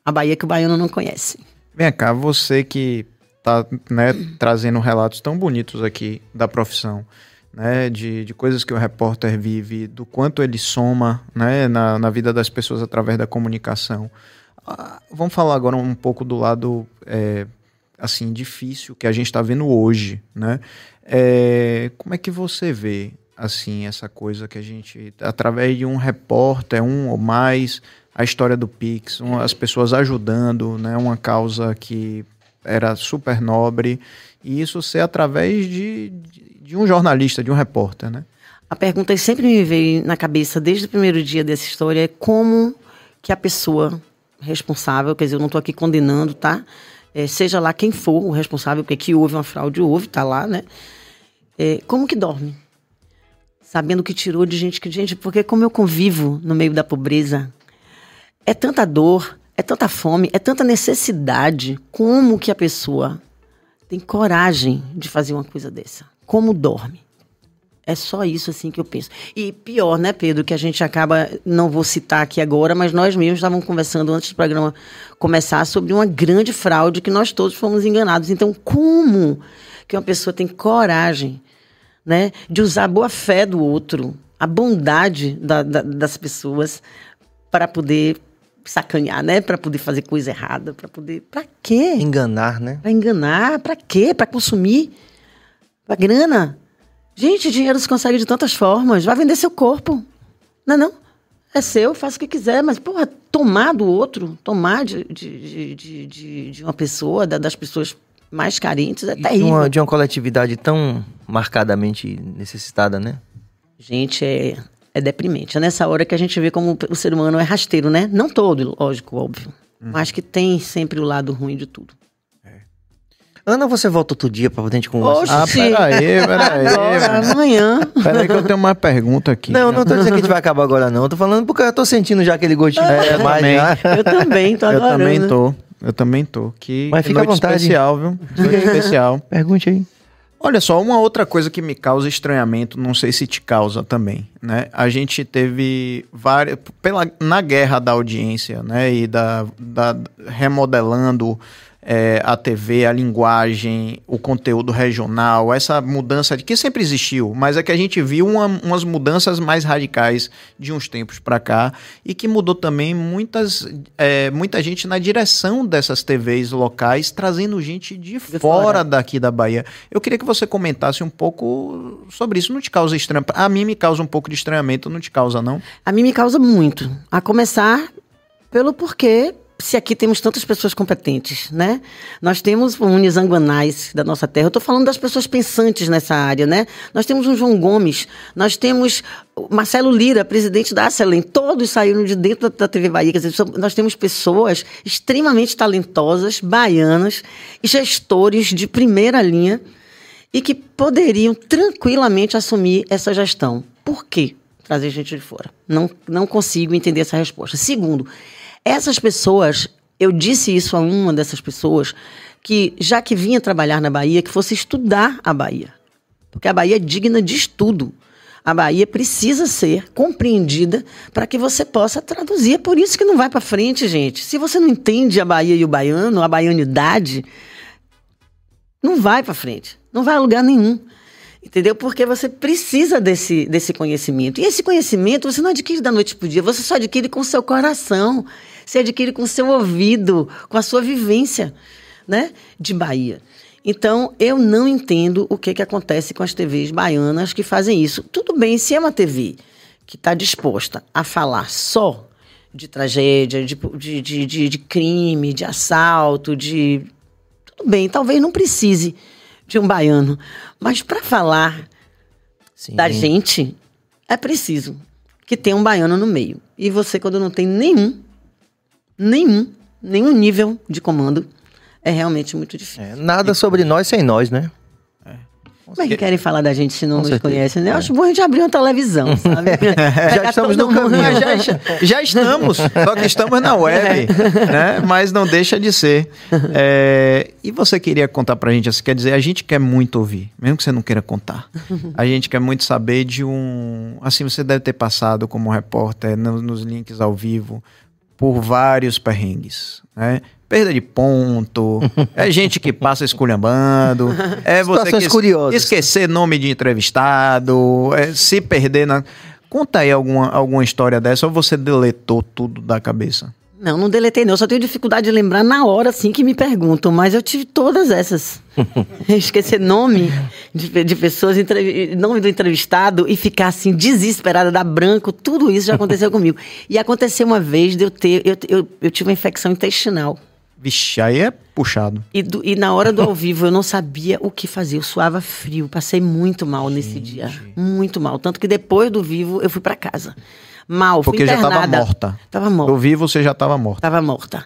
a Bahia que o baiano não conhece. Vem cá, você que tá né, trazendo relatos tão bonitos aqui da profissão, né, de, de coisas que o repórter vive, do quanto ele soma né, na, na vida das pessoas através da comunicação. Ah, vamos falar agora um pouco do lado é, assim difícil que a gente está vendo hoje, né? É, como é que você vê assim essa coisa que a gente através de um repórter, um ou mais, a história do Pix, um- as pessoas ajudando, né? Uma causa que era super nobre e isso ser através de, de, um jornalista, de um repórter, né? A pergunta que sempre me veio na cabeça desde o primeiro dia dessa história é como que a pessoa responsável, quer dizer, eu não estou aqui condenando, tá? É, seja lá quem for o responsável, porque que houve uma fraude, houve, tá lá, né? É, como que dorme? Sabendo que tirou de gente que. Gente, porque como eu convivo no meio da pobreza, é tanta dor, é tanta fome, é tanta necessidade. Como que a pessoa tem coragem de fazer uma coisa dessa? Como dorme? É só isso assim que eu penso. E pior, né, Pedro, que a gente acaba, não vou citar aqui agora, mas nós mesmos estávamos conversando antes do programa começar sobre uma grande fraude que nós todos fomos enganados. Então, como que uma pessoa tem coragem, né, de usar a boa fé do outro, a bondade da, da, das pessoas para poder sacanear, né, para poder fazer coisa errada, para poder, para quê? Enganar, né? Para enganar, para quê? Para consumir, para grana. Gente, dinheiro se consegue de tantas formas. Vai vender seu corpo. Não é não? É seu, faça o que quiser, mas, porra, tomar do outro, tomar de, de, de, de, de uma pessoa, das pessoas mais carentes, é E terrível. De uma, de uma coletividade tão marcadamente necessitada, né? Gente, é, é deprimente. É nessa hora que a gente vê como o ser humano é rasteiro, né? Não todo, lógico, óbvio. Mas que tem sempre o lado ruim de tudo. Ana, você volta outro dia pra gente conversar? Ah, peraí, peraí. Agora, amanhã. Peraí que eu tenho uma pergunta aqui. Não, não tô dizendo que a gente vai acabar agora, não. Eu tô falando porque eu tô sentindo já aquele gostinho É, mais também. já. Eu também, tô Eu adorando. também tô. Eu também tô. Que Mas fica à noite vontade. especial, viu? Noite especial. Pergunte aí. Olha só, uma outra coisa que me causa estranhamento, não sei se te causa também, né? A gente teve várias pela na guerra da audiência, né? E da, da remodelando é, a TV, a linguagem, o conteúdo regional, essa mudança de que sempre existiu, mas é que a gente viu uma- umas mudanças mais radicais de uns tempos para cá e que mudou também muitas, é, muita gente na direção dessas TVs locais, trazendo gente de, fora, fora. daqui da Bahia. Eu queria que você comentasse um pouco sobre isso. Não te causa estranhamento? A mim me causa um pouco de estranhamento, não te causa, não? A mim me causa muito. A começar pelo porquê, se aqui temos tantas pessoas competentes, né? Nós temos unes anguanais da nossa terra. Eu estou falando das pessoas pensantes nessa área, né? Nós temos um João Gomes, nós temos Marcelo Lira, presidente da Acelen. Todos saíram de dentro da, TV Bahia. Quer dizer, nós temos pessoas extremamente talentosas, baianas, gestores de primeira linha e que poderiam tranquilamente assumir essa gestão. Por quê trazer gente de fora? Não, não consigo entender essa resposta. Segundo, essas pessoas, eu disse isso a uma dessas pessoas, que já que vinha trabalhar na Bahia, que fosse estudar a Bahia. Porque a Bahia é digna de estudo. A Bahia precisa ser compreendida para que você possa traduzir. É por isso que não vai para frente, gente. Se você não entende a Bahia e o baiano, a baianidade, não vai para frente. Não vai a lugar nenhum. Entendeu? Porque você precisa desse, desse conhecimento. E esse conhecimento você não adquire da noite para o dia, você só adquire com o seu coração. Você adquire com o seu ouvido, com a sua vivência né, de Bahia. Então, eu não entendo o que, que acontece com as TVs baianas que fazem isso. Tudo bem, se é uma TV que está disposta a falar só de tragédia, de, de, de, de, de crime, de assalto, de tudo bem, talvez não precise de um baiano, mas para falar Sim. da gente é preciso que tenha um baiano no meio. E você quando não tem nenhum, nenhum, nenhum nível de comando, é realmente muito difícil. É, nada sobre nós sem nós, né? Como é que querem falar da gente se não Com nos certeza. conhecem, né? Eu acho bom a gente abrir uma televisão, sabe? Já estamos no caminho. Já, já- estamos, só que estamos na web, né? Mas não deixa de ser. É, e você queria contar pra gente, assim, quer dizer, a gente quer muito ouvir, mesmo que você não queira contar. A gente quer muito saber de um. Assim, você deve ter passado como repórter no- nos links ao vivo por vários perrengues, né? Perda de ponto, é gente que passa esculhambando, é você que curiosas. esquecer nome de entrevistado, é, se perder na. Conta aí alguma, alguma história dessa ou você deletou tudo da cabeça? Não, não deletei não. Eu só tenho dificuldade de lembrar na hora, assim, que me perguntam. Mas eu tive todas essas. Esquecer nome de, de pessoas, nome do entrevistado e ficar, assim, desesperada, dar branco. Tudo isso já aconteceu comigo. E aconteceu uma vez de eu ter... Eu, eu, eu tive uma infecção intestinal. Vixe, aí é puxado. E, do- e na hora do ao vivo eu não sabia o que fazer. Eu suava frio. Passei muito mal nesse dia. Muito mal. Tanto que depois do vivo eu fui pra casa. Mal, fui Porque já tava internada. morta. Tava morta. Eu vi você já tava morta. Tava morta.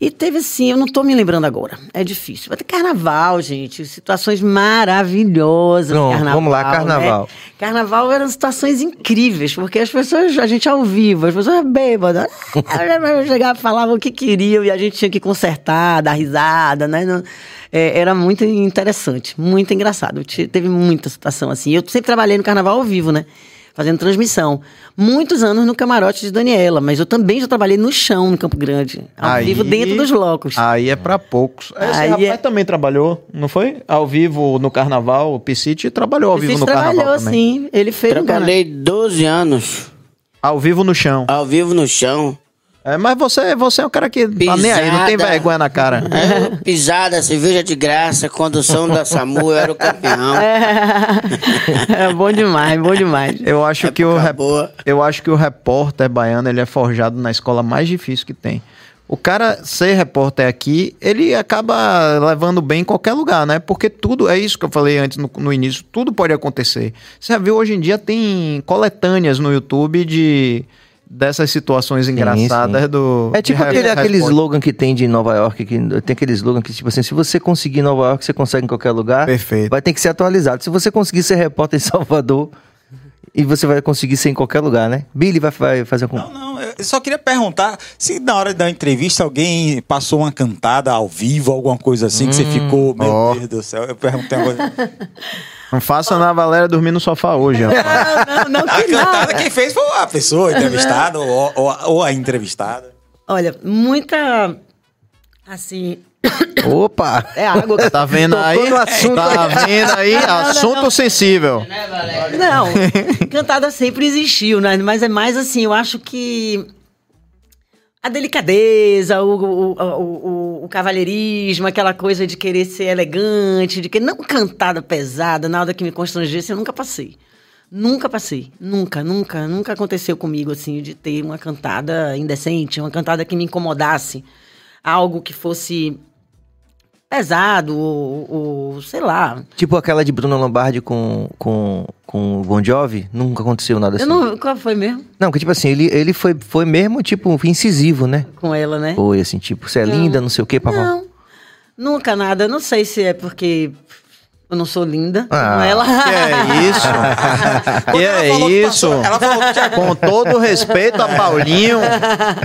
E teve assim, eu não tô me lembrando agora. É difícil. Vai ter carnaval, gente. Situações maravilhosas. Pronto, carnaval, vamos lá, carnaval. né? Carnaval eram situações incríveis, porque as pessoas, a gente ao vivo, as pessoas bêbadas. Chegava, falavam o que queriam e a gente tinha que consertar, dar risada, né? Não- é, era muito interessante, muito engraçado. Te- Teve muita situação assim. Eu sempre trabalhei no carnaval ao vivo, né? Fazendo transmissão. Muitos anos no camarote de Daniela, mas eu também já trabalhei no chão, no Campo Grande. Ao Aí- vivo, dentro dos blocos. Aí é pra poucos. Esse Aí rapaz é- também trabalhou, não foi? Ao vivo no carnaval, o Piscite trabalhou ao vivo no trabalhou, carnaval também. sim. Ele fez um Trabalhei 12 anos Ao vivo no chão. ao vivo no chão. É, mas você, você é um cara que tá nem aí, não tem Pisada. vergonha na cara. É, pisada, cerveja de graça, condução da SAMU, eu era o campeão. É bom demais, bom demais. Eu acho que o rep- boa. eu acho que o repórter baiano ele é forjado na escola mais difícil que tem. O cara ser repórter aqui, ele acaba levando bem em qualquer lugar, né? Porque tudo, é isso que eu falei antes no, no início, tudo pode acontecer. Você já viu, hoje em dia tem coletâneas no YouTube de dessas situações engraçadas sim. do... É tipo aquele, aquele slogan que tem de Nova York, que tem aquele slogan que, tipo assim, se você conseguir em Nova York, você consegue em qualquer lugar. Perfeito. Vai ter que ser atualizado. Se você conseguir ser repórter em Salvador, e você vai conseguir ser em qualquer lugar, né? Billy vai, vai fazer com. Não, não, eu só queria perguntar se na hora da entrevista alguém passou uma cantada ao vivo, alguma coisa assim, que você ficou, meu ó. Deus do céu, eu perguntei uma coisa. Não faça na Valéria dormir no sofá hoje. Não, não, A que cantada nada. quem fez foi a pessoa entrevistada ou, ou- ou a entrevistada. Olha, muita. Assim. Opa! É água. que Tá vendo aí? assunto. Tá vendo aí? Assunto sensível. Não, cantada sempre existiu, né? Mas é mais assim, eu acho que a delicadeza, o, o, o, o- cavalheirismo, aquela coisa de querer ser elegante, de que não cantada pesada, nada que me constrangesse, eu nunca passei. Nunca passei. Nunca, nunca, nunca aconteceu comigo assim de ter uma cantada indecente, uma cantada que me incomodasse, algo que fosse pesado ou, ou sei lá, Tipo aquela de Bruno Lombardi com, com, com o Bon Jovi, nunca aconteceu nada assim. Eu não. Qual foi mesmo? Não, que tipo assim, ele, ele foi, foi mesmo, tipo, incisivo, né? Com ela, né? Foi assim, tipo, você é linda, não sei o quê, papá. Não. Nunca nada. Não sei se é porque eu não sou linda. Ah. Não ela. Que é isso? que ela é falou que isso? passou- ela falou que tinha- Com todo respeito a Paulinho,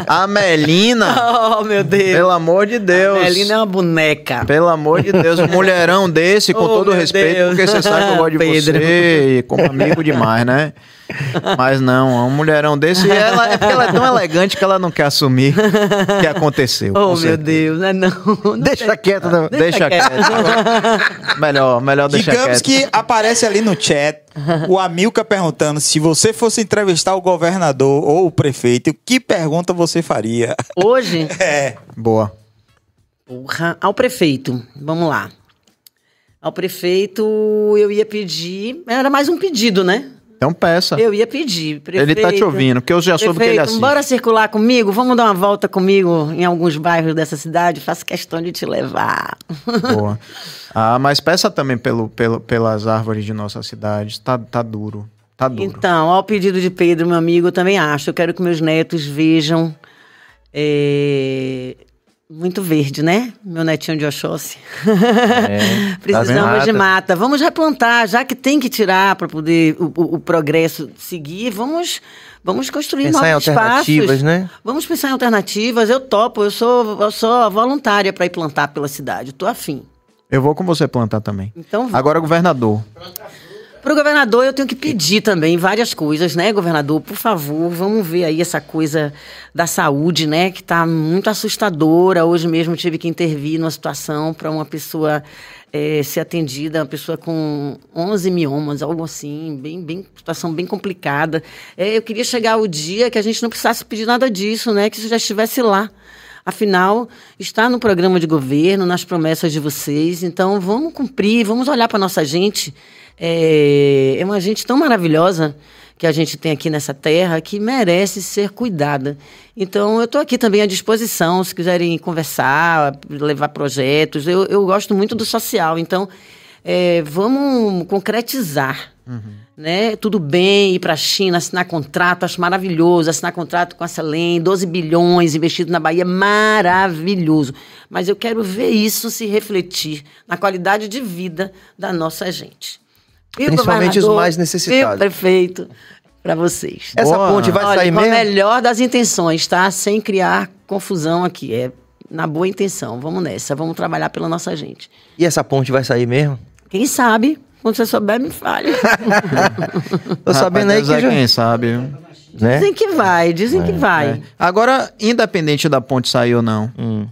a Melina, oh, meu Deus. pelo amor de Deus. Melina é uma boneca. Pelo amor de Deus, um mulherão desse, com Oh, todo respeito, Deus. porque você sabe que eu gosto de Pedro. você, e como amigo demais, né? Mas não, um mulherão desse, e ela, é porque ela é tão elegante que ela não quer assumir que aconteceu. Oh, meu certeza. Deus. Não, é não. não Deixa tem- quieto, não. Deixa quieto. melhor, melhor deixar Digamos quieto. que aparece ali no chat o Amilca perguntando se você fosse entrevistar o governador ou o prefeito, que pergunta você faria? Hoje, É. Boa. porra, ao prefeito. Vamos lá. Ao prefeito, eu ia pedir. Era mais um pedido, né? Então peça. Eu ia pedir. Ele tá te prefeito, ouvindo, porque eu já soube que ele Prefeito, assiste. bora circular comigo? Vamos dar uma volta comigo em alguns bairros dessa cidade? Faço questão de te levar. Boa. Ah, mas peça também pelo, pelo, pelas árvores de nossa cidade. Tá, tá duro. Tá duro. Então, ao pedido de Pedro, meu amigo, eu também acho. Eu quero que meus netos vejam. é, Muito verde, né? Meu netinho de Oxóssi. É, Precisamos tá de mata. Vamos replantar, já que tem que tirar para poder o, o- o progresso seguir, vamos, vamos construir Pensar em novos alternativas, espaços. né? Vamos pensar em alternativas. Eu topo, eu sou, eu sou voluntária para ir plantar pela cidade. Estou afim. Eu vou com você plantar também. Então, Agora, governador. Para o governador, eu tenho que pedir também várias coisas, né, governador? Por favor, vamos ver aí essa coisa da saúde, né, que está muito assustadora. Hoje mesmo tive que intervir numa situação para uma pessoa eh, ser atendida, uma pessoa com 11 miomas, algo assim, bem, bem, situação bem complicada. Eh, eu queria chegar o dia que a gente não precisasse pedir nada disso, né, que isso já estivesse lá. Afinal, está no programa de governo, nas promessas de vocês. Então, vamos cumprir, vamos olhar para nossa gente. É, é uma gente tão maravilhosa que a gente tem aqui nessa terra que merece ser cuidada. Então, eu estou aqui também à disposição, se quiserem conversar, levar projetos. Eu, eu gosto muito do social, então é, vamos concretizar. Né? Tudo bem ir para a China, assinar contrato, acho maravilhoso. Assinar contrato com a Selem, 12 bilhões investido na Bahia, maravilhoso. Mas eu quero ver isso se refletir na qualidade de vida da nossa gente. E Principalmente os mais necessitados. E o prefeito, para vocês. Essa Boa. ponte vai Olha, sair com a mesmo? melhor das intenções, tá? Sem criar confusão aqui. É na boa intenção. Vamos nessa, vamos trabalhar pela nossa gente. E essa ponte vai sair mesmo? Quem sabe? Quando você souber, me fale. Tô sabendo aí Deus que é já, quem sabe. né? Dizem que vai, dizem que vai. É. Agora, independente da ponte sair ou não, Hum.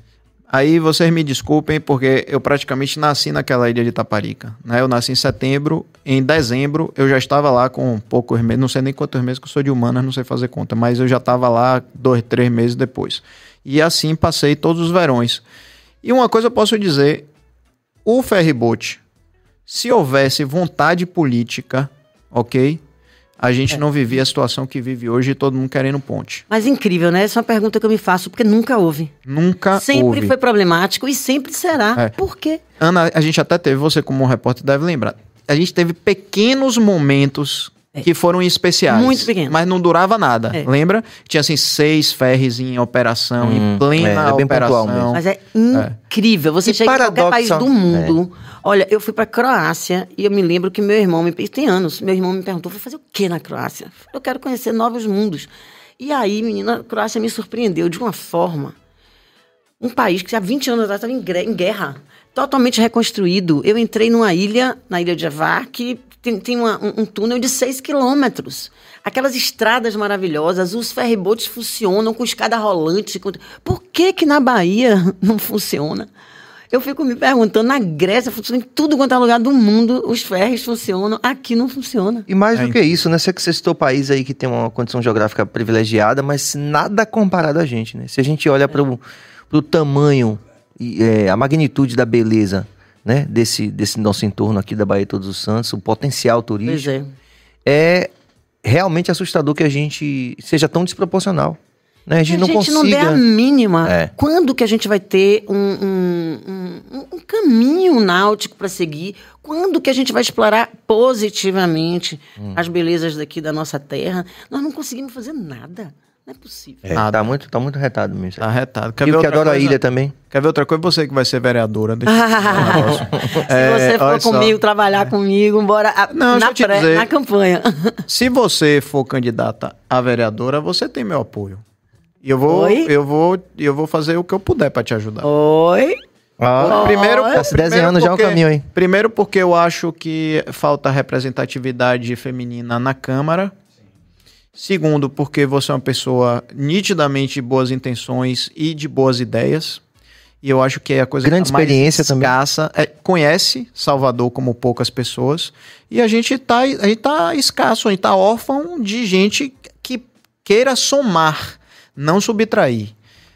aí vocês me desculpem, porque eu praticamente nasci naquela ilha de Taparica. Né? Eu nasci em setembro, em dezembro eu já estava lá com poucos meses, não sei nem quantos meses, que eu sou de humanas, não sei fazer conta, mas eu já estava lá dois, três meses depois. E assim passei todos os verões. E uma coisa eu posso dizer: o ferryboat, se houvesse vontade política, ok? A gente não vivia a situação que vive hoje e todo mundo querendo ponte. Mas incrível, né? Essa é uma pergunta que eu me faço, porque nunca houve. Nunca sempre houve. foi problemático e sempre será. É. Por quê? Ana, a gente até teve, você como repórter deve lembrar, a gente teve pequenos momentos que foram especiais. É. Muito pequenos. Mas não durava nada. É. Lembra? Tinha assim seis ferries em operação, Hum, em plena é, é bem operação. mesmo. Mas é incrível. Você E chega em qualquer país paradoxo- do mundo. Olha, eu fui pra Croácia e eu me lembro que meu irmão, me, isso tem anos, meu irmão me perguntou: foi fazer o que na Croácia? Eu quero conhecer novos mundos. E aí, menina, a Croácia me surpreendeu de uma forma. Um país que há 20 anos atrás estava em guerra, totalmente reconstruído. Eu entrei numa ilha, na ilha de Avar, que tem, tem uma- um, um túnel de 6 quilômetros. Aquelas estradas maravilhosas, os ferryboats funcionam com escada rolante. com- Por que que na Bahia não funciona? Eu fico me perguntando, na Grécia funciona em tudo quanto é lugar do mundo, os ferries funcionam, aqui não funciona. E mais É. do que isso, né? Você que você citou país aí que tem uma condição geográfica privilegiada, mas nada comparado a gente, né? Se a gente olha para o tamanho é, a magnitude da beleza, né? Desse, desse nosso entorno aqui da Bahia Todos os Santos, o potencial Pois turístico, é. é realmente assustador que a gente seja tão desproporcional. Né? A gente não a gente consiga... não der a mínima, É. quando que a gente vai ter um, um- um- um caminho náutico para seguir? Quando que a gente vai explorar positivamente Hum. as belezas daqui da nossa terra? Nós não conseguimos fazer nada. Não é possível. É, Nada. tá, muito, tá muito retado mesmo. Tá retado. Quer e ver o que adora a ilha também. Quer ver outra coisa? Você que vai ser vereadora. Deixa negócio. Se É, você for olha só. comigo, trabalhar comigo, bora a- Não, na, pré- dizer. na campanha. Se você for candidata a vereadora, você tem meu apoio. E eu vou, Oi? eu vou, eu vou fazer o que eu puder pra te ajudar. Oi? Ah, Primeiro, Tá se desenhando já o porque- caminho aí. Primeiro porque eu acho que falta representatividade feminina na Câmara. Segundo, porque você é uma pessoa nitidamente de boas intenções e de boas ideias. E eu acho que é a coisa Grande que tá mais experiência também. escassa. É, conhece Salvador como poucas pessoas. E a gente tá, a gente tá escasso, a gente tá órfão de gente que queira somar, não subtrair.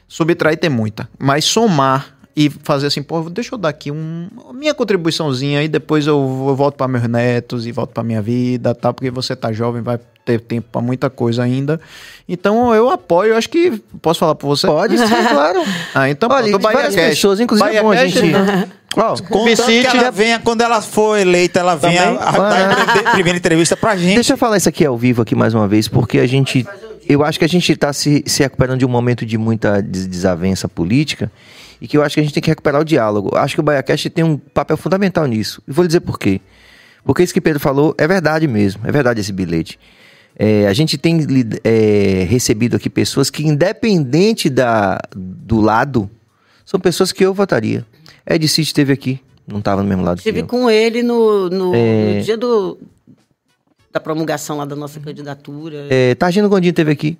Subtrair tem muita, mas somar e fazer assim, pô, deixa eu dar aqui um, minha contribuiçãozinha e depois eu, eu volto para meus netos e volto para minha vida, tá? Porque você tá jovem, vai ter tempo para muita coisa ainda. Então eu apoio, eu acho que posso falar para você. Pode sim, claro. Ah, então Olha, pronto, várias BahiaCast. pessoas, inclusive é bom a BahiaCast, gente... Contanto Vicite- que ela venha, quando ela for eleita, ela venha a, dar a primeira entrevista pra gente. Deixa eu falar isso aqui ao vivo aqui mais uma vez, porque a gente. Eu acho que a gente está se, se recuperando de um momento de muita des- desavença política e que eu acho que a gente tem que recuperar o diálogo. Acho que o BaiaCast tem um papel fundamental nisso. E vou lhe dizer por quê. Porque isso que Pedro falou é verdade mesmo, é verdade esse bilhete. É, a gente tem é, recebido aqui pessoas que, independente da, do lado, são pessoas que eu votaria. Ed City esteve aqui, não estava no mesmo lado Estive com ele no, no, É. no dia do, da promulgação lá da nossa candidatura. É, Targino Gondim teve aqui.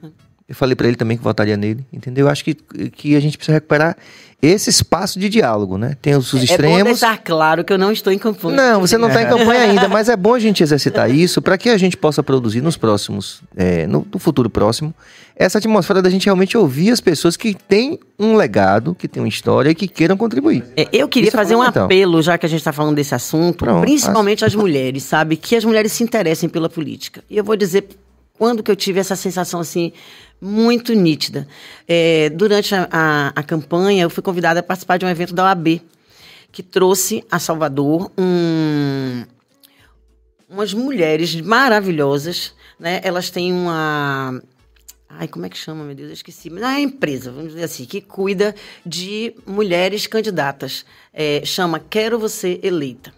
Eu falei pra ele também que votaria nele, entendeu? Eu acho que, que a gente precisa recuperar esse espaço de diálogo, né? Tem os, os É bom extremos. deixar claro que eu não estou em campanha. Não, você não está em campanha ainda, mas é bom a gente exercitar isso para que a gente possa produzir nos próximos, é, no, no futuro próximo, essa atmosfera da gente realmente ouvir as pessoas que têm um legado, que têm uma história e que queiram contribuir. É, eu queria Isso é fazer um apelo, já que a gente está falando desse assunto, Pronto. principalmente às mulheres, sabe? Que as mulheres se interessem pela política. E eu vou dizer quando que eu tive essa sensação assim muito nítida. É, durante a, a- a campanha, eu fui convidada a participar de um evento da OAB, que trouxe a Salvador um, umas mulheres maravilhosas, né? Elas têm uma Ai, como é que chama, meu Deus? Eu esqueci. Mas é uma empresa, vamos dizer assim, que cuida de mulheres candidatas. É, chama Quero Você Eleita.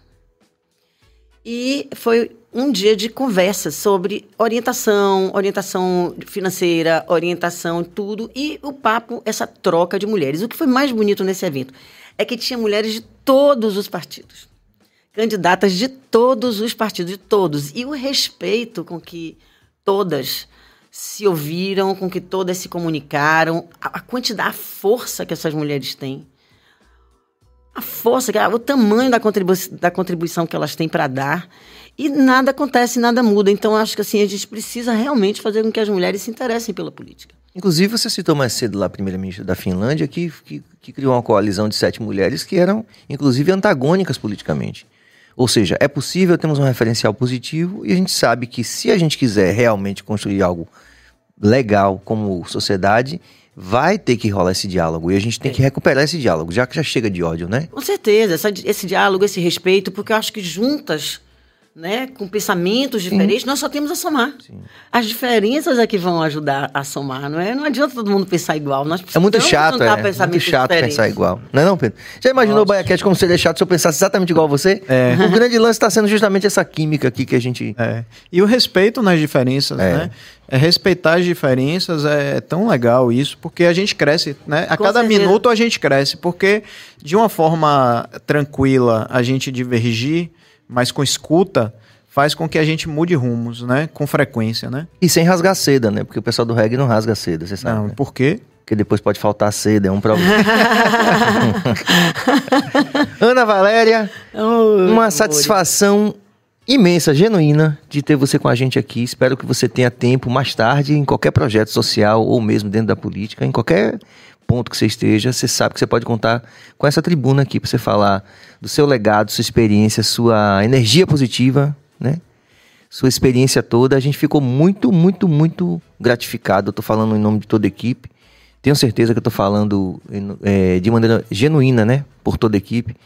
E foi um dia de conversa sobre orientação, orientação financeira, orientação, tudo. E o papo, essa troca de mulheres. O que foi mais bonito nesse evento é que tinha mulheres de todos os partidos. Candidatas de todos os partidos, de todos. E o respeito com que todas se ouviram, com que todas se comunicaram, a, quantidade, a força que essas mulheres têm a força, o tamanho da, contribu da contribuição que elas têm para dar. E nada acontece, nada muda. Então, acho que assim, a gente precisa realmente fazer com que as mulheres se interessem pela política. Inclusive, você citou mais cedo lá a primeira-ministra da Finlândia, que, que, que, criou uma coalizão de sete mulheres que eram, inclusive, antagônicas politicamente. Ou seja, é possível, temos um referencial positivo e a gente sabe que se a gente quiser realmente construir algo legal como sociedade, vai ter que rolar esse diálogo e a gente tem é. que recuperar esse diálogo, já que já chega de ódio, né? Com certeza, essa, esse diálogo, esse respeito, porque eu acho que juntas né, com pensamentos diferentes, Sim. nós só temos a somar. Sim. As diferenças é que vão ajudar a somar, não é? Não adianta todo mundo pensar igual. Nós é muito chato, é. muito chato diferentes. pensar igual. Não é não, Pedro? Já imaginou Nossa. o Baiaquete como seria chato se eu pensasse exatamente igual a você? É. O grande lance está sendo justamente essa química aqui que a gente... É. E o respeito nas diferenças, é. né? É respeitar as diferenças é tão legal isso, porque a gente cresce, né? A Com cada certeza. minuto a gente cresce, porque de uma forma tranquila a gente divergir mas com escuta, faz com que a gente mude rumos, né? Com frequência, né? E sem rasgar seda, né? Porque o pessoal do reggae não rasga seda, você sabe. Não, né? por quê? Porque depois pode faltar seda, é um problema. Ana Valéria, oh, uma satisfação imensa, genuína de ter você com a gente aqui. Espero que você tenha tempo mais tarde em qualquer projeto social ou mesmo dentro da política, em qualquer ponto que você esteja, você sabe que você pode contar com essa tribuna aqui para você falar do seu legado, sua experiência, sua energia positiva, né? Sua experiência toda. A gente ficou muito, muito, muito gratificado. Eu tô falando em nome de toda a equipe. Tenho certeza que eu tô falando é, de maneira genuína, né? Por toda a equipe.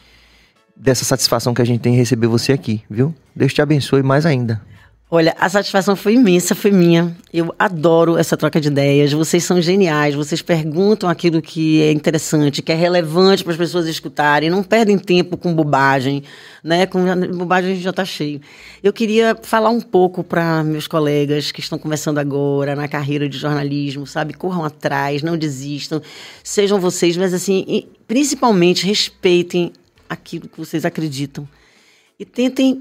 Dessa satisfação que a gente tem em receber você aqui, viu? Deus te abençoe mais ainda. Olha, a satisfação foi imensa, foi minha. Eu adoro essa troca de ideias. Vocês são geniais. Vocês perguntam aquilo que é interessante, que é relevante para as pessoas escutarem. Não perdem tempo com bobagem, né? Com bobagem a gente já está cheio. Eu queria falar um pouco para meus colegas que estão começando agora na carreira de jornalismo, sabe? Corram atrás, não desistam. Sejam vocês, mas assim, principalmente respeitem aquilo que vocês acreditam e tentem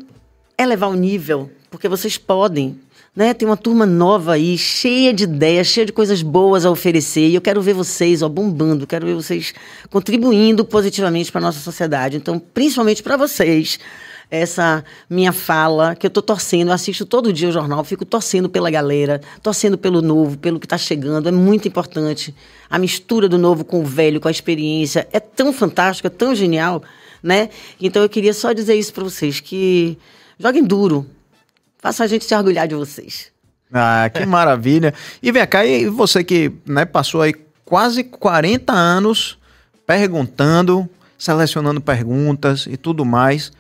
elevar o nível porque vocês podem. Né? Tem uma turma nova aí, cheia de ideias, cheia de coisas boas a oferecer. E eu quero ver vocês ó, bombando, quero ver vocês contribuindo positivamente para a nossa sociedade. Então, principalmente para vocês, essa minha fala, que eu estou torcendo, eu assisto todo dia o jornal, fico torcendo pela galera, torcendo pelo novo, pelo que está chegando. É muito importante. A mistura do novo com o velho, com a experiência, é tão fantástico, é tão genial. Né? Então, eu queria só dizer isso para vocês, que joguem duro, Faça a gente se orgulhar de vocês. Ah, que maravilha. E vem cá, e você que né, passou aí quase 40 anos perguntando, selecionando perguntas e tudo mais.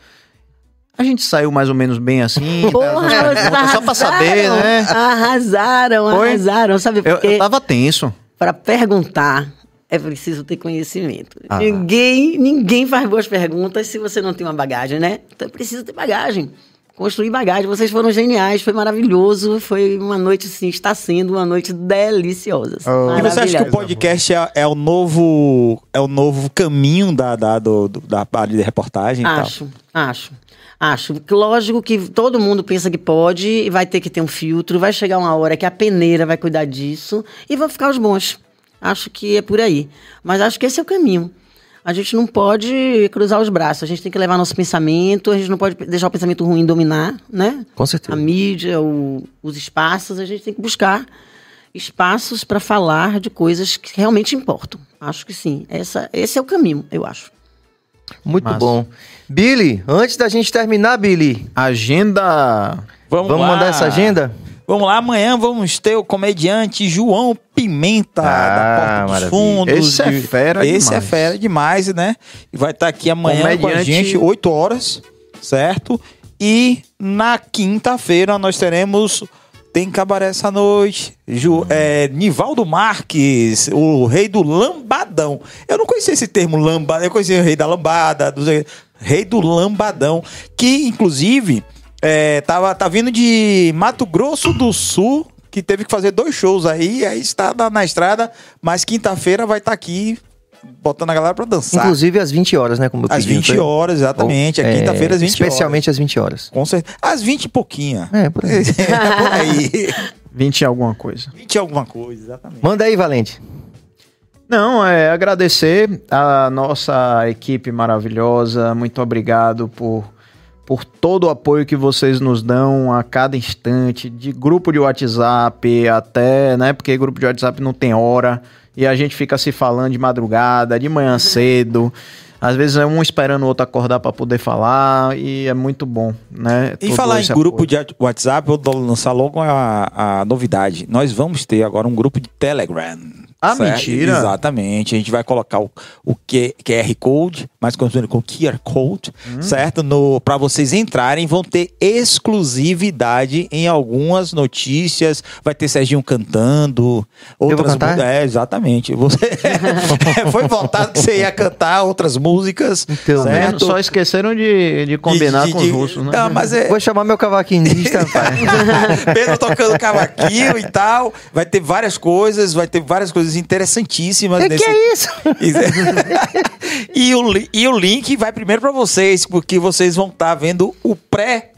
A gente saiu mais ou menos bem assim, Porra, perguntas, só pra saber, né? Arrasaram, Foi? arrasaram, sabe por quê? Eu, eu tava tenso. Para perguntar, é preciso ter conhecimento. Ah. Ninguém, ninguém faz boas perguntas se você não tem uma bagagem, né? Então é preciso ter bagagem construir bagagem. Vocês foram geniais, foi maravilhoso. Foi uma noite, sim, está sendo uma noite deliciosa. Oh. E você acha que o podcast é, é, o novo é o novo caminho da, da, do, da área de reportagem? Acho, acho. Acho. Lógico que todo mundo pensa que pode e vai ter que ter um filtro. Vai chegar uma hora que a peneira vai cuidar disso e vão ficar os bons. Acho que é por aí. Mas acho que esse é o caminho a gente não pode cruzar os braços. A gente tem que levar nosso pensamento, a gente não pode deixar o pensamento ruim dominar, né? Com certeza. A mídia, o, os espaços, a gente tem que buscar espaços para falar de coisas que realmente importam. Acho que sim. Essa, esse é o caminho, eu acho. Muito Massa. bom. Billy, antes da gente terminar, Billy. Agenda. Vamos, Vamos mandar essa agenda? Vamos lá, amanhã vamos ter o comediante João Pimenta, ah, da Porta dos maravilha. Fundos. Esse é fera Esse demais. é fera demais, né? E vai estar tá aqui amanhã comediante... com a gente, 8 horas, certo? E na quinta-feira nós teremos tem cabaré essa noite. Ju, é, Nivaldo Marques, o rei do lambadão. Eu não conhecia esse termo lambada, eu conhecia o rei da lambada, do, rei do lambadão, que inclusive É, tava, tá vindo de Mato Grosso do Sul, que teve que fazer dois shows aí, aí está na, na estrada, mas quinta-feira vai estar aqui botando a galera pra dançar. Inclusive às 20 horas, né? Como eu às pedi, não 20 foi? horas, exatamente. Ou, é quinta-feira às 20 Especialmente às 20 horas. horas. Com certeza. Às 20 e pouquinha. É, por aí. É, por aí. 20 e alguma coisa. 20 e alguma coisa, exatamente. Manda aí, Valente. Não, é agradecer a nossa equipe maravilhosa. Muito obrigado por, por todo o apoio que vocês nos dão a cada instante, de grupo de WhatsApp até, né? Porque grupo de WhatsApp não tem hora e a gente fica se falando de madrugada, de manhã cedo. Às vezes é um esperando o outro acordar para poder falar e é muito bom, né? E falar em esse grupo apoio. de WhatsApp, eu vou lançar logo a, a novidade. Nós vamos ter agora um grupo de Telegram. Ah, certo? mentira? Exatamente. A gente vai colocar o, o QR Code, mais conhecido como QR Code, Hum. certo? No, para vocês entrarem, vão ter exclusividade em algumas notícias. Vai ter Serginho cantando, outras. É, exatamente. Você foi votado que você ia cantar outras músicas. Então, certo? Só esqueceram de, de combinar De- com de- os russos, né? Não, mas é, Vou chamar meu cavaquinista, pai. Pedro tocando cavaquinho e tal. Vai ter várias coisas, vai ter várias coisas interessantíssimas que, que é isso? e, o, li- e o link vai primeiro pra vocês, porque vocês vão estar vendo o pré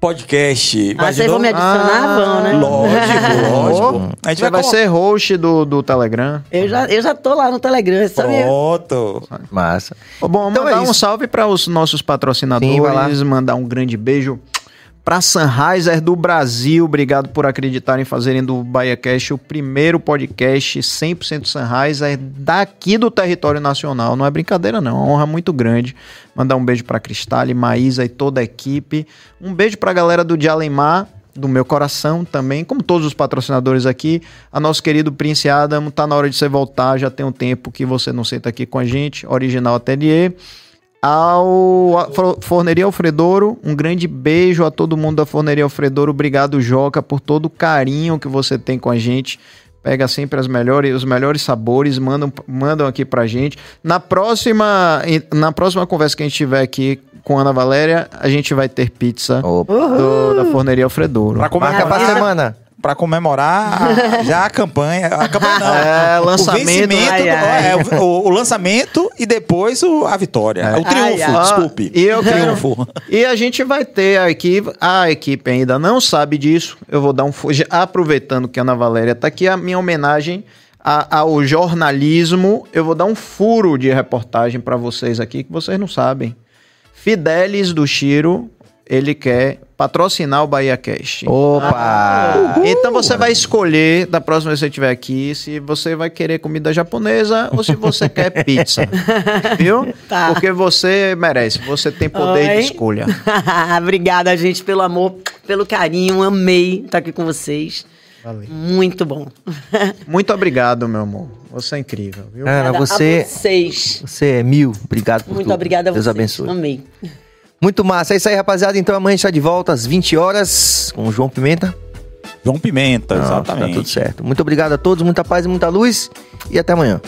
podcast. Ah, vocês vão me adicionar? Ah, vão, né? Lógico, lógico. A gente Você vai, vai colocar- ser host do, do Telegram. Eu já, eu já tô lá no Telegram, sabe? Pronto. Massa. Bom, Então mandar é um salve para os nossos Sim, vai lá. patrocinadores, mandar um grande beijo para Sunriser do Brasil. Obrigado por acreditarem em fazerem do BahiaCast o primeiro podcast 100% Sunriser daqui do território nacional. Não é brincadeira não, é uma honra muito grande. Mandar um beijo para Cristale, Maísa e toda a equipe. Um beijo para a galera do Dialemar, do meu coração também, como todos os patrocinadores aqui. A nosso querido Prince Adam, tá na hora de você voltar, já tem um tempo que você não senta aqui com a gente. Original Atelier. Ao Forneria Alfredouro, um grande beijo a todo mundo da Forneria Alfredouro. Obrigado, Joca, por todo o carinho que você tem com a gente. Pega sempre as melhores, os melhores sabores, mandam, mandam aqui pra gente. Na próxima, na próxima conversa que a gente tiver aqui com a Ana Valéria, a gente vai ter pizza do- da Forneria Alfredouro. Pra Marca pra semana. Pra comemorar a- já a campanha. A campanha não. É, lançamento. O vencimento, Ai, do- ai. é, o, o lançamento e depois o- a vitória. O triunfo, Ai, desculpe. E eu Triunfo. E a gente vai ter a equipe, a equipe ainda não sabe disso. Eu vou dar um aproveitando que a Ana Valéria tá aqui, a minha homenagem a- ao jornalismo. Eu vou dar um furo de reportagem para vocês aqui que vocês não sabem. Fidelis do Chiro, ele quer patrocinar o Bahia Cast. Opa! Então você vai escolher, da próxima vez que você estiver aqui, se você vai querer comida japonesa ou se você quer pizza. Viu? Tá. Porque você merece, você tem poder Oi. de escolha. Obrigada, gente, pelo amor, pelo carinho. Amei estar aqui com vocês. Valeu. Muito bom. Muito obrigado, meu amor. Você é incrível, viu? Obrigada você, A vocês. você é mil. Obrigado por Muito tudo. obrigada a Deus vocês. abençoe. Amei. Muito massa. É isso aí, rapaziada. Então amanhã a gente está de volta às 20 horas com o João Pimenta. João Pimenta, Pronto, exatamente. Tá tudo certo. Muito obrigado a todos, muita paz e muita luz. E até amanhã.